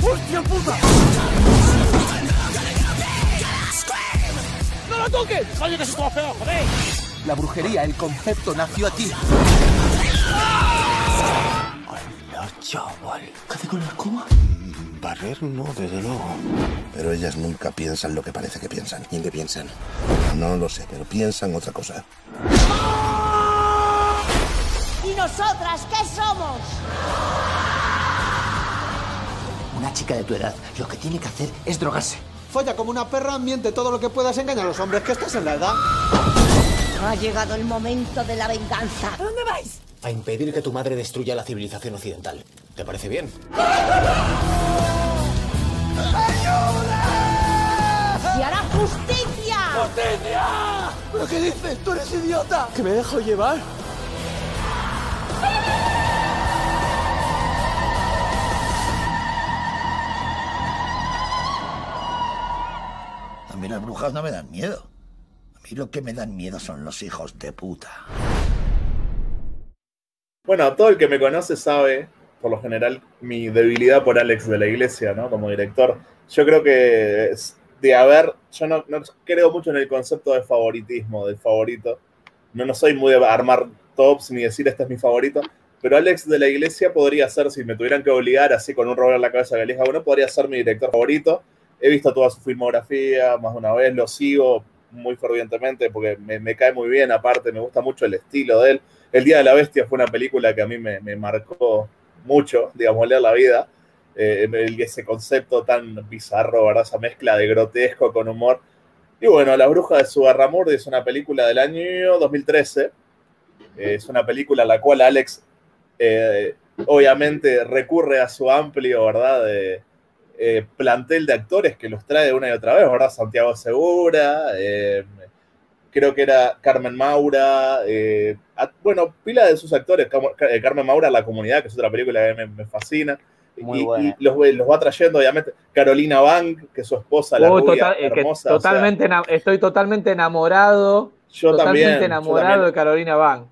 [SPEAKER 17] ¡Hostia puta! Lo toques! ¡Coño, que se te feo, joder!
[SPEAKER 14] La brujería, el concepto, nació aquí.
[SPEAKER 20] Hola, chaval. ¿Qué hace con la escoba? Barrer no, desde luego. Pero ellas nunca piensan lo que parece que piensan. ¿Y en qué piensan? No lo sé, pero piensan otra cosa.
[SPEAKER 12] ¿Y nosotras qué somos?
[SPEAKER 14] Una chica de tu edad lo que tiene que hacer es drogarse.
[SPEAKER 22] Folla como una perra, miente todo lo que puedas, engaña a los hombres, que estás en la edad.
[SPEAKER 12] Ha llegado el momento de la venganza. ¿A dónde vais?
[SPEAKER 14] A impedir que tu madre destruya la civilización occidental. ¿Te parece bien?
[SPEAKER 12] ¡Y hará justicia!
[SPEAKER 17] ¡Justicia!
[SPEAKER 22] ¿Pero qué dices? ¿Tú eres idiota?
[SPEAKER 14] ¿Que me dejo llevar?
[SPEAKER 20] A mí las brujas no me dan miedo. A mí lo que me dan miedo son los hijos de puta.
[SPEAKER 2] Bueno, todo el que me conoce sabe, por lo general, mi debilidad por Alex de la Iglesia, ¿no? Como director. Yo creo que de haber, yo no, no creo mucho en el concepto de favoritismo, del favorito. No, no soy muy de armar tops ni decir este es mi favorito, pero Alex de la Iglesia podría ser, si me tuvieran que obligar así con un rol en la cabeza que elija uno, podría ser mi director favorito. He visto toda su filmografía más de una vez, lo sigo muy fervientemente porque me, cae muy bien, aparte me gusta mucho el estilo de él. El Día de la Bestia fue una película que a mí me, me marcó mucho, digamos, leer la vida. Eh, ese concepto tan bizarro, ¿verdad? Esa mezcla de grotesco con humor. Y bueno, La Bruja de Sugarramurdi es una película del año 2013. Eh, es una película a la cual Alex eh, obviamente recurre a su amplio, ¿verdad? De, eh, plantel de actores que los trae una y otra vez, ¿verdad? Santiago Segura, eh, creo que era Carmen Maura, eh, a- bueno, pila de sus actores, eh, Carmen Maura, La Comunidad, que es otra película que me, me fascina,
[SPEAKER 3] Muy
[SPEAKER 2] y,
[SPEAKER 3] buena.
[SPEAKER 2] y los, los va trayendo, obviamente, Carolina Bank, que es su esposa, la
[SPEAKER 1] Oh,
[SPEAKER 2] rubia,
[SPEAKER 1] total- que
[SPEAKER 2] hermosa, o sea,
[SPEAKER 1] totalmente estoy totalmente enamorado.
[SPEAKER 2] Yo
[SPEAKER 1] totalmente
[SPEAKER 2] también, yo
[SPEAKER 1] enamorado
[SPEAKER 2] también.
[SPEAKER 1] de Carolina Van.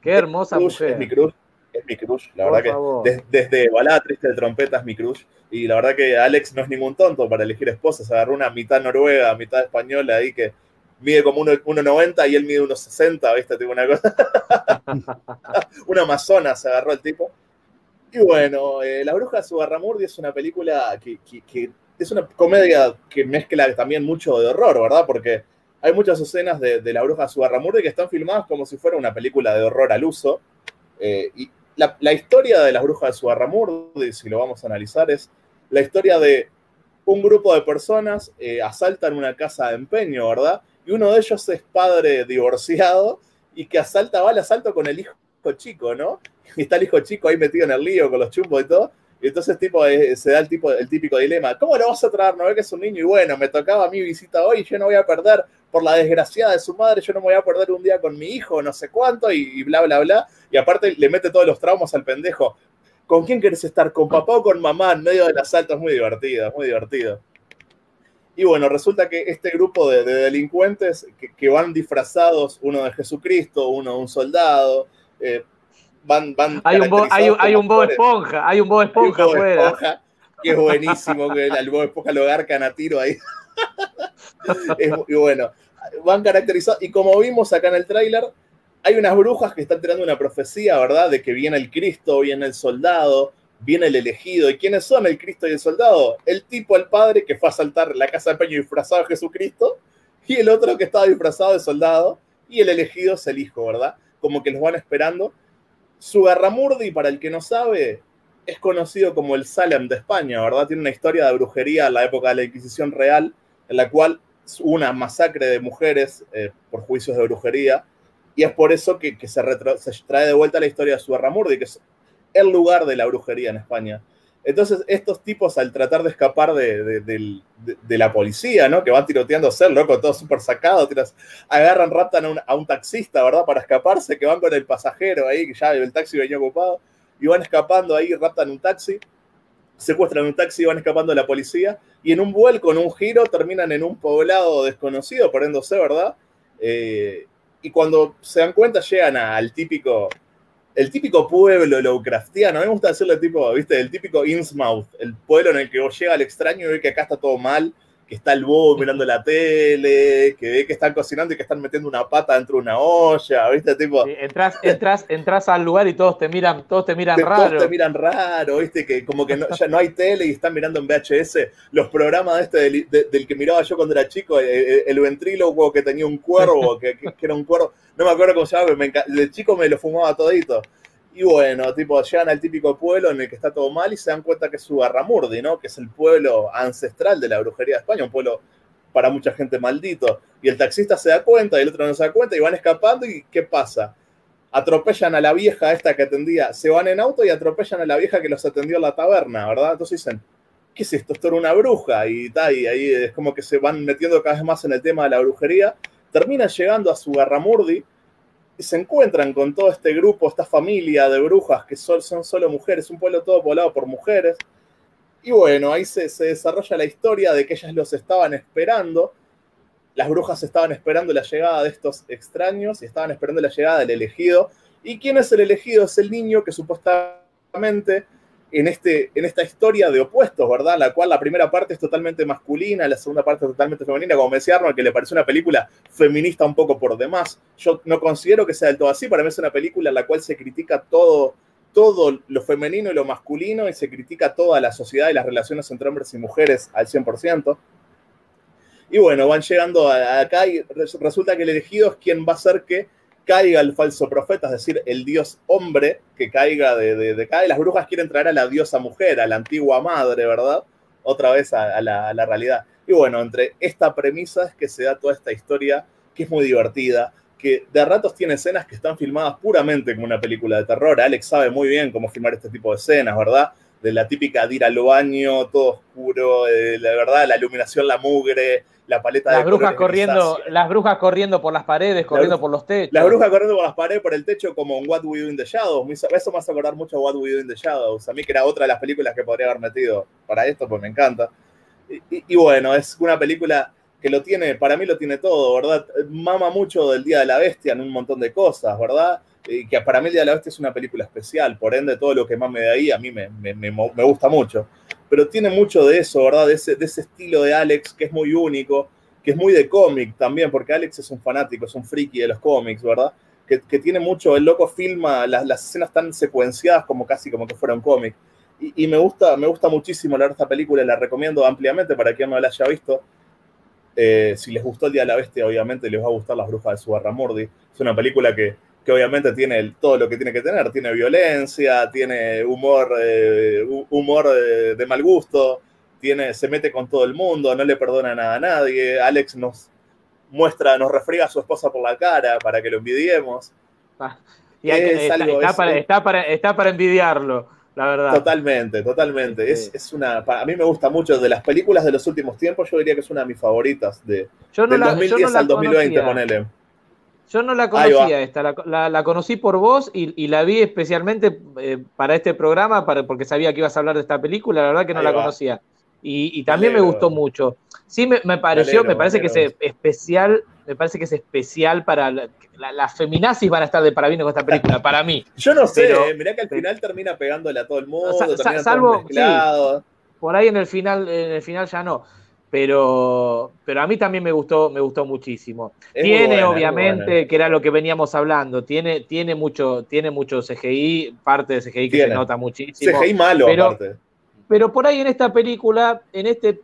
[SPEAKER 1] Qué hermosa mujer.
[SPEAKER 2] Es mi crush, es mi crush, la
[SPEAKER 1] Por
[SPEAKER 2] verdad
[SPEAKER 1] favor.
[SPEAKER 2] que des- desde Balada Triste de Trompeta es mi crush. Y la verdad que Alex no es ningún tonto para elegir esposa. Se agarró una mitad noruega, mitad española ahí que mide como uno- 1,90 y él mide 1,60, ¿viste? Tipo una cosa. (laughs) una amazona se agarró el tipo. Y bueno, eh, La Bruja de Sugarramurdi es una película que, que- que es una comedia que mezcla también mucho de horror, ¿verdad? Porque hay muchas escenas de, de La Bruja de Sugarramurdi que están filmadas como si fuera una película de horror al uso. Eh, y la, historia de las brujas de Sugarramurdi, si lo vamos a analizar, es la historia de un grupo de personas eh, asaltan una casa de empeño, ¿verdad? Y uno de ellos es padre divorciado y que asalta, va al asalto con el hijo chico, ¿no? Y está el hijo chico ahí metido en el lío con los chumbos y todo. Y entonces tipo, eh, se da el, tipo, el típico dilema, ¿cómo lo vas a traer? ¿No ve que es un niño? Y bueno, me tocaba mi visita hoy, yo no voy a perder por la desgraciada de su madre, yo no me voy a perder un día con mi hijo, no sé cuánto, y, y bla, bla, bla. Y aparte le mete todos los traumas al pendejo. ¿Con quién querés estar? ¿Con papá o con mamá? En medio del asalto es muy divertido, es muy divertido. Y bueno, resulta que este grupo de, de delincuentes que, que van disfrazados, uno de Jesucristo, uno de un soldado, eh, van, van
[SPEAKER 1] Hay un, Bo- hay, un- hay un Bob. Esponja, hay un Bob
[SPEAKER 2] Hay un
[SPEAKER 1] Esponja
[SPEAKER 2] Bob. Esponja, que es buenísimo, que el Bob Esponja lo garcan a tiro ahí. (laughs) Es y bueno, van caracterizados. Y como vimos acá en el tráiler, hay unas brujas que están tirando una profecía, ¿verdad? De que viene el Cristo, viene el soldado, viene el elegido. ¿Y quiénes son el Cristo y el soldado? El tipo, el padre, que fue a saltar la casa de empeño disfrazado de Jesucristo, y el otro que estaba disfrazado de soldado, y el elegido es el hijo, ¿verdad? Como que los van esperando. Sugarramurdi, para el que no sabe, es conocido como el Salem de España, ¿verdad? Tiene una historia de brujería en la época de la Inquisición Real, en la cual una masacre de mujeres eh, por juicios de brujería, y es por eso que, se, trae de vuelta la historia de Sugarramurdi, que es el lugar de la brujería en España. Entonces, estos tipos, al tratar de escapar de la policía, ¿no? Que van tiroteando a ser, loco, todo súper sacado, tiras- agarran, raptan a un, a un taxista, ¿verdad? Para escaparse, que van con el pasajero ahí, que ya el taxi venía ocupado, y van escapando ahí, raptan un taxi. Secuestran un taxi y van escapando de la policía, y en un vuelco, en un giro, terminan en un poblado desconocido, sé, ¿verdad? Eh, y cuando se dan cuenta llegan al típico, el típico pueblo Lovecraftiano, a mí me gusta decirle tipo, viste, el típico Innsmouth, el pueblo en el que llega al extraño y ve que acá está todo mal, que está el bobo mirando la tele, que ve que están cocinando y que están metiendo una pata dentro de una olla, ¿viste? Tipo,
[SPEAKER 1] Sí, entras, entras, entras al lugar y todos te miran, todos te miran
[SPEAKER 2] te-
[SPEAKER 1] raro.
[SPEAKER 2] todos te miran raro, ¿viste? Que como que no- ya no hay tele y están mirando en VHS los programas de este del, de- del que miraba yo cuando era chico, el, el- el ventrílocuo que tenía un cuervo, que, que- que era un cuervo, no me acuerdo cómo se llama, pero me enca- de chico me lo fumaba todito. Y bueno, tipo, llegan al típico pueblo en el que está todo mal y se dan cuenta que es Ugarramurdi, ¿no? Que es el pueblo ancestral de la brujería de España, un pueblo para mucha gente maldito. Y el taxista se da cuenta y el otro no se da cuenta y van escapando y ¿qué pasa? Atropellan a la vieja esta que atendía, se van en auto y atropellan a la vieja que los atendió en la taberna, ¿verdad? Entonces dicen, ¿qué es esto? Esto era una bruja y tal, y ahí es como que se van metiendo cada vez más en el tema de la brujería. Terminan llegando a su Garramurdi se encuentran con todo este grupo, esta familia de brujas que son, son solo mujeres, un pueblo todo poblado por mujeres. Y bueno, ahí se, se desarrolla la historia de que ellas los estaban esperando. Las brujas estaban esperando la llegada de estos extraños y estaban esperando la llegada del elegido. ¿Y quién es el elegido? Es el niño que supuestamente en, este, en esta historia de opuestos, ¿verdad? La cual la primera parte es totalmente masculina, la segunda parte es totalmente femenina, como me decía Arnold, que le pareció una película feminista un poco por demás. Yo no considero que sea del todo así, para mí es una película en la cual se critica todo, todo lo femenino y lo masculino y se critica toda la sociedad y las relaciones entre hombres y mujeres al 100%. Y bueno, van llegando acá y res- resulta que el elegido es quien va a hacer que caiga el falso profeta, es decir, el dios hombre que caiga de, de, de las brujas quieren traer a la diosa mujer, a la antigua madre, ¿verdad? Otra vez a, a la, a la realidad. Y bueno, entre esta premisa es que se da toda esta historia que es muy divertida, que de ratos tiene escenas que están filmadas puramente como una película de terror. Alex sabe muy bien cómo filmar este tipo de escenas, ¿verdad? De la típica de ir al baño, todo oscuro, eh, la verdad, la iluminación, la mugre, la paleta
[SPEAKER 1] Las
[SPEAKER 2] de
[SPEAKER 1] brujas corriendo, las brujas corriendo por las paredes, corriendo por los techos.
[SPEAKER 2] Las brujas corriendo por las paredes, por el techo, como en What We Do in the Shadows. Eso me hace acordar mucho a What We Do in the Shadows. A mí que era otra de las películas que podría haber metido para esto, pues me encanta. Y, y- y bueno, es una película que lo tiene, para mí lo tiene todo, ¿verdad? Mama mucho del Día de la Bestia en un montón de cosas, ¿verdad? Y que para mí el Día de la Bestia es una película especial, por ende todo lo que mame de ahí a mí me, me- me- me gusta mucho. Pero tiene mucho de eso, ¿verdad? De ese, de ese estilo de Alex que es muy único, que es muy de cómic también, porque Alex es un fanático, es un friki de los cómics, ¿verdad? Que, que tiene mucho, el loco filma las, las escenas tan secuenciadas como casi como que fuera un cómic. Y, y me, gusta, me gusta muchísimo verdad, esta película, la recomiendo ampliamente para quien no la haya visto. Eh, si les gustó El Día de la Bestia, obviamente les va a gustar Las Brujas de Subarramurdi. Es una película que, que obviamente tiene el- todo lo que tiene que tener. Tiene violencia, tiene humor, eh, hu- humor eh, de mal gusto, tiene, se mete con todo el mundo, no le perdona nada a nadie. Alex nos muestra, nos refriega a su esposa por la cara para que lo envidiemos.
[SPEAKER 1] Y hay que-
[SPEAKER 2] Es
[SPEAKER 1] está,
[SPEAKER 2] algo-
[SPEAKER 1] está
[SPEAKER 2] es-
[SPEAKER 1] para, está, para, está para envidiarlo, la verdad.
[SPEAKER 2] Totalmente, totalmente. Es, es una, para- a mí me gusta mucho. De las películas de los últimos tiempos, yo diría que es una de mis favoritas. De,
[SPEAKER 1] Yo no
[SPEAKER 2] del
[SPEAKER 1] la- yo
[SPEAKER 2] 2010
[SPEAKER 1] no la
[SPEAKER 2] al 2020,
[SPEAKER 1] conocía.
[SPEAKER 2] ponele.
[SPEAKER 1] Yo no la conocía esta, la, la- la conocí por vos y, y la vi especialmente eh, para este programa, para, porque sabía que ibas a hablar de esta película, la verdad que no
[SPEAKER 2] Ahí
[SPEAKER 1] la
[SPEAKER 2] va.
[SPEAKER 1] conocía. Y, y también me gustó mucho. Sí, me, me pareció,
[SPEAKER 2] alegro,
[SPEAKER 1] me parece que es especial, me parece que es especial para la- la- las feminazis van a estar de parabienes con esta película, para mí.
[SPEAKER 2] Yo no sé,
[SPEAKER 1] Pero-
[SPEAKER 2] eh, mirá que al final termina pegándole a todo el mundo,
[SPEAKER 1] Sa- sa- salvo- por ahí en el final, en el final ya no. Pero, pero a mí también me gustó, me gustó muchísimo.
[SPEAKER 2] Es
[SPEAKER 1] tiene,
[SPEAKER 2] buena,
[SPEAKER 1] obviamente, que era lo que veníamos hablando, tiene, tiene mucho, tiene mucho CGI, parte de CGI que
[SPEAKER 2] Tiene.
[SPEAKER 1] se nota muchísimo.
[SPEAKER 2] CGI malo,
[SPEAKER 1] pero,
[SPEAKER 2] aparte.
[SPEAKER 1] pero por ahí en esta película, en este,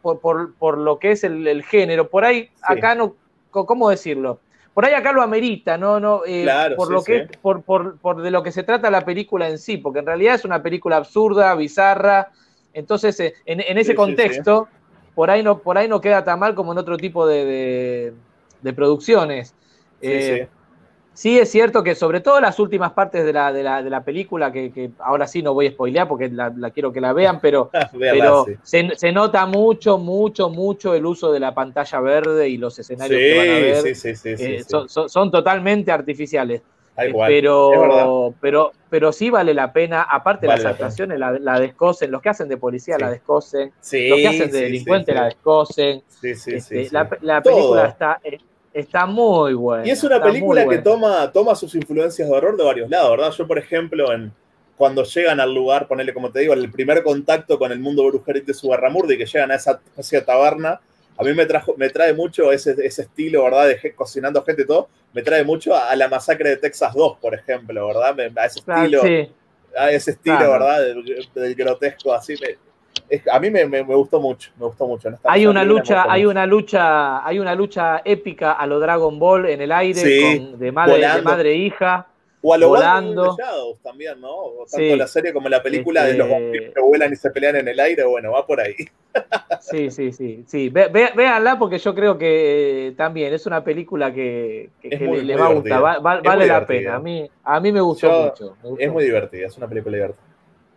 [SPEAKER 1] por, por- por lo que es el, el género, por ahí acá no, ¿cómo decirlo? Por ahí acá lo amerita, ¿no? no eh,
[SPEAKER 2] Claro,
[SPEAKER 1] por
[SPEAKER 2] sí,
[SPEAKER 1] lo
[SPEAKER 2] sí.
[SPEAKER 1] que por, por, por de lo que se trata la película en sí, porque en realidad es una película absurda, bizarra. Entonces, eh, en, en ese contexto, por ahí no, por ahí no queda tan mal como en otro tipo de, de- de producciones.
[SPEAKER 2] Sí,
[SPEAKER 1] Eh, Sí, es cierto que sobre todo las últimas partes de la, de la, de la película, que, que ahora sí no voy a spoilear porque la, la quiero que la vean, pero, (laughs) pero se, se nota mucho, mucho, mucho el uso de la pantalla verde y los escenarios que van a ver.
[SPEAKER 2] Sí, sí, sí, sí,
[SPEAKER 1] eh,
[SPEAKER 2] sí.
[SPEAKER 1] Son, son- son totalmente artificiales.
[SPEAKER 2] Tal
[SPEAKER 1] Eh,
[SPEAKER 2] cual,
[SPEAKER 1] pero, pero, pero sí vale la pena, aparte
[SPEAKER 2] Vale
[SPEAKER 1] las actuaciones la, la descosen, los que hacen de policía la descosen,
[SPEAKER 2] Sí,
[SPEAKER 1] los que hacen de
[SPEAKER 2] sí,
[SPEAKER 1] delincuente
[SPEAKER 2] sí, sí.
[SPEAKER 1] la descosen.
[SPEAKER 2] Sí, sí,
[SPEAKER 1] Este,
[SPEAKER 2] sí,
[SPEAKER 1] la,
[SPEAKER 2] sí.
[SPEAKER 1] la película está, eh, está muy buena.
[SPEAKER 2] Y es una película que toma, toma sus influencias de horror de varios lados, ¿verdad? Yo, por ejemplo, en, cuando llegan al lugar, ponerle como te digo, el primer contacto con el mundo brujeril de Subarramurdi, que llegan a esa especie de taberna, a mí me, trajo, me trae mucho ese, ese estilo, ¿verdad? De cocinando gente y todo, me trae mucho a, a la masacre de Texas 2, por ejemplo, ¿verdad? Me- a ese estilo,
[SPEAKER 1] sí.
[SPEAKER 2] a ese estilo,
[SPEAKER 1] Claro.
[SPEAKER 2] ¿verdad? Del, del grotesco, así. me- es- a mí me, me- me gustó mucho, me gustó mucho. ¿no? Esta-
[SPEAKER 1] Hay una lucha, hay
[SPEAKER 2] mucho.
[SPEAKER 1] una lucha, hay una lucha épica a lo Dragon Ball en el aire
[SPEAKER 2] Sí,
[SPEAKER 1] con- de madre, de
[SPEAKER 2] volando.
[SPEAKER 1] madre e hija.
[SPEAKER 2] O a lo
[SPEAKER 1] volando.
[SPEAKER 2] Shadows también, ¿no? O tanto
[SPEAKER 1] Sí.
[SPEAKER 2] la serie como la película de los
[SPEAKER 1] Este-
[SPEAKER 2] vampiros que vuelan y se pelean en el aire, bueno, va por ahí. (laughs)
[SPEAKER 1] Sí, sí, sí, sí. Ve- ve- véanla porque yo creo que eh, también es una película que, que-
[SPEAKER 2] Es
[SPEAKER 1] que
[SPEAKER 2] muy-
[SPEAKER 1] le, le
[SPEAKER 2] muy
[SPEAKER 1] va a gustar, va- va- vale la pena. A mí, a mí me gustó
[SPEAKER 2] Yo-
[SPEAKER 1] mucho. me gustó
[SPEAKER 2] Es muy divertida, es una película divertida.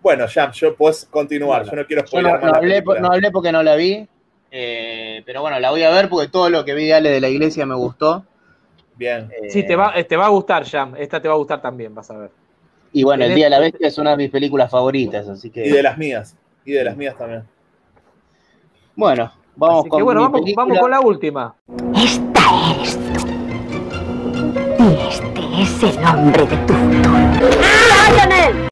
[SPEAKER 2] Bueno, Jam, yo puedes continuar,
[SPEAKER 3] Bueno,
[SPEAKER 2] yo no quiero
[SPEAKER 3] Yo
[SPEAKER 2] spoiler
[SPEAKER 3] no, hablé, no hablé porque no la vi, eh, pero bueno, la voy a ver porque todo lo que vi de Ale de la iglesia me gustó.
[SPEAKER 2] Bien.
[SPEAKER 1] Sí, te va, te va a gustar, Jam. Esta te va a gustar también, vas a ver.
[SPEAKER 3] Y bueno, El Día de la Bestia es una de mis películas favoritas, así que...
[SPEAKER 2] Y de las mías, y de las mías también.
[SPEAKER 3] Bueno, vamos
[SPEAKER 1] Así
[SPEAKER 3] con
[SPEAKER 1] que bueno,
[SPEAKER 3] mi
[SPEAKER 1] vamos, con la última.
[SPEAKER 12] Esta eres tú. Y este es el hombre de tu futuro. ¡Lionel!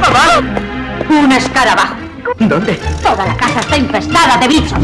[SPEAKER 12] ¡Mamá! Un escarabajo.
[SPEAKER 6] ¿Dónde?
[SPEAKER 12] Toda la casa está infestada de bichos.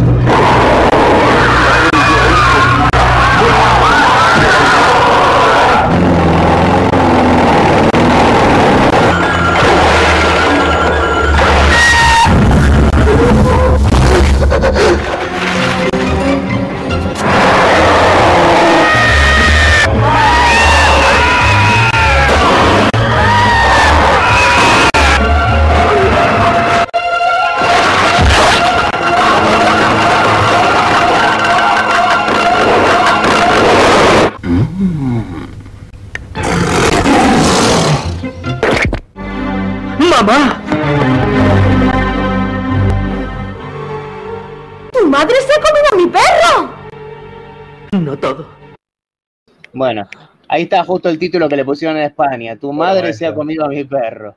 [SPEAKER 3] Ahí está justo el título que le pusieron en España. Tu madre se ha comido a mi perro.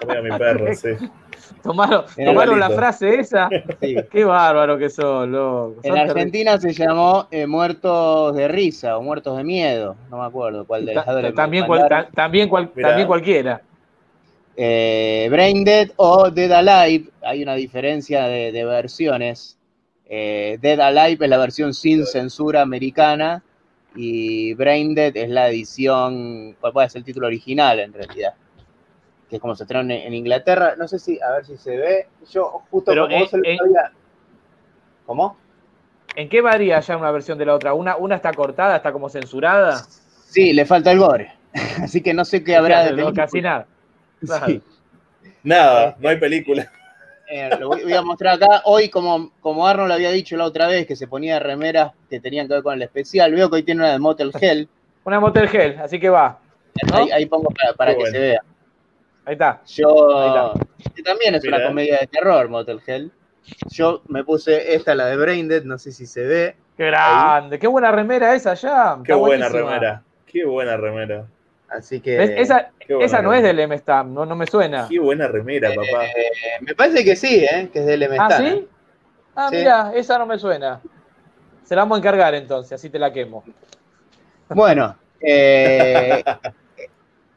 [SPEAKER 2] Comía mi perro, sí.
[SPEAKER 1] Tomaron, tomaron la frase esa.
[SPEAKER 3] Sí.
[SPEAKER 1] Qué bárbaro que son, loco.
[SPEAKER 3] En
[SPEAKER 1] Son
[SPEAKER 3] Argentina se llamó eh, Muertos de Risa o Muertos de Miedo. No me acuerdo cuál de
[SPEAKER 1] Ta-
[SPEAKER 3] las
[SPEAKER 1] también, cual- ta- también, cual- también cualquiera.
[SPEAKER 3] Eh, Brain Dead o Dead Alive. Hay una diferencia de, de versiones. Eh, Dead Alive es la versión sin censura americana y Brain Dead es la edición, cuál puede ser el título original en realidad, que es como se estrenó en, en Inglaterra. No sé si, a ver si se ve. Yo justo
[SPEAKER 1] Pero
[SPEAKER 3] como
[SPEAKER 1] en-
[SPEAKER 3] vos el
[SPEAKER 1] en-
[SPEAKER 3] ¿Cómo?
[SPEAKER 1] ¿En qué varía ya una versión de la otra? ¿Una, una está cortada, está como censurada?
[SPEAKER 3] Sí, le falta el gore. (laughs) Así que no sé qué habrá de
[SPEAKER 1] No,
[SPEAKER 3] película.
[SPEAKER 1] casi nada. Claro.
[SPEAKER 3] Sí.
[SPEAKER 2] Nada, no hay película.
[SPEAKER 3] Eh, lo voy, voy a mostrar acá. Hoy, como, como Arnold había dicho la otra vez, que se ponía remeras que tenían que ver con el especial, veo que hoy tiene una de Motel Hell.
[SPEAKER 1] Una Motel Hell, así que va. ¿no?
[SPEAKER 3] Ahí, ahí pongo para, que
[SPEAKER 2] bueno.
[SPEAKER 3] se vea.
[SPEAKER 1] Ahí está.
[SPEAKER 3] Yo,
[SPEAKER 1] Ahí
[SPEAKER 3] que también es una comedia de terror, Motel Hell. Yo me puse esta, la de Braindead, no sé si se ve.
[SPEAKER 1] Qué grande. Qué buena remera esa ya.
[SPEAKER 2] Qué buena
[SPEAKER 1] buenísima.
[SPEAKER 2] remera. Qué buena remera.
[SPEAKER 3] Así que.
[SPEAKER 1] ¿Ves? Esa, esa no es del M-Stam, no, no me suena.
[SPEAKER 2] Qué buena remera, papá.
[SPEAKER 3] eh, me parece que sí, ¿eh? que es del
[SPEAKER 1] ¿Ah,
[SPEAKER 3] Mestana.
[SPEAKER 1] sí? Ah,
[SPEAKER 3] Sí.
[SPEAKER 1] mira, esa no me suena. Se la vamos a encargar entonces, así te la quemo.
[SPEAKER 3] Bueno, (laughs) eh,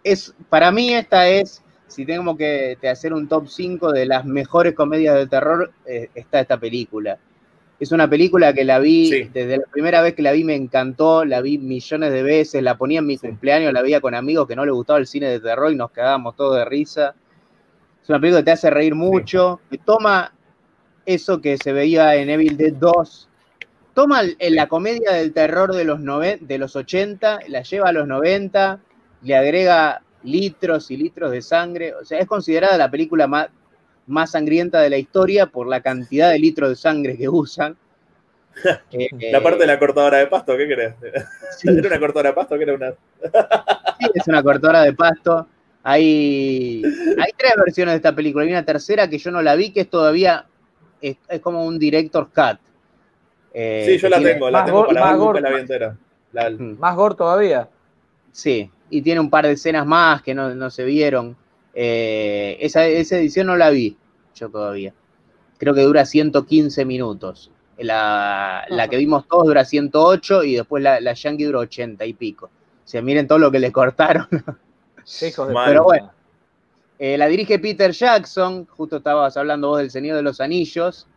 [SPEAKER 3] es, para mí esta es, si tengo que te hacer un top 5 de las mejores comedias de terror, eh, está esta película. Es una película que la vi,
[SPEAKER 2] Sí.
[SPEAKER 3] desde la primera vez que la vi me encantó, la vi millones de veces, la ponía en mi cumpleaños, la veía con amigos que no les gustaba el cine de terror y nos cagábamos todos de risa. Es una película que te hace reír mucho, que toma eso que se veía en Evil Dead 2, toma la comedia del terror de los, noven- de los 80, la lleva a los 90, le agrega litros y litros de sangre. O sea, es considerada la película más, más sangrienta de la historia por la cantidad de litros de sangre que usan. (laughs) Eh,
[SPEAKER 2] La parte de la cortadora de pasto, ¿qué crees? (laughs)
[SPEAKER 3] Sí.
[SPEAKER 2] ¿Era una cortadora de pasto o qué era una.?
[SPEAKER 3] Sí, es una cortadora de pasto. Hay, hay tres versiones de esta película. Hay una tercera que yo no la vi, que es todavía, es, es como un director's cut. Eh,
[SPEAKER 2] Sí, yo la tengo, la
[SPEAKER 1] más
[SPEAKER 2] tengo para
[SPEAKER 1] más
[SPEAKER 2] ver, nunca
[SPEAKER 1] gor-
[SPEAKER 2] la vi entera. La-
[SPEAKER 1] Más gore todavía.
[SPEAKER 3] Sí, y tiene un par de escenas más que no, no se vieron. Eh, esa, esa edición no la vi yo todavía. Creo que dura 115 minutos. La, la que vimos todos dura 108 y después la, la Yankee dura 80 y pico. O sea, miren todo lo que le cortaron.
[SPEAKER 1] Hijos de.
[SPEAKER 3] Pero bueno. Eh, la dirige Peter Jackson, justo estabas hablando vos del Señor de los Anillos.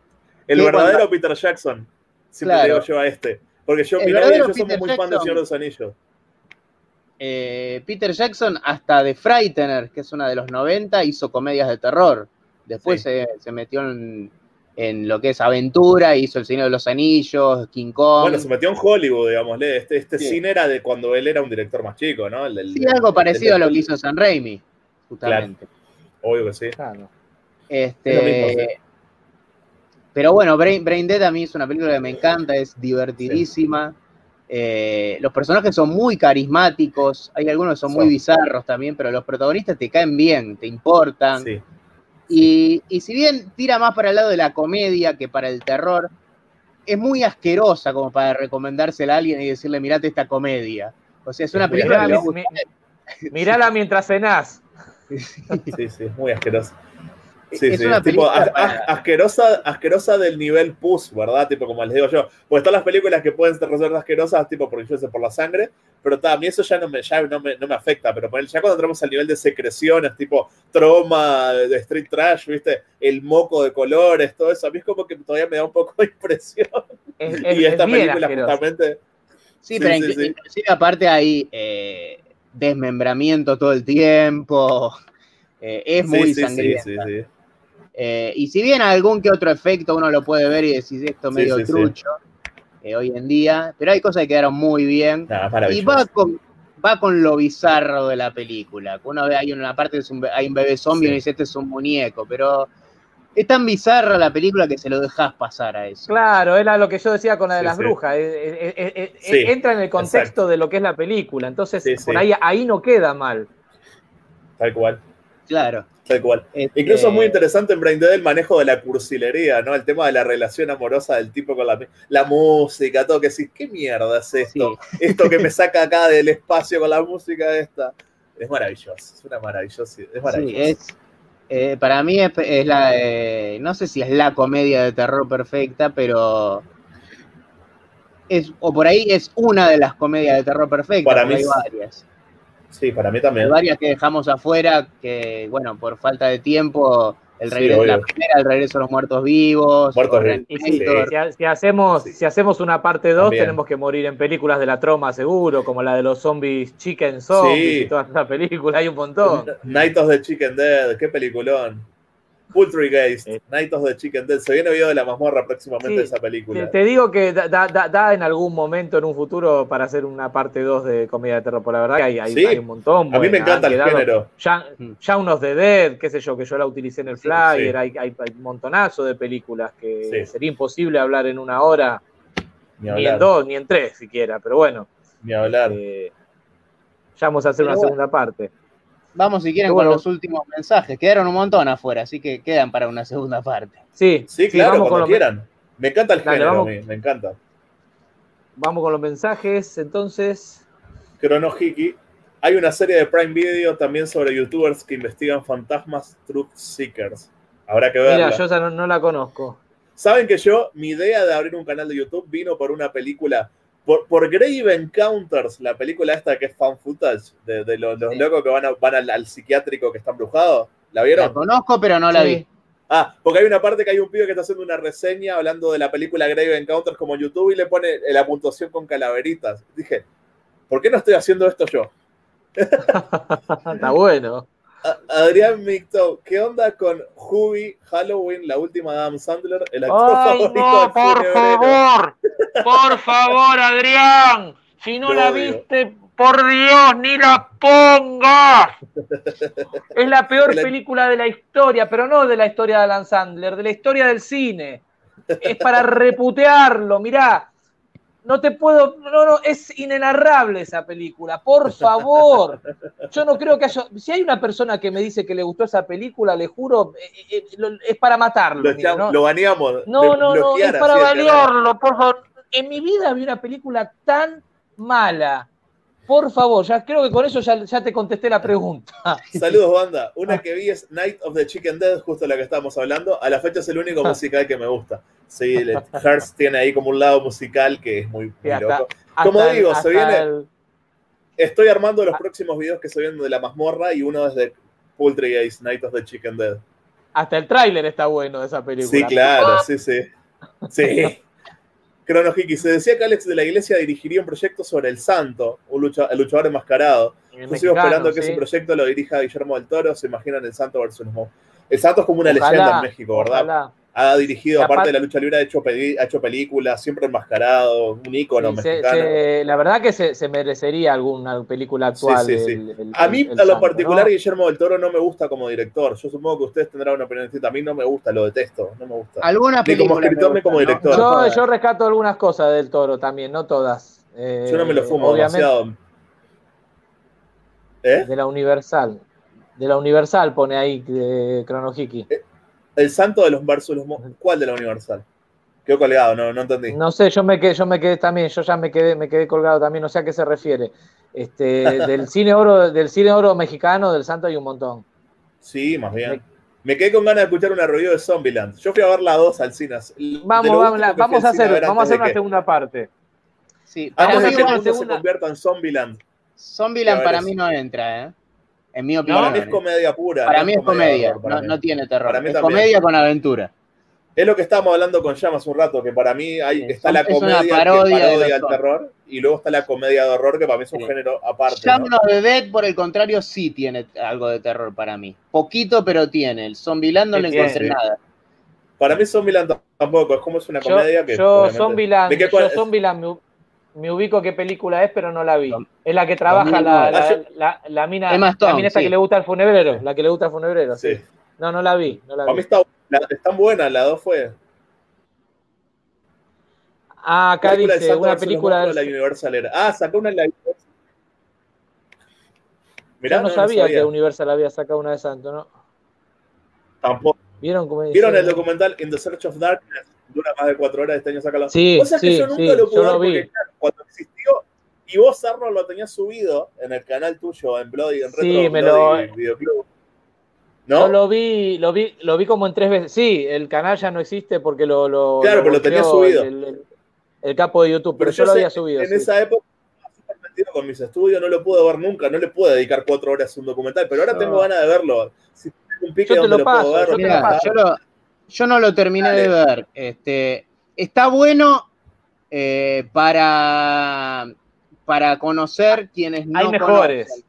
[SPEAKER 2] El verdadero
[SPEAKER 3] cuando-
[SPEAKER 2] Peter Jackson. Siempre
[SPEAKER 3] Claro.
[SPEAKER 2] digo yo a este. Porque yo, mi novia yo somos
[SPEAKER 3] Peter
[SPEAKER 2] muy fan del
[SPEAKER 3] Jackson.
[SPEAKER 2] Señor de los Anillos.
[SPEAKER 3] Eh, Peter Jackson, hasta de Frightener, que es una de los 90, hizo comedias de terror. Después
[SPEAKER 2] Sí.
[SPEAKER 3] se, se metió en, en lo que es aventura, hizo El Señor de los Anillos, King Kong.
[SPEAKER 2] Bueno, se metió en Hollywood, digámosle. Este, este
[SPEAKER 3] Sí.
[SPEAKER 2] cine era de cuando él era un director más chico, ¿no? El
[SPEAKER 3] sí, algo parecido a lo que hizo San Raimi, justamente.
[SPEAKER 2] Obvio que sí.
[SPEAKER 1] Claro.
[SPEAKER 3] Este,
[SPEAKER 2] mismo, sí.
[SPEAKER 3] Pero bueno, Brain, Brain Dead a mí es una película que me encanta, es divertidísima. Eh, los personajes son muy carismáticos, hay algunos que son muy bizarros también, pero los protagonistas te caen bien, te importan.
[SPEAKER 2] Sí.
[SPEAKER 3] Y, y si bien tira más para el lado de la comedia que para el terror, es muy asquerosa como para recomendársela a alguien y decirle, mirate esta comedia. O sea, es una película
[SPEAKER 1] Mirala,
[SPEAKER 3] gusta.
[SPEAKER 1] mi- mirala mientras cenás. (laughs)
[SPEAKER 2] Sí, sí, es muy asqueroso. Sí,
[SPEAKER 3] Es
[SPEAKER 2] sí,
[SPEAKER 3] una
[SPEAKER 2] tipo
[SPEAKER 3] película
[SPEAKER 2] as-
[SPEAKER 3] para-
[SPEAKER 2] as- asquerosa, asquerosa del nivel pus, ¿verdad? Tipo, como les digo yo. Porque están las películas que pueden ser asquerosas, tipo, porque yo sé, por la sangre, pero ta, a mí eso ya no me, ya no me, no me afecta. Pero por el- ya cuando entramos al nivel de secreciones, tipo trauma de street trash, ¿viste? El moco de colores, todo eso, a mí es como que todavía me da un poco de impresión.
[SPEAKER 1] Es, (laughs) es-
[SPEAKER 2] y
[SPEAKER 1] es
[SPEAKER 2] esta película
[SPEAKER 1] asqueroso.
[SPEAKER 2] justamente.
[SPEAKER 3] Sí,
[SPEAKER 2] Sí,
[SPEAKER 3] pero
[SPEAKER 2] sí,
[SPEAKER 3] inclu-
[SPEAKER 2] sí.
[SPEAKER 3] inclusive aparte hay eh, desmembramiento todo el tiempo. (laughs) eh, es
[SPEAKER 2] Sí,
[SPEAKER 3] muy
[SPEAKER 2] sí, sí,
[SPEAKER 3] sangrienta. Eh, y si bien algún que otro efecto uno lo puede ver y decís esto medio
[SPEAKER 2] sí, sí.
[SPEAKER 3] trucho eh, hoy en día, pero hay cosas que quedaron muy bien.
[SPEAKER 2] Es
[SPEAKER 3] Y va con, va con lo bizarro de la película. que Uno ve, hay una parte, es un hay un bebé zombie y dice, este es un muñeco, pero es tan bizarra la película que se lo dejas pasar a eso.
[SPEAKER 1] Claro, era lo que yo decía con la de
[SPEAKER 2] Sí,
[SPEAKER 1] las
[SPEAKER 2] sí.
[SPEAKER 1] brujas. eh, eh, eh, eh,
[SPEAKER 2] Sí,
[SPEAKER 1] entra en el contexto
[SPEAKER 2] exacto.
[SPEAKER 1] de lo que es la película. Entonces,
[SPEAKER 2] Sí,
[SPEAKER 1] por
[SPEAKER 2] sí.
[SPEAKER 1] ahí, ahí no queda mal.
[SPEAKER 2] Tal cual.
[SPEAKER 3] Claro.
[SPEAKER 2] Tal cual.
[SPEAKER 3] Este,
[SPEAKER 2] Incluso es muy interesante en Brain Dead el manejo de la cursilería, ¿no? El tema de la relación amorosa del tipo con la, la música, todo que decís, ¿qué mierda es esto? Esto que me (laughs) saca acá del espacio con la música esta. Es maravilloso, es una maravillosa, es maravilloso.
[SPEAKER 3] Sí, es, eh, para mí es, es la, eh, no sé si es la comedia de terror perfecta, pero es, o por ahí es una de las comedias de terror perfectas,
[SPEAKER 2] Para mí
[SPEAKER 3] hay varias.
[SPEAKER 2] Sí, para mí
[SPEAKER 3] Hay
[SPEAKER 2] también.
[SPEAKER 3] varias que dejamos afuera, que bueno, por falta de tiempo, el
[SPEAKER 2] Sí,
[SPEAKER 3] regreso, la
[SPEAKER 2] obvio.
[SPEAKER 3] primera, el regreso a los muertos vivos,
[SPEAKER 2] Muertos vivos.
[SPEAKER 1] Si, hacemos, si hacemos una parte 2,
[SPEAKER 2] También.
[SPEAKER 1] tenemos que morir en películas de la troma, seguro, como la de los zombies, Chicken Zombies
[SPEAKER 2] Sí.
[SPEAKER 1] y todas las películas. Hay un montón.
[SPEAKER 2] Night of the Chicken Dead, qué peliculón. Poltergeist, Night of the Chicken Dead. Se viene video de la mazmorra próximamente
[SPEAKER 1] Sí,
[SPEAKER 2] esa película.
[SPEAKER 1] Te, digo que da, da- da- da en algún momento, en un futuro, para hacer una parte 2 de comedia de terror. Por la verdad que hay, hay,
[SPEAKER 2] Sí.
[SPEAKER 1] hay un montón.
[SPEAKER 2] A mí me encanta el género.
[SPEAKER 1] Ya, ya unos de Dead, qué sé yo, que yo la utilicé en el flyer.
[SPEAKER 2] sí.
[SPEAKER 1] Hay, hay, hay un montonazo de películas que
[SPEAKER 2] Sí.
[SPEAKER 1] sería imposible hablar en una hora,
[SPEAKER 2] Ni
[SPEAKER 1] ni, en dos, ni en tres siquiera. Pero bueno,
[SPEAKER 2] Ni hablar.
[SPEAKER 1] eh, ya vamos a hacer
[SPEAKER 3] Pero
[SPEAKER 1] una
[SPEAKER 3] bueno.
[SPEAKER 1] segunda parte.
[SPEAKER 3] Vamos si quieren
[SPEAKER 1] bueno.
[SPEAKER 3] con los últimos mensajes. Quedaron un montón afuera, así que quedan para una segunda parte.
[SPEAKER 1] Sí,
[SPEAKER 2] Sí, claro,
[SPEAKER 1] vamos con
[SPEAKER 2] cuando
[SPEAKER 1] los
[SPEAKER 2] quieran. Me encanta el
[SPEAKER 1] Dale,
[SPEAKER 2] género,
[SPEAKER 1] vamos.
[SPEAKER 2] a mí, me encanta.
[SPEAKER 1] Vamos con los mensajes, entonces.
[SPEAKER 2] Cronohiki. Hay una serie de Prime Video también sobre youtubers que investigan fantasmas Truth Seekers. Habrá que verla.
[SPEAKER 1] Mira, yo esa no, no la conozco.
[SPEAKER 2] Saben que yo, mi idea de abrir un canal de YouTube vino por una película, por, por Grave Encounters, la película esta que es fan footage, de, de los, los locos que van, a- van al, al psiquiátrico que está embrujado. ¿La vieron?
[SPEAKER 3] La conozco, pero no la
[SPEAKER 1] Sí.
[SPEAKER 3] vi.
[SPEAKER 2] Ah, porque hay una parte que hay un pibe que está haciendo una reseña hablando de la película Grave Encounters como en YouTube y le pone la puntuación con calaveritas. Dije, ¿por qué no estoy haciendo esto yo? (laughs)
[SPEAKER 1] Está bueno.
[SPEAKER 2] Adrián Micto, ¿qué onda con Hubi, Halloween, la última de Adam Sandler, el actor
[SPEAKER 1] ¡Ay,
[SPEAKER 2] favorito
[SPEAKER 1] no, por favor! ¡Por favor, Adrián! Si no
[SPEAKER 2] Lo
[SPEAKER 1] la
[SPEAKER 2] odio.
[SPEAKER 1] viste, por Dios, ni la pongas. Es la peor (laughs)
[SPEAKER 2] La-
[SPEAKER 1] película de la historia, pero no de la historia de Alan Sandler, de la historia del cine. Es para reputearlo, mirá. No te puedo, no, no, es inenarrable esa película, por (laughs) favor. Yo no creo que haya, si hay una persona que me dice que le gustó esa película, le juro, eh, eh, lo- es para matarlo.
[SPEAKER 2] Lo,
[SPEAKER 1] mira, ¿no?
[SPEAKER 2] lo baneamos.
[SPEAKER 1] No, no, no, es para balearlo, por favor. En mi vida vi una película tan mala. Por favor, ya creo que con eso ya, ya te contesté la pregunta. (laughs)
[SPEAKER 2] Saludos, banda. Una que vi es Night of the Chicken Dead, justo la que estábamos hablando. A la fecha es el único
[SPEAKER 1] Ah.
[SPEAKER 2] musical que me gusta. Sí, Hearst (laughs) tiene ahí como un lado musical que es muy, muy
[SPEAKER 1] Sí, hasta-
[SPEAKER 2] loco. Como digo, se viene.
[SPEAKER 1] el-
[SPEAKER 2] Estoy armando los próximos videos que se vienen de la mazmorra y uno es de Poultrygaze, Night of the Chicken Dead.
[SPEAKER 1] hasta el tráiler está bueno de esa película.
[SPEAKER 2] Sí, claro, sí, sí. Sí. (laughs) Crono se decía que Alex de la Iglesia dirigiría un proyecto sobre el santo, un lucha- el luchador enmascarado.
[SPEAKER 1] El
[SPEAKER 2] Yo sigo esperando que
[SPEAKER 1] sí.
[SPEAKER 2] ese proyecto lo dirija Guillermo del Toro. Se imaginan el santo versus Mo. El santo es como una
[SPEAKER 1] Ojalá,
[SPEAKER 2] leyenda en México, ¿verdad?
[SPEAKER 1] ojalá.
[SPEAKER 2] Ha dirigido, aparte
[SPEAKER 1] aparte-
[SPEAKER 2] de la lucha libre, ha hecho, ha hecho películas, siempre enmascarado, un ícono
[SPEAKER 1] Sí,
[SPEAKER 2] mexicano.
[SPEAKER 1] se- la verdad que se, se merecería alguna película actual.
[SPEAKER 2] sí, sí.
[SPEAKER 1] el- el-
[SPEAKER 2] A mí,
[SPEAKER 1] el
[SPEAKER 2] a lo
[SPEAKER 1] santo,
[SPEAKER 2] particular,
[SPEAKER 1] ¿no?
[SPEAKER 2] Guillermo del Toro no me gusta como director. Yo supongo que ustedes tendrán una opinión distinta. A mí no me gusta, lo detesto. No me gusta.
[SPEAKER 3] Alguna
[SPEAKER 2] Ni
[SPEAKER 3] película
[SPEAKER 2] como escritor ni como director.
[SPEAKER 1] Yo, yo rescato algunas cosas del toro también, no todas. Eh,
[SPEAKER 2] Yo no me lo fumo
[SPEAKER 1] obviamente,
[SPEAKER 2] demasiado. ¿Eh?
[SPEAKER 1] De la Universal. De la Universal pone ahí de Cronohiki.
[SPEAKER 2] El santo de los versus los ¿Cuál de la Universal? Quedó colgado, no, no entendí.
[SPEAKER 1] No sé, yo me quedé, yo me quedé también, yo ya me quedé, me quedé colgado también, no sé a qué se refiere. Este, (laughs) del cine oro, del cine oro mexicano, del santo hay un montón.
[SPEAKER 2] Sí, más bien. Me quedé con ganas de escuchar una review de Zombieland. Yo fui a ver la 2 al cine.
[SPEAKER 1] Vamos, vamos, la- vamos a hacer, vamos a hacer una
[SPEAKER 2] que-
[SPEAKER 1] segunda parte.
[SPEAKER 3] Sí, para
[SPEAKER 2] Antes
[SPEAKER 3] mí,
[SPEAKER 2] de que el mundo se
[SPEAKER 1] segunda-
[SPEAKER 2] convierta en Zombieland.
[SPEAKER 3] Zombieland para mí no entra, ¿eh? En mi
[SPEAKER 2] Para
[SPEAKER 3] opinión.
[SPEAKER 2] mí es comedia pura.
[SPEAKER 3] Para
[SPEAKER 2] no
[SPEAKER 3] mí es comedia,
[SPEAKER 2] horror, para
[SPEAKER 3] no,
[SPEAKER 2] mí.
[SPEAKER 3] no tiene terror.
[SPEAKER 2] Para mí
[SPEAKER 3] Es
[SPEAKER 2] también.
[SPEAKER 3] comedia con aventura.
[SPEAKER 2] Es lo que estábamos hablando con Llama hace un rato, que para mí hay, está
[SPEAKER 3] es
[SPEAKER 2] la comedia que
[SPEAKER 3] parodia de zombies.
[SPEAKER 2] terror y luego está la comedia de horror, que para mí es un
[SPEAKER 3] Sí.
[SPEAKER 2] género aparte. ¿no?
[SPEAKER 3] Shaun of the Dead, por el contrario, sí tiene algo de terror para mí. Poquito, pero tiene. El Zombieland no le encontré nada.
[SPEAKER 2] Para mí Zombieland tampoco, es como es una
[SPEAKER 1] Yo,
[SPEAKER 2] comedia que...
[SPEAKER 1] yo
[SPEAKER 2] ¿De qué
[SPEAKER 1] yo Zombieland me, me ubico qué película es, pero no la vi. Es la que trabaja la,
[SPEAKER 3] 2009.
[SPEAKER 1] la, la- la mina,
[SPEAKER 3] Emma
[SPEAKER 1] la
[SPEAKER 3] Stone,
[SPEAKER 1] mina esta
[SPEAKER 3] sí.
[SPEAKER 1] que le gusta al funebrero, la que le gusta al funebrero, sí.
[SPEAKER 2] Sí.
[SPEAKER 1] No, no la vi, no la
[SPEAKER 2] Para mí
[SPEAKER 1] vi.
[SPEAKER 2] está, la, están buenas, la dos fue...
[SPEAKER 1] Ah, acá
[SPEAKER 2] película
[SPEAKER 1] dice una película
[SPEAKER 2] de la Universal era. Ah, sacó una en la Mirá,
[SPEAKER 1] Yo no, sabía que Universal había sacado una de Santo, ¿no?
[SPEAKER 2] Tampoco.
[SPEAKER 1] ¿Vieron cómo dice?
[SPEAKER 2] ¿Vieron el documental In the Search of Darkness? Dura más de cuatro horas, este año saca la...
[SPEAKER 1] Sí,
[SPEAKER 2] Vos sabés que
[SPEAKER 1] sí,
[SPEAKER 2] yo nunca
[SPEAKER 1] sí,
[SPEAKER 2] lo pude
[SPEAKER 1] yo
[SPEAKER 2] ver
[SPEAKER 1] lo vi.
[SPEAKER 2] porque claro, cuando existió y vos, Arnold, lo tenías subido en el canal tuyo, en Bloody, en Retro
[SPEAKER 1] Sí, me
[SPEAKER 2] Bloody
[SPEAKER 1] lo-
[SPEAKER 2] Videoclub.
[SPEAKER 1] Yo
[SPEAKER 2] ¿No?
[SPEAKER 1] lo vi, lo vi, lo vi como en tres veces. Sí, el canal ya no existe porque lo, lo
[SPEAKER 2] Claro, pero lo tenía subido.
[SPEAKER 1] El, el- el capo de YouTube, pero,
[SPEAKER 2] Pero
[SPEAKER 1] yo, lo
[SPEAKER 2] sé,
[SPEAKER 1] había subido.
[SPEAKER 2] En
[SPEAKER 1] sí.
[SPEAKER 2] esa época con mis estudios, no lo pude ver nunca, no le pude dedicar cuatro horas a un documental, pero ahora
[SPEAKER 1] No.
[SPEAKER 2] tengo ganas de verlo. Si tengo un pique
[SPEAKER 1] Yo te
[SPEAKER 2] donde
[SPEAKER 1] lo
[SPEAKER 2] lo, puedo ver,
[SPEAKER 1] yo
[SPEAKER 2] lo
[SPEAKER 1] te lo.
[SPEAKER 3] Yo, no lo terminé
[SPEAKER 2] Dale.
[SPEAKER 3] de ver. Este, está bueno eh, para, para conocer quienes no
[SPEAKER 1] Hay mejores.
[SPEAKER 3] conocen.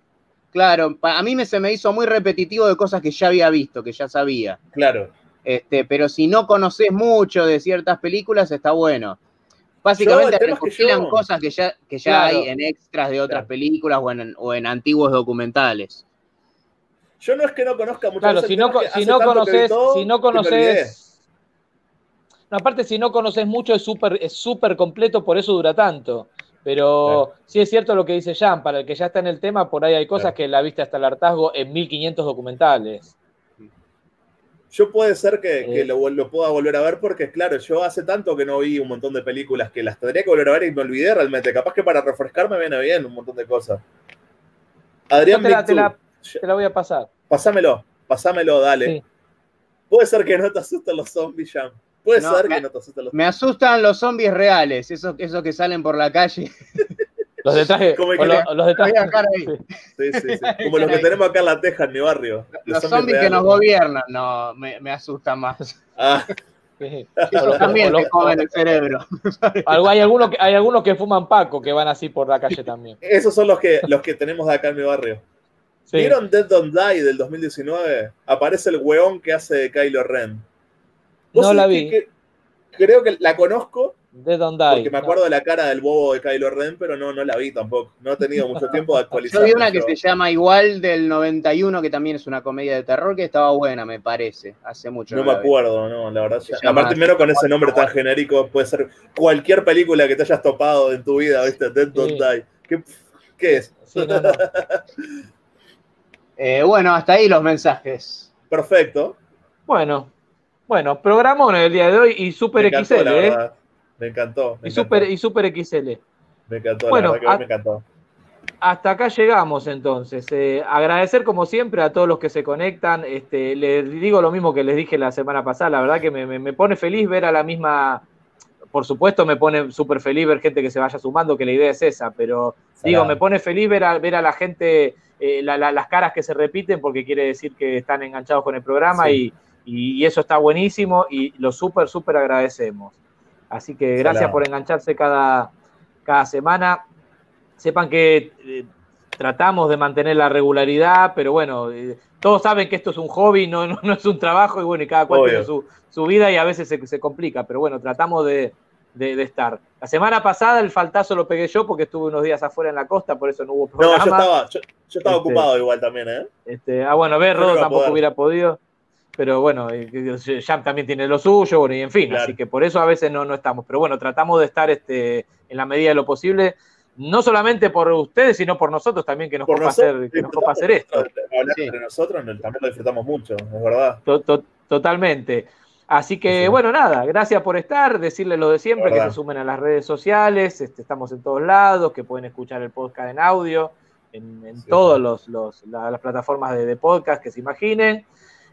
[SPEAKER 3] Claro, a mí me, se me hizo muy repetitivo de cosas que ya había visto, que ya sabía.
[SPEAKER 2] Claro.
[SPEAKER 3] Este, pero si no conoces mucho de ciertas películas, está bueno. Básicamente
[SPEAKER 2] que
[SPEAKER 3] cosas que ya, que ya
[SPEAKER 1] Claro.
[SPEAKER 3] hay en extras de otras
[SPEAKER 2] Claro.
[SPEAKER 3] películas o en, o en antiguos documentales.
[SPEAKER 2] Yo no es que no conozca muchas
[SPEAKER 1] Claro,
[SPEAKER 2] veces,
[SPEAKER 1] si no, si conoces,
[SPEAKER 2] todo
[SPEAKER 1] si no conoces. No, aparte, si no conoces mucho, es súper es súper completo, por eso dura tanto. Pero sí es cierto lo que dice Jan, para el que ya está en el tema, por ahí hay cosas
[SPEAKER 2] Claro.
[SPEAKER 1] que la viste hasta el hartazgo en 1500 documentales.
[SPEAKER 2] Yo puede ser que, que
[SPEAKER 1] Eh.
[SPEAKER 2] lo, lo pueda volver a ver porque, claro, yo hace tanto que no vi un montón de películas que las tendría que volver a ver y me olvidé realmente. Capaz que para refrescarme viene bien un montón de cosas. Adrián
[SPEAKER 1] te la, te,
[SPEAKER 2] Victor,
[SPEAKER 1] la, te la voy a pasar.
[SPEAKER 2] pasámelo, pasámelo, dale.
[SPEAKER 1] Sí.
[SPEAKER 2] Puede ser que no te asusten los zombies, Jam. Puede
[SPEAKER 3] No,
[SPEAKER 2] ser
[SPEAKER 3] me-
[SPEAKER 2] que no te asusten los
[SPEAKER 3] Me asustan los zombies reales, esos, esos que salen por la calle. (laughs)
[SPEAKER 1] Los de traje.
[SPEAKER 2] Como que
[SPEAKER 1] los de traje-
[SPEAKER 3] Voy a dejar ahí.
[SPEAKER 2] Sí, sí, sí. (laughs) Como los que tenemos acá en la Teja, en mi barrio.
[SPEAKER 3] Los zombies que nos gobiernan, no, me, me asustan más.
[SPEAKER 2] Ah,
[SPEAKER 1] Sí. (laughs)
[SPEAKER 3] Esos
[SPEAKER 1] O los-
[SPEAKER 3] también te
[SPEAKER 1] los-
[SPEAKER 3] comen el cerebro.
[SPEAKER 1] Algo- hay, algunos que, hay algunos que fuman Paco que van así por la calle también.
[SPEAKER 2] esos son los que, los que tenemos de acá en mi barrio.
[SPEAKER 1] Sí.
[SPEAKER 2] ¿Vieron Dead Don't Die del 2019? Aparece el weón que hace de Kylo Ren. ¿Vos
[SPEAKER 1] No la vi.
[SPEAKER 2] que- que- creo que la conozco,
[SPEAKER 1] Dead Don't Die.
[SPEAKER 2] Porque me acuerdo de la cara del bobo de Kylo Ren, pero no, no la vi tampoco. No he tenido mucho tiempo de actualizar.
[SPEAKER 3] Yo vi una que se llama igual del 91, que también es una comedia de terror, que estaba buena, me parece. Hace mucho.
[SPEAKER 2] No,
[SPEAKER 3] la
[SPEAKER 2] me
[SPEAKER 3] vi.
[SPEAKER 2] acuerdo, no, la verdad. Ya- Aparte, primero con ese nombre tan genérico, puede ser cualquier película que te hayas topado en tu vida, ¿viste? Dead Don't
[SPEAKER 1] Sí.
[SPEAKER 2] Die. ¿Qué, qué es?
[SPEAKER 1] Sí, no, no. (laughs)
[SPEAKER 3] Eh, bueno, hasta ahí los mensajes.
[SPEAKER 2] Perfecto.
[SPEAKER 1] Bueno, bueno, programón el día de hoy y Super
[SPEAKER 2] Me encantó,
[SPEAKER 1] XL,
[SPEAKER 2] la
[SPEAKER 1] ¿eh?
[SPEAKER 2] Me encantó. Me
[SPEAKER 1] Y
[SPEAKER 2] encantó.
[SPEAKER 1] Super, y Super XL.
[SPEAKER 2] Me encantó,
[SPEAKER 1] Bueno,
[SPEAKER 2] la verdad que
[SPEAKER 1] a-
[SPEAKER 2] me encantó.
[SPEAKER 1] Hasta acá llegamos entonces. Eh, agradecer como siempre a todos los que se conectan. Este, les digo lo mismo que les dije la semana pasada. La verdad que me, me- me pone feliz ver a la misma. Por supuesto, me pone súper feliz ver gente que se vaya sumando, que la idea es esa. Pero digo, me pone feliz ver a, ver a la gente, eh, la- la- las caras que se repiten, porque quiere decir que están enganchados con el programa
[SPEAKER 2] Sí.
[SPEAKER 1] y, y- eso está buenísimo y lo súper, súper agradecemos. Así que gracias por engancharse cada, cada semana. Sepan que eh, tratamos de mantener la regularidad, pero bueno, eh, todos saben que esto es un hobby, no, no, no es un trabajo, y bueno, y cada cual
[SPEAKER 2] Obvio.
[SPEAKER 1] tiene su, su vida y a veces se, se complica, pero bueno, tratamos de, de- de estar. La semana pasada el faltazo lo pegué yo porque estuve unos días afuera en la costa, por eso no hubo
[SPEAKER 2] No,
[SPEAKER 1] programa.
[SPEAKER 2] yo estaba, yo, yo estaba
[SPEAKER 1] Este,
[SPEAKER 2] ocupado igual también, ¿eh?
[SPEAKER 1] Este, ah, bueno, ver,
[SPEAKER 2] no
[SPEAKER 1] Rodo tampoco
[SPEAKER 2] poder.
[SPEAKER 1] hubiera podido, pero bueno, eh, que- Jam también tiene lo suyo, bueno, y en fin,
[SPEAKER 2] Claro.
[SPEAKER 1] así que por eso a veces no, no estamos. Pero bueno, tratamos de estar este, en la medida de lo posible, no solamente por ustedes, sino por nosotros también, que nos
[SPEAKER 2] Por
[SPEAKER 1] copa
[SPEAKER 2] nosotros,
[SPEAKER 1] hacer, que nos hacer esto.
[SPEAKER 2] Hablar entre nosotros no- también lo disfrutamos mucho, es verdad.
[SPEAKER 1] To- to- totalmente. Así que,
[SPEAKER 2] Sí.
[SPEAKER 1] bueno, nada, gracias por estar, decirles lo de siempre, que se sumen a las redes sociales, este, estamos en todos lados, que pueden escuchar el podcast en audio, en, en todas los, los- la- las plataformas de, de podcast que se imaginen.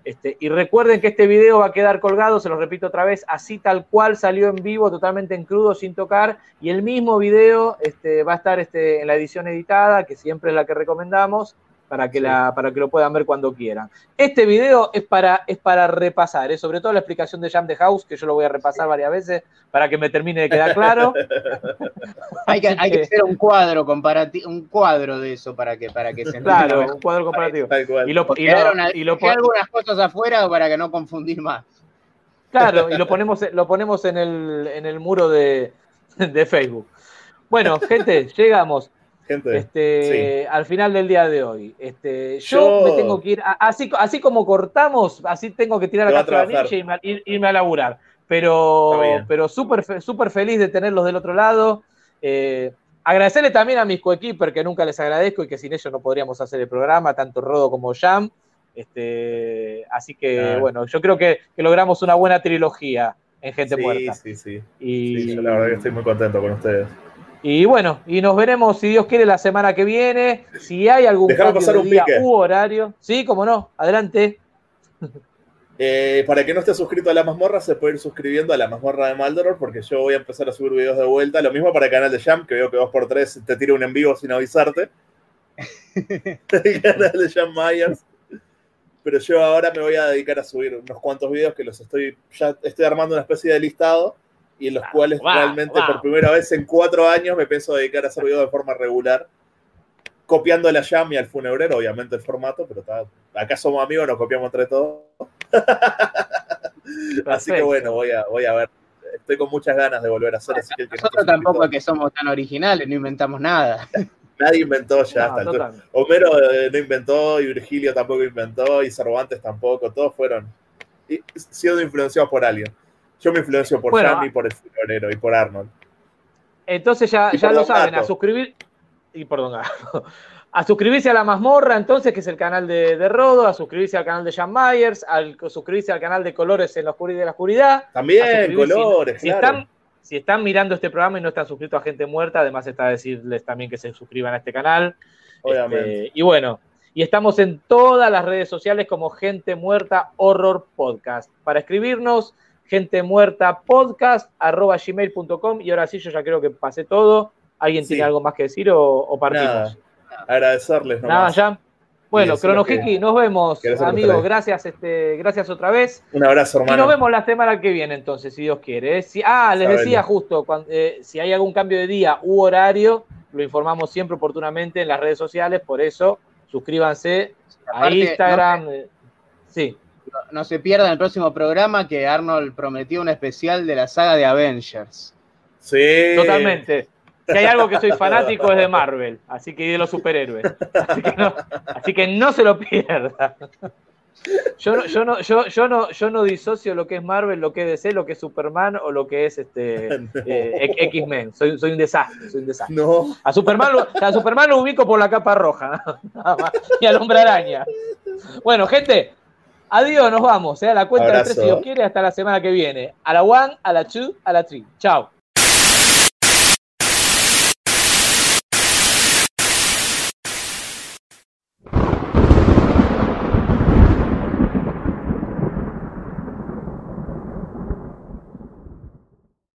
[SPEAKER 1] Este, y recuerden que este video va a quedar colgado, se lo repito otra vez, así tal cual salió en vivo, totalmente en crudo, sin tocar. Y el mismo video este, va a estar este, en la edición editada, que siempre es la que recomendamos, para que, la, para que lo puedan ver cuando quieran. Este video es para, es para repasar, ¿eh? sobre todo la explicación de Jam the House, que yo lo voy a repasar varias veces para que me termine de quedar claro. (laughs)
[SPEAKER 3] Hay que, hay que hacer un cuadro comparativo, un cuadro de eso para que, para que se entienda
[SPEAKER 1] Claro, un cuadro comparativo. Y lo, y lo- y lo
[SPEAKER 3] algunas cosas afuera para que no confundir más.
[SPEAKER 1] Claro, y lo (laughs) ponemos, lo ponemos en el, en el muro de, de Facebook. Bueno, gente, llegamos
[SPEAKER 2] Gente,
[SPEAKER 1] este, al final del día de hoy. Este, yo,
[SPEAKER 2] Yo-
[SPEAKER 1] me tengo que ir, así, así como cortamos, así tengo que tirar la
[SPEAKER 2] va a
[SPEAKER 1] cápsula
[SPEAKER 2] trabajar.
[SPEAKER 1] ninja y irme, a- ir- irme a laburar. Pero, pero súper súper feliz de tenerlos del otro lado. Eh, agradecerle también a mis coequiper, que nunca les agradezco y que sin ellos no podríamos hacer el programa, tanto Rodo como Jam. Este, así que,
[SPEAKER 2] Claro.
[SPEAKER 1] bueno, yo creo que, que logramos una buena trilogía en Gente
[SPEAKER 2] sí,
[SPEAKER 1] Muerta.
[SPEAKER 2] sí, sí.
[SPEAKER 1] Y,
[SPEAKER 2] Sí, yo la verdad que estoy muy contento con ustedes.
[SPEAKER 1] Y bueno, y nos veremos, si Dios quiere, la semana que viene. Si hay algún
[SPEAKER 2] Dejame
[SPEAKER 1] cambio
[SPEAKER 2] pasar
[SPEAKER 1] de
[SPEAKER 2] un
[SPEAKER 1] día
[SPEAKER 2] pique.
[SPEAKER 1] u horario. Sí, como no, adelante.
[SPEAKER 2] Eh, para que no esté suscrito a la mazmorra, se puede ir suscribiendo a la mazmorra de Maldoror, porque yo voy a empezar a subir videos de vuelta. Lo mismo para el canal de Jam, que veo que 2x3 te tira un en vivo sin avisarte. (laughs) (laughs) el canal de Jam Myers. Pero yo ahora me voy a dedicar a subir unos cuantos videos que los estoy. Ya estoy armando una especie de listado y en los cuales
[SPEAKER 1] wow,
[SPEAKER 2] realmente
[SPEAKER 1] wow.
[SPEAKER 2] por primera vez en cuatro años me pienso dedicar a hacer videos de forma regular. Copiando la Jam y al funebrero, obviamente el formato, pero está- acá somos amigos, nos copiamos entre todos. (laughs) Así que bueno, voy a, voy a ver. Estoy con muchas ganas de volver a hacer. Así que el que no
[SPEAKER 3] Nosotros tampoco es que somos tan originales, no inventamos nada. (laughs)
[SPEAKER 2] Nadie inventó ya.
[SPEAKER 1] No,
[SPEAKER 2] hasta el-
[SPEAKER 1] totalmente.
[SPEAKER 2] Homero eh, no inventó, y Virgilio tampoco inventó, y Cervantes tampoco. Todos fueron siendo influenciados por alguien. Yo me influencio por
[SPEAKER 1] Bueno,
[SPEAKER 2] Jan y por el florero y por Arnold.
[SPEAKER 1] Entonces ya, ya lo saben,
[SPEAKER 2] Gato.
[SPEAKER 1] a suscribir. Y perdón, (laughs) a suscribirse a la mazmorra, entonces, que es el canal de, de Rodo, a suscribirse al canal de Jan Myers, al suscribirse al canal de Colores en la oscuridad de la oscuridad. a
[SPEAKER 2] También, colores,
[SPEAKER 1] si,
[SPEAKER 2] claro.
[SPEAKER 1] están, si están mirando este programa y no están suscritos a Gente Muerta, además está decirles también que se suscriban a este canal.
[SPEAKER 2] Obviamente.
[SPEAKER 1] Este, y bueno, y estamos en todas las redes sociales como Gente Muerta Horror Podcast. Para escribirnos, gente muerta podcast arroba gmail.com y ahora sí yo ya creo que pasé todo. ¿Alguien
[SPEAKER 2] Sí.
[SPEAKER 1] tiene algo más que decir o, o partimos?
[SPEAKER 2] Nada. Agradecerles
[SPEAKER 1] Nada, ya. Bueno,
[SPEAKER 2] que-
[SPEAKER 1] nos vemos, amigos. Gracias, este, gracias otra vez.
[SPEAKER 2] Un abrazo,
[SPEAKER 1] Y nos
[SPEAKER 2] hermano.
[SPEAKER 1] vemos la semana que viene, entonces, si Dios quiere. ¿eh? Si- ah, les
[SPEAKER 2] Sabelo.
[SPEAKER 1] decía justo, cuan- eh, si hay algún cambio de día u horario, lo informamos siempre oportunamente en las redes sociales, por eso suscríbanse a Instagram. eh, sí,
[SPEAKER 3] No se pierdan el próximo programa que Arnold prometió un especial de la saga de Avengers.
[SPEAKER 2] Sí.
[SPEAKER 1] Totalmente. Si hay algo que soy fanático es de Marvel, así que y de los superhéroes. Así que no, así que no se lo pierda. Yo no, yo, no, yo, yo, no, yo no disocio lo que es Marvel, lo que es DC, lo que es Superman o lo que es este eh, X-Men. Soy, soy un desastre, soy un desastre.
[SPEAKER 2] No.
[SPEAKER 1] A Superman, lo, a Superman lo ubico por la capa roja, (laughs) nada más, y al hombre araña. Bueno, gente, adiós, nos vamos. ¿eh? A la cuenta de tres, si Dios quiere, hasta la semana que viene. A la one, a la two, a la three. Chao.